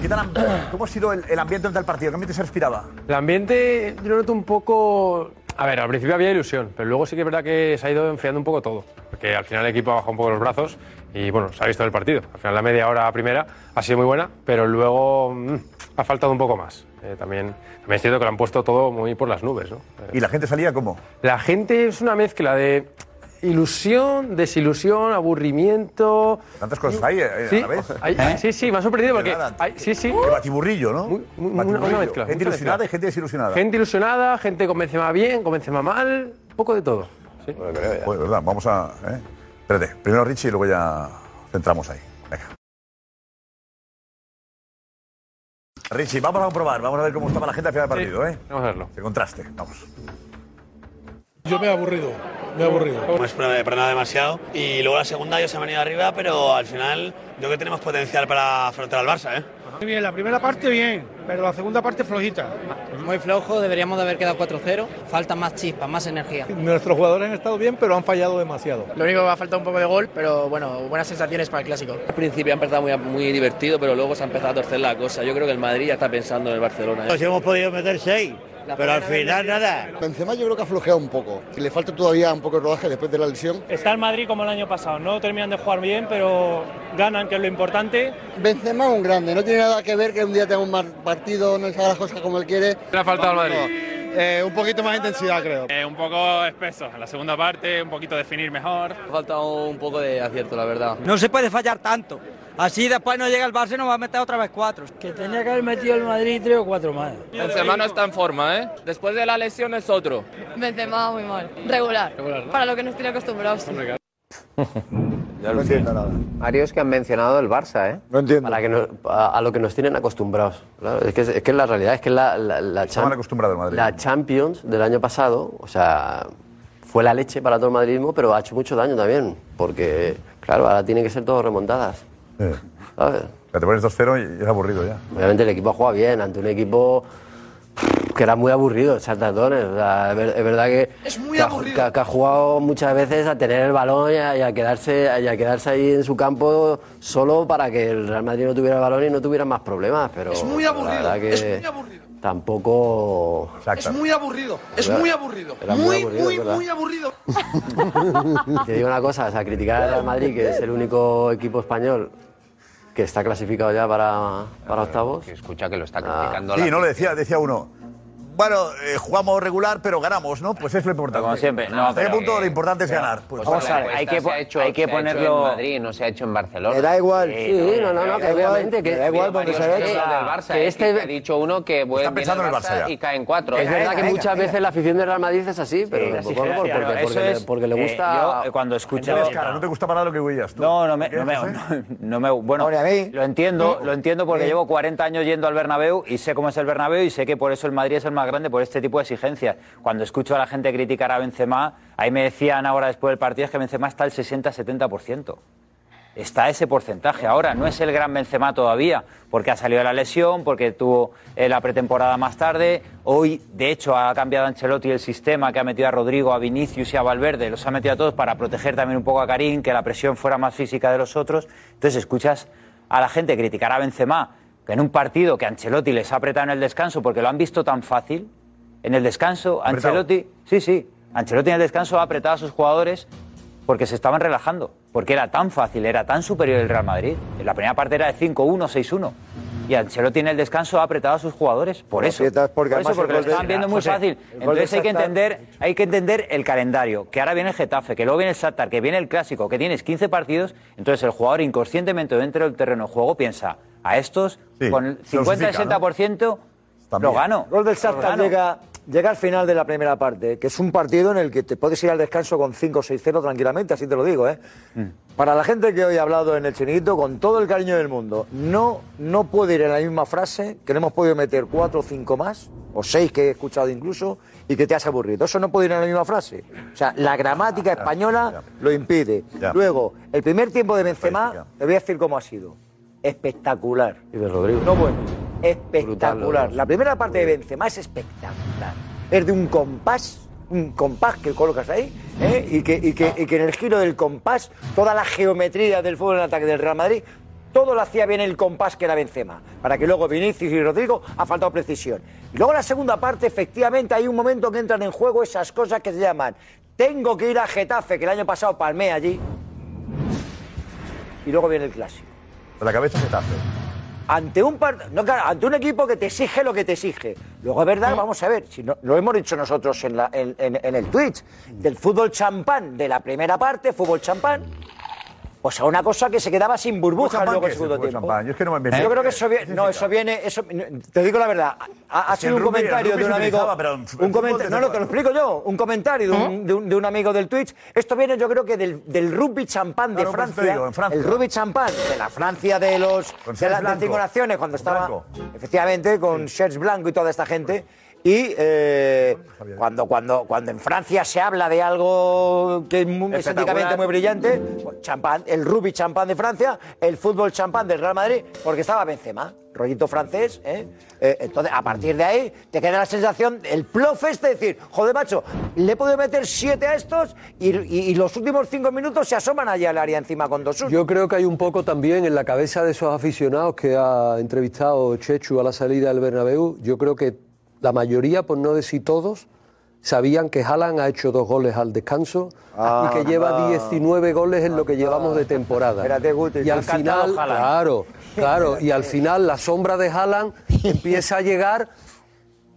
Speaker 8: ¿Qué tal, am- ¿Cómo ha sido el, el ambiente durante el partido? ¿Qué ambiente se respiraba?
Speaker 49: El ambiente yo lo noto un poco... A ver, al principio había ilusión, pero luego sí que es verdad que se ha ido enfriando un poco todo. Porque al final el equipo ha bajado un poco los brazos y bueno, se ha visto el partido. Al final la media hora primera ha sido muy buena, pero luego mm, ha faltado un poco más. Eh, también, también es cierto que lo han puesto todo muy por las nubes. ¿no?
Speaker 8: ¿Y la gente salía cómo?
Speaker 49: La gente es una mezcla de ilusión, desilusión, aburrimiento.
Speaker 8: Tantas cosas hay, eh,
Speaker 49: Sí,
Speaker 8: a la vez.
Speaker 49: hay-
Speaker 8: ¿Eh?
Speaker 49: sí, sí, me ha sorprendido porque. hay- sí, sí.
Speaker 8: De batiburrillo, ¿no?
Speaker 49: Muy- muy- una,
Speaker 8: Batiburrillo.
Speaker 49: una mezcla.
Speaker 8: Gente ilusionada
Speaker 49: mezcla.
Speaker 8: y gente desilusionada.
Speaker 49: Gente ilusionada, gente con Benzema bien, con Benzema mal, un poco de todo. Sí.
Speaker 8: Pues verdad, vamos a. ¿eh? Espérate, primero Richie y luego ya centramos ahí. Venga. Richie, vamos a comprobar, vamos a ver cómo estaba la gente al final del partido, ¿eh?
Speaker 49: Vamos a verlo.
Speaker 8: De contraste, vamos.
Speaker 50: Yo me he aburrido, me he aburrido.
Speaker 51: No hemos frenado demasiado y luego la segunda ellos se han venido arriba, pero al final yo creo que tenemos potencial para afrontar al Barça, ¿eh?
Speaker 50: Muy bien, la primera parte bien, pero la segunda parte flojita.
Speaker 33: Muy flojo, deberíamos de haber quedado 4-0. Falta más chispa, más energía.
Speaker 50: Nuestros jugadores han estado bien, pero han fallado demasiado.
Speaker 5: Lo único que va a faltar un poco de gol, pero bueno, buenas sensaciones para el clásico.
Speaker 36: Al principio ha empezado muy, muy divertido, pero luego se ha empezado a torcer la cosa. Yo creo que el Madrid ya está pensando en el Barcelona. ¿eh?
Speaker 52: Pues hemos podido meter seis, pero al final nada.
Speaker 53: Benzema yo creo que ha flojeado un poco, que le falta todavía un poco de rodaje después de la lesión.
Speaker 6: Está el Madrid como el año pasado, no terminan de jugar bien, pero ganan, que es lo importante.
Speaker 53: Benzema es un grande, no tiene nada que ver que un día tenga un mal partido, no le haga las cosas como él quiere.
Speaker 49: Le ha faltado al Madrid.
Speaker 53: Eh, un poquito más de intensidad creo.
Speaker 40: Eh, un poco espeso en la segunda parte, un poquito definir mejor.
Speaker 36: Ha faltado un poco de acierto, la verdad.
Speaker 33: No se puede fallar tanto. Así después no llega el Barça y nos va a meter otra vez cuatro. Que tenía que haber metido el Madrid tres o cuatro más.
Speaker 36: Benzema no está en forma, ¿eh? Después de la lesión es otro.
Speaker 54: Benzema muy mal, regular,
Speaker 36: Regular, ¿no?
Speaker 54: para lo que nos tiene acostumbrados.
Speaker 18: Ya lo entiendo nada. Varios que han mencionado el Barça, ¿eh?
Speaker 19: No entiendo.
Speaker 21: Para que no- a, a lo que nos tienen acostumbrados. Claro, es, que, es que la realidad es que la, la, la,
Speaker 8: Madrid.
Speaker 21: la Champions del año pasado, o sea, fue la leche para todo el madridismo, pero ha hecho mucho daño también. Porque, claro, ahora tienen que ser todo remontadas.
Speaker 8: Eh.
Speaker 21: ¿sabes?
Speaker 8: Ya te pones 2-0 y es aburrido ya.
Speaker 21: Obviamente el equipo ha jugado bien ante un equipo que era muy aburrido, Chartatones. O sea, es, ver- es verdad que,
Speaker 50: Es muy
Speaker 21: que ha-
Speaker 50: aburrido.
Speaker 21: que ha- que ha jugado muchas veces a tener el balón y a, y a quedarse, y a quedarse ahí en su campo solo para que el Real Madrid no tuviera el balón y no tuviera más problemas. Pero
Speaker 50: Es muy
Speaker 21: la
Speaker 50: aburrido,
Speaker 21: verdad que
Speaker 50: es muy aburrido.
Speaker 21: Tampoco.
Speaker 50: Es muy aburrido, es muy aburrido.
Speaker 21: era muy
Speaker 50: Muy,
Speaker 21: aburrido,
Speaker 50: muy, aburrido.
Speaker 21: Te digo una cosa, o sea, criticar al Real Madrid, que es el único equipo español que está clasificado ya para, para octavos.
Speaker 18: Que escucha que lo está
Speaker 21: criticando
Speaker 8: Sí, no le decía, decía uno. Bueno, eh, jugamos regular, pero ganamos, ¿no? Pues es lo importante.
Speaker 20: Como siempre, no,
Speaker 8: ¿Hasta qué
Speaker 20: pero
Speaker 8: punto
Speaker 20: que-
Speaker 8: lo importante es ganar? Pues,
Speaker 18: Vamos a ver,
Speaker 20: hay que
Speaker 18: se ha hecho,
Speaker 20: hay que
Speaker 18: se ha hecho
Speaker 20: ponerlo-
Speaker 18: en Madrid, no se ha hecho en Barcelona.
Speaker 19: Me da igual.
Speaker 21: Sí, no, no, no, que obviamente que-
Speaker 18: da igual
Speaker 21: porque se ve que- que
Speaker 18: eh,
Speaker 21: este-
Speaker 18: ha dicho uno que bueno,
Speaker 21: Está pensando en el Barça ya.
Speaker 18: y caen cuatro.
Speaker 21: Es
Speaker 18: ¿eh?
Speaker 21: verdad que muchas veces la afición del Real Madrid es así, pero porque,
Speaker 20: eso
Speaker 21: le-
Speaker 20: es,
Speaker 21: porque le
Speaker 20: eh,
Speaker 21: gusta.
Speaker 20: yo, eh, cuando escucho-
Speaker 8: Tienes cara, no te gusta para lo que huellas tú.
Speaker 20: No, no me, no me- bueno, lo entiendo, lo entiendo porque llevo 40 años yendo al Bernabéu y sé cómo es el Bernabéu y sé que por eso el Madrid es el más grande por este tipo de exigencias. Cuando escucho a la gente criticar a Benzema, ahí me decían ahora después del partido es que Benzema está al 60-70%. Está ese porcentaje ahora, no es el gran Benzema todavía, porque ha salido de la lesión, porque tuvo eh, la pretemporada más tarde. Hoy, de hecho, ha cambiado Ancelotti el sistema que ha metido a Rodrigo, a Vinicius y a Valverde, los ha metido a todos para proteger también un poco a Karim, que la presión fuera más física de los otros. Entonces escuchas a la gente criticar a Benzema, que en un partido que Ancelotti les ha apretado en el descanso porque lo han visto tan fácil, en el descanso
Speaker 8: ¿Apretado?
Speaker 20: Ancelotti, sí, sí, Ancelotti en el descanso ha apretado a sus jugadores porque se estaban relajando, porque era tan fácil, era tan superior el Real Madrid. En la primera parte era de 5-1, 6-1. Y Ancelotti en el descanso ha apretado a sus jugadores, por eso.
Speaker 19: porque
Speaker 20: por eso, porque lo estaban viendo muy fácil. Entonces hay que, entender, hay que entender el calendario, que ahora viene el Getafe, que luego viene el Shakhtar, que viene el Clásico, que tienes 15 partidos, entonces el jugador inconscientemente dentro del terreno de juego piensa, a estos
Speaker 19: Sí,
Speaker 20: con el
Speaker 19: se dosifica,
Speaker 20: 50-60% lo gano.
Speaker 19: Gol del Shakhtar llega, llega al final de la primera parte, que es un partido en el que te puedes ir al descanso con 5-6-0 tranquilamente, así te lo digo. ¿eh? Para la gente que hoy ha hablado en el chiringuito, con todo el cariño del mundo, no, no puede ir en la misma frase que no hemos podido meter 4 o 5 más, o 6 que he escuchado incluso, y que te has aburrido. Eso no puede ir en la misma frase. O sea, la gramática española lo impide.
Speaker 8: Ya.
Speaker 19: Luego, el primer tiempo de Benzema, te voy a decir cómo ha sido. Espectacular.
Speaker 21: Y de Rodrigo.
Speaker 19: No bueno. Espectacular.
Speaker 21: Brutal,
Speaker 19: La primera parte de Benzema es espectacular. Es de un compás, un compás que colocas ahí, ¿eh? y, que, y, que, y que en el giro del compás, toda la geometría del fútbol en ataque del Real Madrid, todo lo hacía bien el compás que era Benzema, para que luego Vinicius y Rodrigo ha faltado precisión. Y luego en la segunda parte, efectivamente, hay un momento que entran en juego esas cosas que se llaman tengo que ir a Getafe, que el año pasado palmé allí, y luego viene el clásico
Speaker 8: La cabeza Getafe.
Speaker 19: ante un par- no, claro, ante un equipo que te exige lo que te exige. Luego es verdad, vamos a ver, si no, lo hemos dicho nosotros en, la- en- en- en el Twitch, del fútbol champán de la primera parte, fútbol champán, pues a una cosa que se quedaba sin burbujas luego el segundo
Speaker 8: ¿Fue
Speaker 19: tiempo.
Speaker 8: champán? Yo es que no me-
Speaker 19: Yo creo que eso viene, no, eso viene, eso, te digo la verdad, ha, sido un comentario de un
Speaker 8: se
Speaker 19: amigo,
Speaker 8: en
Speaker 19: un comentario, no, no, te lo explico yo, un comentario de un, de un- de un amigo del Twitch. Esto viene, yo creo que del, del rugby champán de
Speaker 8: Claro,
Speaker 19: Francia,
Speaker 8: digo, en Francia.
Speaker 19: el rugby champán de la Francia de los de las de
Speaker 8: blanco.
Speaker 19: cinco naciones cuando
Speaker 8: Con
Speaker 19: estaba,
Speaker 8: blanco.
Speaker 19: efectivamente, con shirts blanco y toda esta gente. Y eh, cuando, cuando, cuando en Francia se habla de algo que es muy, estéticamente muy brillante, pues, champán, el rugby champán de Francia, el fútbol champán del Real Madrid, porque estaba Benzema, rollito francés. ¿eh? Eh, entonces, a partir de ahí, te queda la sensación, el plof este de decir, joder, macho, le he podido meter siete a estos y, y- y los últimos cinco minutos se asoman allá al área encima con dos
Speaker 7: Yo creo que hay un poco también en la cabeza de esos aficionados que ha entrevistado Chechu a la salida del Bernabéu. Yo creo que la mayoría, por no decir todos, sabían que Haaland ha hecho dos goles al descanso
Speaker 19: Ah,
Speaker 7: y que lleva
Speaker 19: ah.
Speaker 7: 19 goles en lo que llevamos de temporada.
Speaker 19: Espérate, Guti,
Speaker 7: y al final, claro, claro, y al final la sombra de Haaland empieza a llegar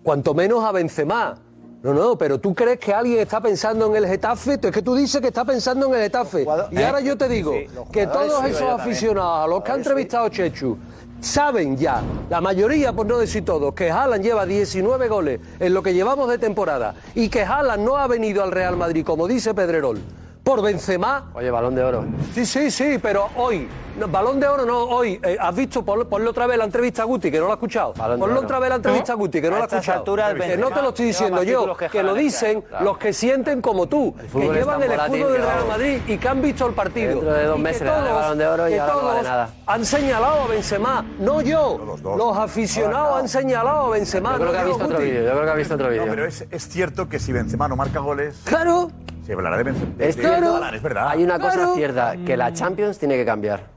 Speaker 7: cuanto menos a Benzema. No, no, pero tú crees que alguien está pensando en el Getafe, es que tú dices que está pensando en el Getafe. Y ahora yo te digo que todos esos aficionados a los que ha entrevistado Chechu saben ya, la mayoría, por no decir todos, que Haaland lleva 19 goles en lo que llevamos de temporada y que Haaland no ha venido al Real Madrid, como dice Pedrerol, por Benzema.
Speaker 21: Oye, balón de oro.
Speaker 7: Sí, sí, sí, pero hoy, no, balón de oro no, hoy, eh, has visto, Pon- ponle otra vez la entrevista a Guti, que no la ha escuchado.
Speaker 21: Balón
Speaker 7: Ponle otra vez la entrevista a Guti, que no
Speaker 20: A
Speaker 7: la ha escuchado.
Speaker 20: alturas,
Speaker 7: que no te lo estoy diciendo yo,
Speaker 20: que
Speaker 7: que lo dicen los que sienten como tú, que llevan el escudo del Real Madrid y que han visto el partido.
Speaker 21: Dentro de dos
Speaker 7: Y que
Speaker 21: meses
Speaker 7: todos-
Speaker 21: Balón de Oro y
Speaker 7: que
Speaker 21: ahora no vale
Speaker 7: todos
Speaker 21: nada.
Speaker 7: Han señalado a Benzema, no yo. Los aficionados han señalado a Benzema.
Speaker 21: Yo creo
Speaker 7: no
Speaker 21: que ha visto otro vídeo, yo creo que ha visto otro
Speaker 8: No,
Speaker 21: vídeo.
Speaker 8: pero es, es cierto que si Benzema no marca goles,
Speaker 7: Claro.
Speaker 8: se hablará de Benzema.
Speaker 21: Es
Speaker 8: es verdad.
Speaker 21: Hay una cosa cierta, que la Champions tiene que cambiar.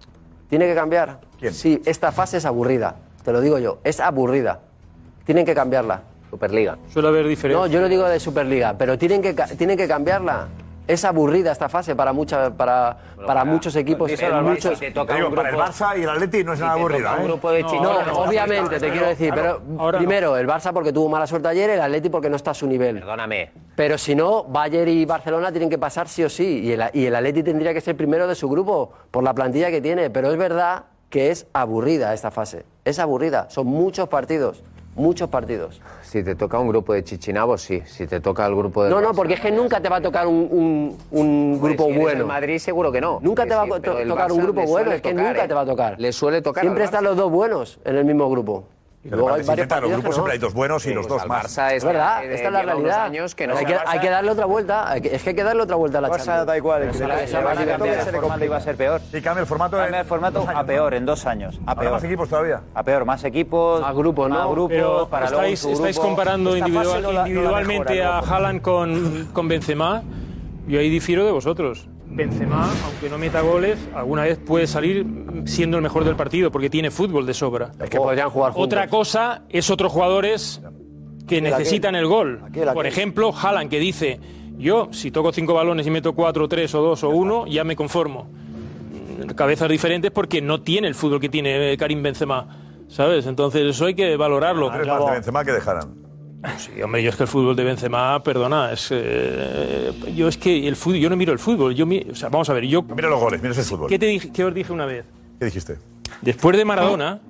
Speaker 21: Tiene que cambiar. Sí, esta fase es aburrida. Te lo digo yo, es aburrida. Tienen que cambiarla.
Speaker 18: Superliga.
Speaker 6: Suele haber diferencias.
Speaker 21: No, yo no digo de Superliga, pero tienen que, ca- tienen que cambiarla. Es aburrida esta fase para, mucha, para, para muchos equipos.
Speaker 8: díselo
Speaker 21: en
Speaker 8: al Barça,
Speaker 21: muchos,
Speaker 8: si te toca digo, un para el grupo- Barça y el Atleti no es nada
Speaker 21: te
Speaker 8: aburrido,
Speaker 21: toca un
Speaker 8: ¿eh?
Speaker 21: grupo de
Speaker 8: No,
Speaker 21: chicos- obviamente,
Speaker 8: no,
Speaker 21: te quiero decir.
Speaker 8: claro,
Speaker 21: pero primero, el Barça porque tuvo mala suerte ayer, el Atleti porque no está a su nivel.
Speaker 18: Perdóname.
Speaker 21: Pero si no, Bayern y Barcelona tienen que pasar sí o sí. Y el, y el Atleti tendría que ser primero de su grupo por la plantilla que tiene. Pero es verdad que es aburrida esta fase. Es aburrida. Son muchos partidos. Muchos partidos.
Speaker 18: Si te toca un grupo de chichinabos, sí. Si te toca el grupo de.
Speaker 21: No, no, porque es que nunca te va a tocar un, un- un grupo
Speaker 18: si
Speaker 21: bueno.
Speaker 18: el Madrid seguro que no.
Speaker 21: Nunca
Speaker 18: Que
Speaker 21: te va
Speaker 18: sí,
Speaker 21: a to- tocar un grupo bueno, es que
Speaker 18: tocar,
Speaker 21: nunca
Speaker 18: ¿eh?
Speaker 21: te va a tocar.
Speaker 18: Le suele tocar.
Speaker 21: Siempre están los dos buenos en el mismo grupo. Y luego hay varios
Speaker 8: intentan, los grupos siempre hay dos buenos y los
Speaker 18: pues
Speaker 8: dos más.
Speaker 18: Barça
Speaker 21: Es verdad,
Speaker 18: de-
Speaker 21: esta es la realidad.
Speaker 18: años que no
Speaker 21: hay, que,
Speaker 18: pasa.
Speaker 21: hay que darle otra vuelta. hay que- es que hay que darle otra vuelta a la
Speaker 20: Barça
Speaker 21: Champions.
Speaker 20: da igual, van a ser peor.
Speaker 8: Y cambia el formato en
Speaker 20: Cambia el formato
Speaker 8: dos años,
Speaker 20: a peor, en dos años. A peor.
Speaker 8: más equipos todavía.
Speaker 20: A peor, más equipos.
Speaker 21: Más grupos,
Speaker 20: Más
Speaker 21: ¿no?
Speaker 20: grupos, para
Speaker 6: estáis, estáis comparando individualmente a. Haaland con, con Benzema. Yo ahí difiero de vosotros. Benzema, aunque no meta goles, alguna vez puede salir siendo el mejor del partido porque tiene fútbol de sobra.
Speaker 21: Es que podrían jugar juntos.
Speaker 6: Otra cosa es otros jugadores que
Speaker 21: Aquel,
Speaker 6: necesitan el gol.
Speaker 21: aquel,
Speaker 6: Por ejemplo, Haaland que dice, yo si toco cinco balones y meto cuatro, tres o dos o uno, ya me conformo. Mm, Cabezas diferentes porque no tiene el fútbol que tiene eh, Karim Benzema. ¿Sabes? Entonces eso hay que valorarlo.
Speaker 8: Más de Benzema que dejaran.
Speaker 6: Sí, hombre, yo es que el fútbol de Benzema, perdona, es eh, yo es que el fútbol, yo no miro el fútbol, yo mi- o sea, vamos a ver, yo
Speaker 8: Mira los goles, mira el fútbol.
Speaker 6: ¿Qué te dije, qué os dije una vez?
Speaker 8: ¿Qué dijiste?
Speaker 6: Después de Maradona,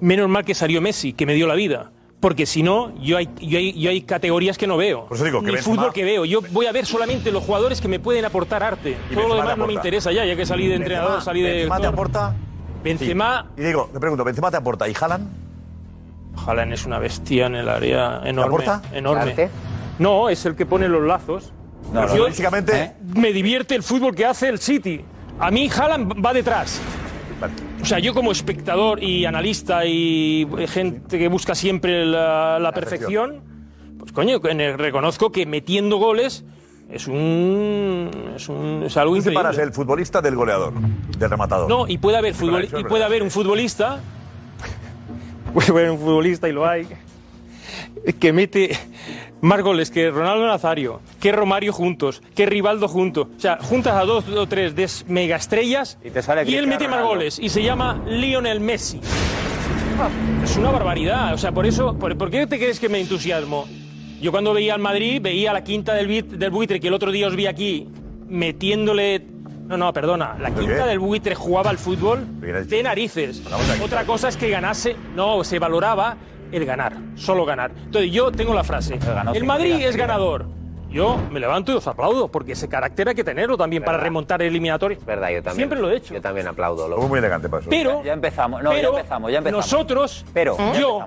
Speaker 6: menos mal que salió Messi, que me dio la vida. Porque si no, yo hay, yo, hay, yo hay categorías que no veo.
Speaker 8: Por eso digo que
Speaker 6: Ni
Speaker 8: Benzema-
Speaker 6: fútbol que veo. Yo voy a ver solamente los jugadores que me pueden aportar arte.
Speaker 8: Y
Speaker 6: Todo lo
Speaker 8: Benzema
Speaker 6: demás no me interesa ya, ya que salí de entrenador,
Speaker 8: Benzema-
Speaker 6: salí de.
Speaker 8: Benzema te aporta.
Speaker 6: Benzema,
Speaker 8: Y digo, te pregunto, ¿Benzema te aporta y Haaland?
Speaker 6: Haaland es una bestia en el área enorme.
Speaker 8: aporta?
Speaker 6: Enorme.
Speaker 8: ¿Arte?
Speaker 6: No, es el que pone los lazos.
Speaker 8: No,
Speaker 6: Yo-
Speaker 8: no, físicamente-
Speaker 6: Me divierte el fútbol que hace el City. A mí Haaland va detrás. O sea, yo como espectador y analista y gente que busca siempre la, la perfección, pues coño, reconozco que metiendo goles es un es, un, es algo
Speaker 8: Tú
Speaker 6: increíble.
Speaker 8: separas el futbolista del goleador, del rematador.
Speaker 6: No, y puede haber y puede haber un futbolista, puede haber un futbolista y lo hay, que mete más goles que Ronaldo Nazario, que Romario juntos, que Rivaldo juntos. O sea, juntas a dos o tres de megaestrellas y,
Speaker 20: sale
Speaker 6: él mete más
Speaker 20: Ronaldo.
Speaker 6: goles y se llama Lionel Messi. Es una barbaridad. O sea, por eso, por, ¿por qué te crees que me entusiasmo? Yo cuando veía al Madrid, veía la quinta del, bit- del buitre que el otro día os vi aquí metiéndole No, no, perdona. La
Speaker 8: ¿Pero
Speaker 6: quinta del buitre jugaba al fútbol de narices. Otra cosa es que ganase, no, se valoraba el ganar, solo ganar. Entonces yo tengo la frase. El Madrid es ganador. Yo me levanto y os aplaudo, porque ese carácter hay que tenerlo también para remontar el eliminatorio.
Speaker 18: verdad, yo también.
Speaker 6: Siempre lo he hecho.
Speaker 18: Yo también aplaudo.
Speaker 8: Muy elegante para eso.
Speaker 6: Pero,
Speaker 20: Ya empezamos, no,
Speaker 6: pero
Speaker 20: ya empezamos, ya empezamos.
Speaker 6: Nosotros,
Speaker 20: Pero,
Speaker 6: yo.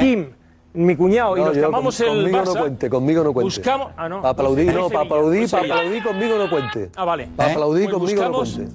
Speaker 6: Kim, mi cuñado y
Speaker 7: No,
Speaker 6: los que
Speaker 7: yo
Speaker 6: amamos
Speaker 7: con-
Speaker 6: el
Speaker 7: conmigo
Speaker 6: Barça,
Speaker 7: no cuente, conmigo no cuente.
Speaker 6: buscamos... Ah, no.
Speaker 7: Para aplaudir, no, para aplaudir, para aplaudir conmigo no cuente.
Speaker 6: Ah, vale.
Speaker 7: Para aplaudir
Speaker 6: Pues
Speaker 7: conmigo no
Speaker 6: buscamos
Speaker 7: cuente.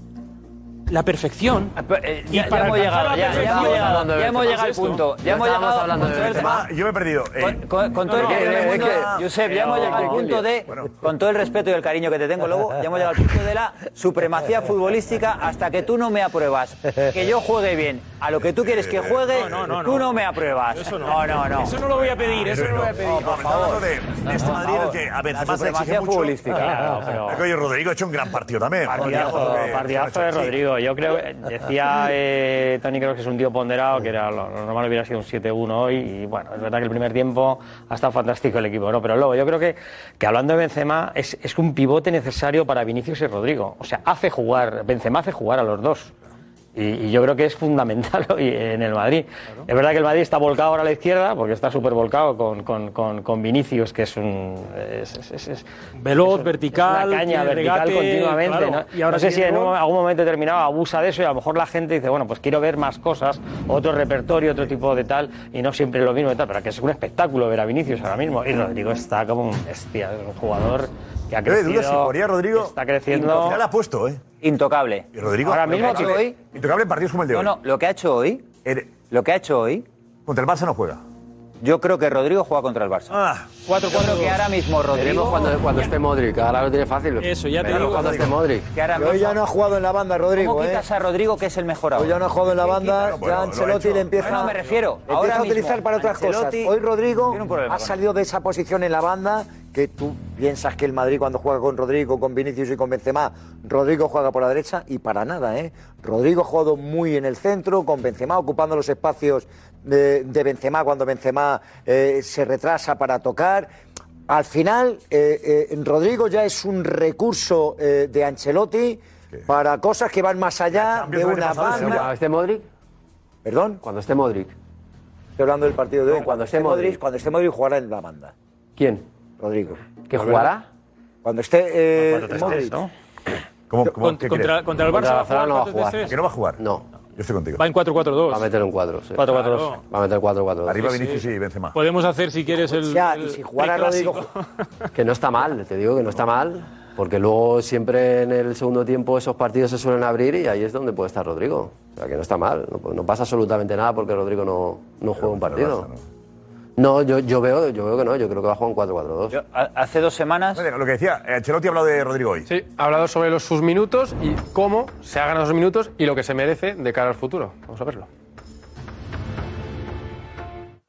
Speaker 6: La perfección.
Speaker 20: eh,
Speaker 6: y
Speaker 20: ya- ya
Speaker 6: para
Speaker 20: hemos llegado, ya- ya hemos llegado, ya hemos llegado al punto. Ya hemos llegado
Speaker 18: hablando de Benzema.
Speaker 8: Yo me he perdido. eh,
Speaker 20: Con, todo el respeto Josep, ya hemos llegado al punto de, con todo el respeto y el cariño que te tengo, Lobo, ya hemos llegado al punto de la supremacía futbolística hasta que tú no me apruebas que yo juegue bien a lo que tú quieres que juegue,
Speaker 6: No, no, no,
Speaker 20: tú
Speaker 6: no.
Speaker 20: no me apruebas.
Speaker 6: Eso no.
Speaker 20: no, no, no.
Speaker 6: Eso no lo voy a pedir, eso no lo voy a pedir.
Speaker 20: No, por favor.
Speaker 8: de, de este Madrid el que a Benzema se
Speaker 20: supremacía
Speaker 8: exige mucho.
Speaker 20: futbolística.
Speaker 8: Claro, pero... Oye, Rodrigo ha hecho un gran partido también.
Speaker 55: Partidazo, partidazo de
Speaker 8: sí.
Speaker 55: Yo creo, decía eh, Tony Kroos que es un tío ponderado, que era lo, lo normal hubiera sido un 7-1 hoy. Y bueno, es verdad que el primer tiempo ha estado fantástico el equipo, ¿no? Pero luego yo creo que, que hablando de Benzema, es, es un pivote necesario para Vinicius y Rodrigo. O sea, hace jugar, Benzema hace jugar a los dos. Y, y yo creo que es fundamental hoy en el Madrid. Es verdad que el Madrid está volcado ahora a la izquierda, porque está súper volcado con, con, con, con Vinicius, que es un. Es, es- es- es-
Speaker 6: Veloz, vertical,
Speaker 55: una caña vertical
Speaker 6: regate,
Speaker 55: continuamente.
Speaker 6: claro.
Speaker 55: ¿no?
Speaker 6: Y ahora
Speaker 55: no sé si en un- algún momento determinado abusa de eso y a lo mejor la gente dice, bueno, pues quiero ver más cosas, otro repertorio, otro tipo de tal, y no siempre lo mismo y tal, pero que es un espectáculo ver a Vinicius ahora mismo. Y Rodrigo está como un bestia, es un jugador que ha crecido.
Speaker 8: duda si jugaría Rodrigo.
Speaker 55: Está
Speaker 8: Al
Speaker 55: creciendo.
Speaker 8: final ha puesto, ¿eh?
Speaker 20: Intocable.
Speaker 8: Y Rodrigo.
Speaker 20: Ahora mismo que hoy-
Speaker 8: Intocable en partidos como el de
Speaker 20: No,
Speaker 8: hoy.
Speaker 20: no, lo que ha hecho hoy, lo que ha hecho hoy,
Speaker 8: Contra el Barça no juega.
Speaker 20: yo creo que Rodrigo juega contra el Barça.
Speaker 8: Ah,
Speaker 20: Yo creo que ahora mismo Rodrigo...
Speaker 21: Veremos cuando, cuando esté Modric, ahora lo tiene fácil.
Speaker 6: Eso, ya te digo.
Speaker 21: cuando esté Modric.
Speaker 20: Que ahora
Speaker 19: hoy
Speaker 20: mismo-
Speaker 19: ya no ha jugado en la banda, Rodrigo.
Speaker 20: ¿Cómo
Speaker 19: ¿eh?
Speaker 20: quitas a Rodrigo que es el mejor ahora?
Speaker 19: Hoy ya no ha jugado en la banda,
Speaker 20: bueno,
Speaker 19: ya Ancelotti le empieza,
Speaker 20: Bueno, me refiero, ahora
Speaker 19: empieza a
Speaker 20: mismo,
Speaker 19: utilizar para otras cosas.
Speaker 20: Ancelotti
Speaker 19: Hoy Rodrigo ha salido de esa posición en la banda, que tú piensas que el Madrid cuando juega con Rodrigo, con Vinicius y con Benzema, Rodrigo juega por la derecha y para nada, ¿eh? Rodrigo ha jugado muy en el centro, con Benzema ocupando los espacios de, de Benzema cuando Benzema eh, se retrasa para tocar. Al final, eh, eh, Rodrigo ya es un recurso eh, de Ancelotti para cosas que van más allá de una
Speaker 21: Cuando
Speaker 19: banda.
Speaker 21: esté Modric.
Speaker 19: ¿Perdón?
Speaker 21: Cuando esté Modric.
Speaker 19: Estoy hablando del partido de hoy.
Speaker 21: No,
Speaker 19: cuando, esté Modric, cuando esté Modric jugará en la banda.
Speaker 21: ¿Quién?
Speaker 19: Rodrigo.
Speaker 21: ¿Que jugará?
Speaker 19: Cuando esté eh,
Speaker 21: Cuando te estés,
Speaker 19: Modric.
Speaker 21: ¿no?
Speaker 8: ¿Cómo,
Speaker 6: cómo,
Speaker 8: cómo, qué
Speaker 6: contra-
Speaker 8: crees?
Speaker 6: contra el Barça
Speaker 21: Contra
Speaker 6: va a jugar
Speaker 21: Barcelona no va a
Speaker 6: 4-3-3.
Speaker 21: jugar.
Speaker 8: ¿Que no va a jugar?
Speaker 21: No.
Speaker 8: Yo estoy contigo.
Speaker 6: Va en 4-4-2.
Speaker 21: Va a meter un 4. Sí.
Speaker 6: 4-4-2.
Speaker 21: Va a meter 4-4-2.
Speaker 8: Arriba Vinicius
Speaker 6: sí.
Speaker 8: y Benzema.
Speaker 6: Podemos hacer, si quieres, el.
Speaker 19: Ya, y si jugara. Rodrigo-
Speaker 21: Que no está mal, te digo que no está mal. Porque luego siempre en el segundo tiempo esos partidos se suelen abrir y ahí es donde puede estar Rodrigo. O sea que no está mal. No, no pasa absolutamente nada porque Rodrigo no, no juega un partido. No, yo, yo, veo, yo veo que no. Yo creo que va a jugar un 4-4-2.
Speaker 20: Yo, a- hace dos semanas...
Speaker 8: Lo que decía, Ancelotti ha hablado de Rodrigo hoy.
Speaker 49: Sí, ha hablado sobre los, sus minutos y cómo se ha ganado esos minutos y lo que se merece de cara al futuro. Vamos a verlo.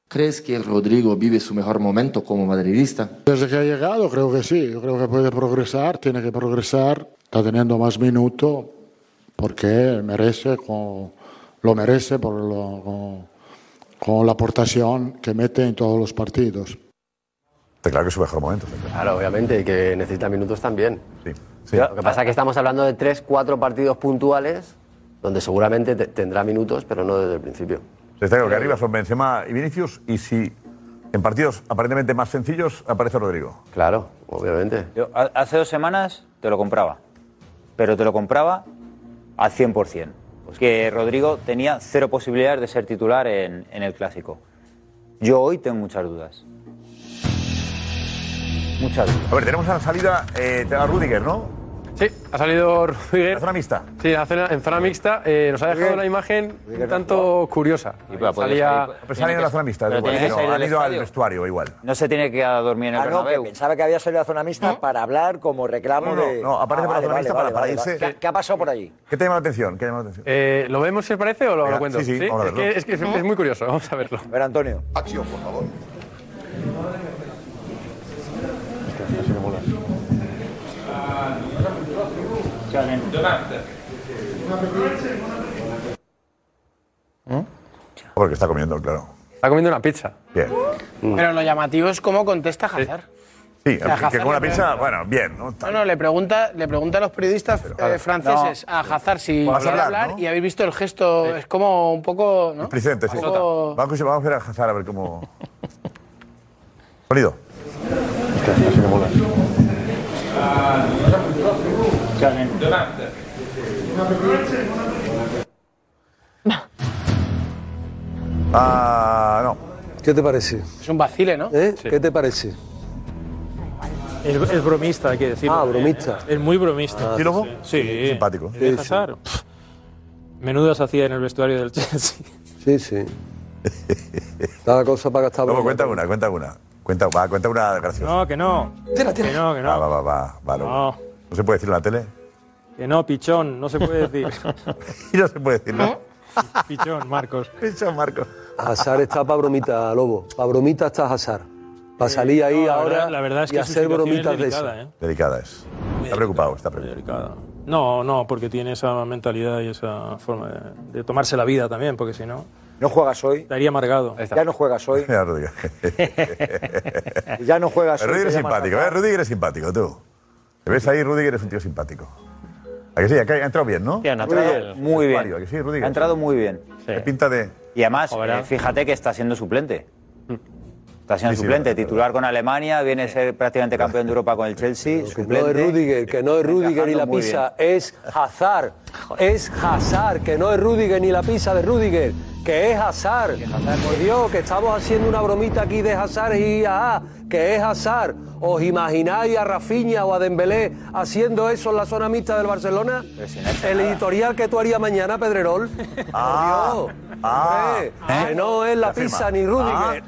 Speaker 56: ¿Crees que Rodrigo vive su mejor momento como madridista?
Speaker 57: Desde que ha llegado creo que sí, yo creo que puede progresar, tiene que progresar, está teniendo más minutos porque merece, lo merece por lo- con, la aportación que mete en todos los partidos.
Speaker 8: Está claro que es su mejor momento. claro.
Speaker 21: Claro, obviamente, y que necesita minutos también.
Speaker 8: Sí, sí.
Speaker 21: Lo que pasa es que estamos hablando de 3-4 partidos puntuales donde seguramente te- tendrá minutos, pero no desde el principio.
Speaker 8: Está claro que arriba son Benzema y Vinicius y si en partidos aparentemente más sencillos aparece Rodrigo.
Speaker 21: Claro, obviamente.
Speaker 20: Yo, ha- hace dos semanas te lo compraba, pero te lo compraba al 100%. Que Rodrigo tenía cero posibilidades de ser titular en, el Clásico. Yo hoy tengo muchas dudas. Muchas dudas.
Speaker 8: A ver, tenemos a la salida eh, a Rudiger, ¿no?
Speaker 49: Sí, ha salido Rudiger.
Speaker 8: ¿La zona mixta?
Speaker 49: Sí, en la zona, en zona mixta. eh, nos ha dejado una imagen un tanto curiosa.
Speaker 20: puede
Speaker 49: Salía,
Speaker 20: salir-
Speaker 8: Pues salen en la zona mixta.
Speaker 20: Pero
Speaker 8: igual, han
Speaker 20: del
Speaker 8: ido al
Speaker 20: estadio.
Speaker 8: vestuario igual.
Speaker 20: No se tiene que ir a dormir en el
Speaker 19: Ah, no, que
Speaker 20: Bernabéu.
Speaker 19: pensaba que había salido a zona mixta para hablar como reclamo
Speaker 8: No, no,
Speaker 19: de...
Speaker 8: no, aparece por la
Speaker 19: vale,
Speaker 8: zona mixta
Speaker 19: vale,
Speaker 8: para- para
Speaker 19: vale,
Speaker 8: irse-.
Speaker 19: ¿Qué, qué ha pasado por allí?
Speaker 8: ¿Qué te llama la atención? ¿Qué te llama la atención?
Speaker 49: eh, ¿Lo vemos si os parece o lo,
Speaker 8: Venga,
Speaker 49: lo cuento?
Speaker 8: sí, sí, vamos a
Speaker 49: es,
Speaker 8: verlo.
Speaker 49: que, es que es, es muy curioso, vamos a verlo.
Speaker 19: A ver, Antonio.
Speaker 58: Acción, por favor.
Speaker 8: Porque está comiendo, claro.
Speaker 49: Está comiendo una pizza.
Speaker 8: Bien.
Speaker 5: Pero lo llamativo es cómo contesta Hazard.
Speaker 8: Sí,
Speaker 5: O sea,
Speaker 8: que
Speaker 5: Hazard
Speaker 8: con una
Speaker 5: le
Speaker 8: pizza,
Speaker 5: pregunta-
Speaker 8: bueno, bien, ¿no?
Speaker 5: No, no, le pregunta, le pregunta a los periodistas eh, franceses a Hazard si
Speaker 8: Vas a
Speaker 5: quiere
Speaker 8: hablar,
Speaker 5: hablar
Speaker 8: ¿no?
Speaker 5: y habéis visto el gesto, es como un poco, ¿no?
Speaker 8: Sí.
Speaker 5: Un poco-
Speaker 8: Vamos, a- vamos a ver a Hazard a ver cómo. Sonido. Ah, no.
Speaker 7: ¿Qué te parece?
Speaker 5: Es un vacile, ¿no?
Speaker 7: ¿Eh? ¿Qué te parece?
Speaker 6: Es, es bromista, hay que decirlo.
Speaker 7: Ah, bromista.
Speaker 6: Es muy bromista.
Speaker 7: Ah, ¿Sí, loco?
Speaker 6: Sí.
Speaker 8: Simpático.
Speaker 6: ¿Y
Speaker 7: Sí,
Speaker 6: de
Speaker 7: sí.
Speaker 6: Menudo se hacía en el vestuario del Chelsea.
Speaker 7: Sí, sí. Cada cosa para gastar.
Speaker 8: Luego, cuenta una, cuenta una. Cuenta, va, cuenta una graciosa.
Speaker 6: No, que no. Que no, que no.
Speaker 8: Va, va, va, va, va, luego.
Speaker 6: No.
Speaker 8: ¿No se puede decir en la tele?
Speaker 6: Que no, pichón, no se puede decir.
Speaker 8: Y no se puede decir, ¿no?
Speaker 6: pichón, Marcos.
Speaker 8: Pichón, Marcos.
Speaker 7: Hazard está para bromita, Lobo. Para bromita está Hazard. Para salir ahí
Speaker 6: No, la
Speaker 7: ahora
Speaker 6: verdad- la verdad es
Speaker 7: y
Speaker 6: que su
Speaker 7: hacer
Speaker 6: es
Speaker 7: bromitas de
Speaker 6: delicada,
Speaker 7: esas.
Speaker 6: ¿eh?
Speaker 8: Delicada es. Está preocupado, está preocupado.
Speaker 6: No, no, porque tiene esa mentalidad y esa forma de, de tomarse la vida también, porque si no.
Speaker 19: No juegas hoy.
Speaker 6: Estaría amargado.
Speaker 19: Ya no juegas hoy. Ya no juegas hoy.
Speaker 8: Rudiger
Speaker 19: te
Speaker 8: es
Speaker 19: llamas
Speaker 8: simpático. ¿eh? Rudiger es simpático, tú. ¿Te ves ahí? Rudiger es un tío simpático. ¿A que sí? ¿A que ha entrado bien, ¿no?
Speaker 20: Sí, ha entrado muy bien.
Speaker 8: Mario, ¿a que sí, Rudiger?
Speaker 20: Ha entrado muy bien.
Speaker 8: Qué pinta de...
Speaker 20: Y además,
Speaker 8: Joder.
Speaker 20: eh, fíjate que está siendo suplente. Está siendo
Speaker 8: Sí, sí,
Speaker 20: suplente,
Speaker 8: verdad,
Speaker 20: titular con Alemania, viene a ser prácticamente campeón de Europa con el Chelsea,
Speaker 7: No
Speaker 20: suplente.
Speaker 7: es Rudiger, que no es Rudiger ni la pizza, es Hazard. Es Hazard, que no es Rudiger ni la pizza de Rudiger, que es Hazard. Por Dios, que estamos haciendo una bromita aquí de Hazard y ah, que es Hazard. ¿Os imagináis a Rafinha o a Dembélé haciendo eso en la zona mixta del Barcelona? El editorial que tú harías mañana, Pedrerol.
Speaker 8: Ah,
Speaker 7: Dios.
Speaker 8: ah,
Speaker 7: Hombre,
Speaker 8: ¿eh?
Speaker 7: que no es la pizza ni Rudiger,
Speaker 8: Ah,
Speaker 7: es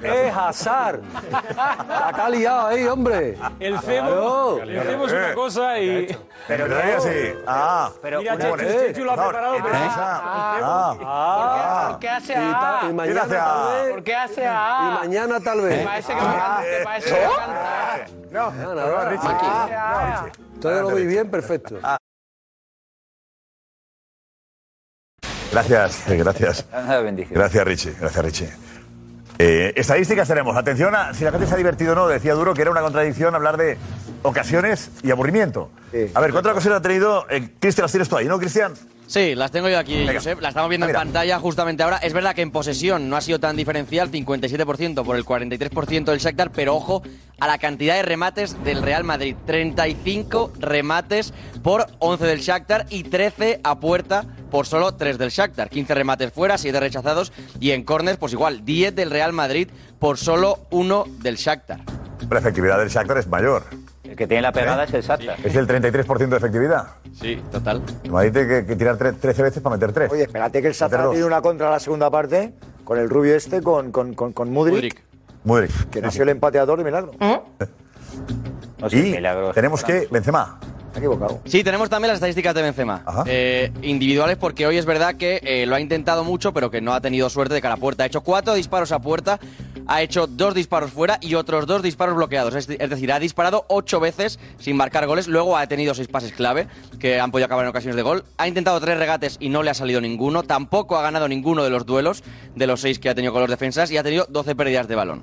Speaker 7: que ha liado ahí, hombre.
Speaker 6: El
Speaker 7: Claro.
Speaker 6: Le hacemos una cosa y.
Speaker 8: Pero sí. Ah,
Speaker 6: Pero
Speaker 8: Mira,
Speaker 6: Chechu- lo ha preparado, pero-.
Speaker 7: Ah,
Speaker 8: Ah,
Speaker 5: ¿Por qué hace A?
Speaker 7: y mañana tal vez.
Speaker 5: ¿Por qué hace A?
Speaker 7: Y mañana tal vez.
Speaker 5: Parece que me te parece canta.
Speaker 8: No,
Speaker 7: Nada, nada.
Speaker 8: Richie.
Speaker 5: Ah,
Speaker 7: Todo lo veis bien, perfecto.
Speaker 8: Gracias, eh, gracias. Gracias, Richie. Gracias, Richie. Eh, estadísticas tenemos. Atención a si la gente se ha divertido o no. Decía Duro que era una contradicción hablar de ocasiones y aburrimiento. A ver, ¿cuántas ocasiones ha tenido eh, Cristian? Las tienes tú ahí, ¿no, Cristian?
Speaker 58: Sí, las tengo yo aquí, Josep. Las estamos viendo
Speaker 8: Mira.
Speaker 58: en pantalla justamente ahora. Es verdad que en posesión no ha sido tan diferencial, 57% por el 43% del Shakhtar, pero ojo a la cantidad de remates del Real Madrid. 35 remates por 11 del Shakhtar y 13 a puerta por solo 3 del Shakhtar. 15 remates fuera, 7 rechazados y en córners pues igual, 10 del Real Madrid por solo 1 del Shakhtar.
Speaker 8: La efectividad del Shakhtar es mayor.
Speaker 20: El que tiene la pegada es el Shakhtar.
Speaker 8: Es el 33% de efectividad.
Speaker 58: Sí, total.
Speaker 8: Madrid tiene que, que tirar tre- 13 veces para meter 3.
Speaker 19: Oye, espérate que el Shakhtar tiene una contra la segunda parte con el rubio este, con, con, con, con Mudrik,
Speaker 8: Mudrik.
Speaker 19: que no ha sido el empateador de milagro.
Speaker 8: y tenemos que Benzema.
Speaker 19: Me he equivocado.
Speaker 58: Sí, tenemos también las estadísticas de Benzema. Eh, individuales porque hoy es verdad que eh, lo ha intentado mucho, pero que no ha tenido suerte de cara a puerta. Ha hecho cuatro disparos a puerta, ha hecho dos disparos fuera y otros dos disparos bloqueados. Es, es decir, ha disparado ocho veces sin marcar goles. Luego ha tenido seis pases clave que han podido acabar en ocasiones de gol. Ha intentado tres regates y no le ha salido ninguno. Tampoco ha ganado ninguno de los duelos de los seis que ha tenido con los defensas y ha tenido 12 pérdidas de balón.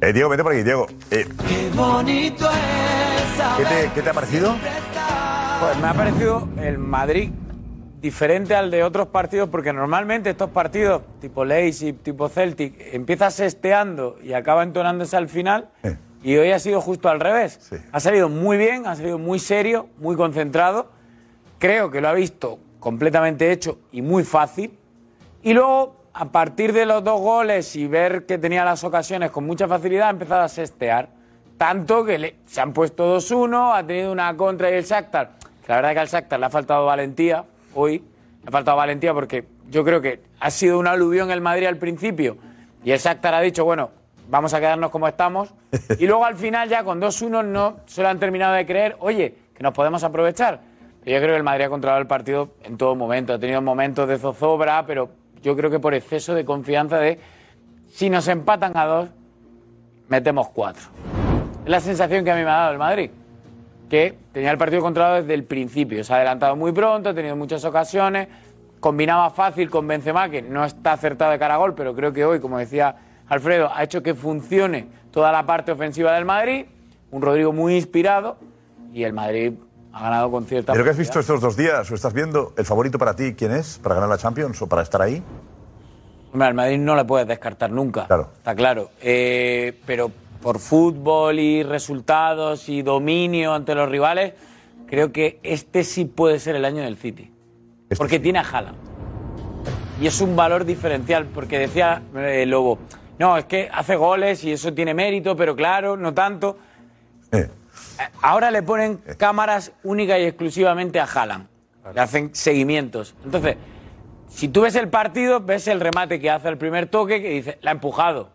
Speaker 8: Eh, Diego, vete por aquí, Diego. Eh,
Speaker 59: Qué bonito es
Speaker 8: ¿qué, te, qué te ha parecido?
Speaker 48: Pues me ha parecido el Madrid diferente al de otros partidos porque normalmente estos partidos tipo Leipzig, tipo Celtic, empieza sesteando y acaba entonándose al final y hoy ha sido justo al revés. Ha salido muy bien, ha salido muy serio, muy concentrado. Creo que lo ha visto completamente hecho y muy fácil. Y luego, a partir de los dos goles y ver que tenía las ocasiones con mucha facilidad, ha empezado a sestear. Tanto que le- se han puesto 2-1, ha tenido una contra y el Shakhtar. La verdad que al Shakhtar le ha faltado valentía hoy. Le ha faltado valentía porque yo creo que ha sido un aluvión el Madrid al principio. Y el Shakhtar ha dicho, bueno, vamos a quedarnos como estamos. Y luego al final ya con 2-1 no se lo han terminado de creer. Oye, que nos podemos aprovechar. Pero yo creo que el Madrid ha controlado el partido en todo momento. Ha tenido momentos de zozobra, pero yo creo que por exceso de confianza de si nos empatan a dos, metemos cuatro. Es la sensación que a mí me ha dado el Madrid. Que tenía el partido controlado desde el principio. Se ha adelantado muy pronto, ha tenido muchas ocasiones. Combinaba fácil con Benzema, que no está acertado de cara a gol, pero creo que hoy, como decía Alfredo, ha hecho que funcione toda la parte ofensiva del Madrid. un Rodrigo muy inspirado y el Madrid ha ganado con cierta
Speaker 8: ¿De lo que has visto estos dos días o estás viendo, el favorito para ti, quién es? ¿Para ganar la Champions o para estar ahí?
Speaker 48: Hombre, al Madrid no le puedes descartar nunca. Está claro. Eh, pero por fútbol y resultados y dominio ante los rivales, creo que este sí puede ser el año del City. porque tiene a Haaland. Y es un valor diferencial, porque decía eh, Lobo, no, es que hace goles y eso tiene mérito, pero claro, no tanto. Eh, Ahora le ponen cámaras única y exclusivamente a Haaland. Le hacen seguimientos. Entonces, si tú ves el partido, ves el remate que hace el primer toque que dice, la ha empujado.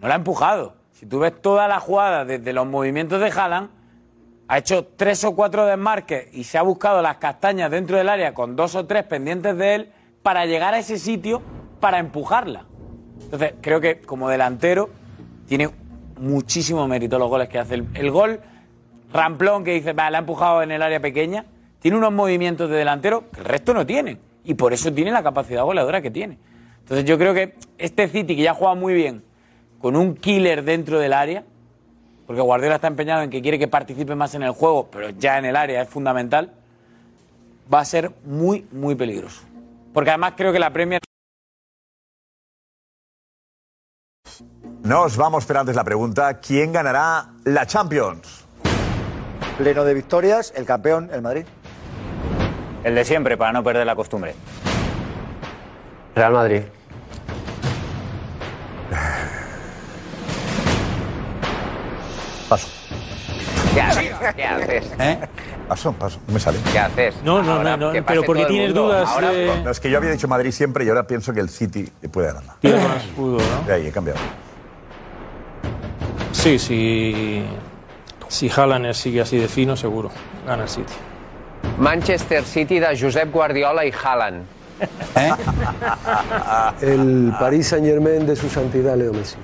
Speaker 48: No la ha empujado. Si tú ves toda la jugada desde los movimientos de Haaland, ha hecho tres o cuatro desmarques y se ha buscado las castañas dentro del área con dos o tres pendientes de él para llegar a ese sitio para empujarla. Entonces, creo que como delantero tiene muchísimo mérito los goles que hace. El, gol ramplón que dice, "Va, la ha empujado en el área pequeña, tiene unos movimientos de delantero que el resto no tiene. Y por eso tiene la capacidad goleadora que tiene. Entonces yo creo que este City, que ya juega muy bien, con un killer dentro del área, porque Guardiola está empeñado en que quiere que participe más en el juego, pero ya en el área es fundamental, va a ser muy, muy peligroso. Porque además creo que la Premier...
Speaker 8: Nos vamos, pero antes la pregunta, ¿quién ganará la Champions?
Speaker 19: Pleno de victorias, el campeón, el Madrid.
Speaker 20: El de siempre, para no perder la costumbre.
Speaker 21: Real Madrid.
Speaker 8: Paso.
Speaker 18: ¿Qué haces? ¿Qué haces?
Speaker 8: ¿Eh? Paso, paso, no me sale.
Speaker 18: ¿Qué haces?
Speaker 6: No, no,
Speaker 18: Ahora,
Speaker 6: no, no, pero porque tienes dudas
Speaker 18: Ahora,
Speaker 6: de-
Speaker 8: No, es que yo había dicho Madrid siempre y ahora pienso que el City puede ganarla.
Speaker 6: Tiene más fútbol, ¿no?
Speaker 8: De ahí he cambiado.
Speaker 6: Sí, sí. Si Haaland sigue así de fino, seguro. Gana el City.
Speaker 18: Manchester City de Josep Guardiola y Haaland.
Speaker 7: El Paris Saint Germain de su santidad Leo Messi.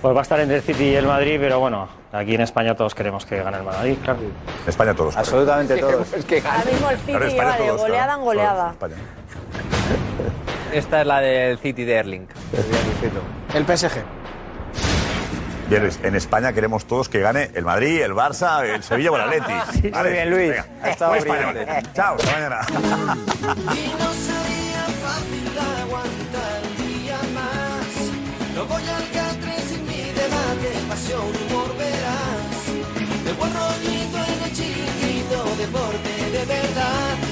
Speaker 55: Pues va a estar entre el City y el Madrid, pero bueno, aquí en España todos queremos que gane el Madrid, claro.
Speaker 8: En España todos.
Speaker 19: Absolutamente todos.
Speaker 18: Es que
Speaker 59: Ahora mismo el City lleva de
Speaker 8: todos,
Speaker 59: goleada
Speaker 8: claro.
Speaker 59: en goleada.
Speaker 8: España.
Speaker 18: Esta es la del City de Erling.
Speaker 5: El PSG.
Speaker 8: Bien, Luis, en España queremos todos que gane el Madrid, el Barça, el Sevilla o el Atleti.
Speaker 20: Muy bien, Luis.
Speaker 8: venga.
Speaker 20: Ha estado brillante.
Speaker 8: Chao, hasta mañana.
Speaker 60: Y debate, pasión, humor, verás. De buen rollito en el chiquito, deporte de verdad.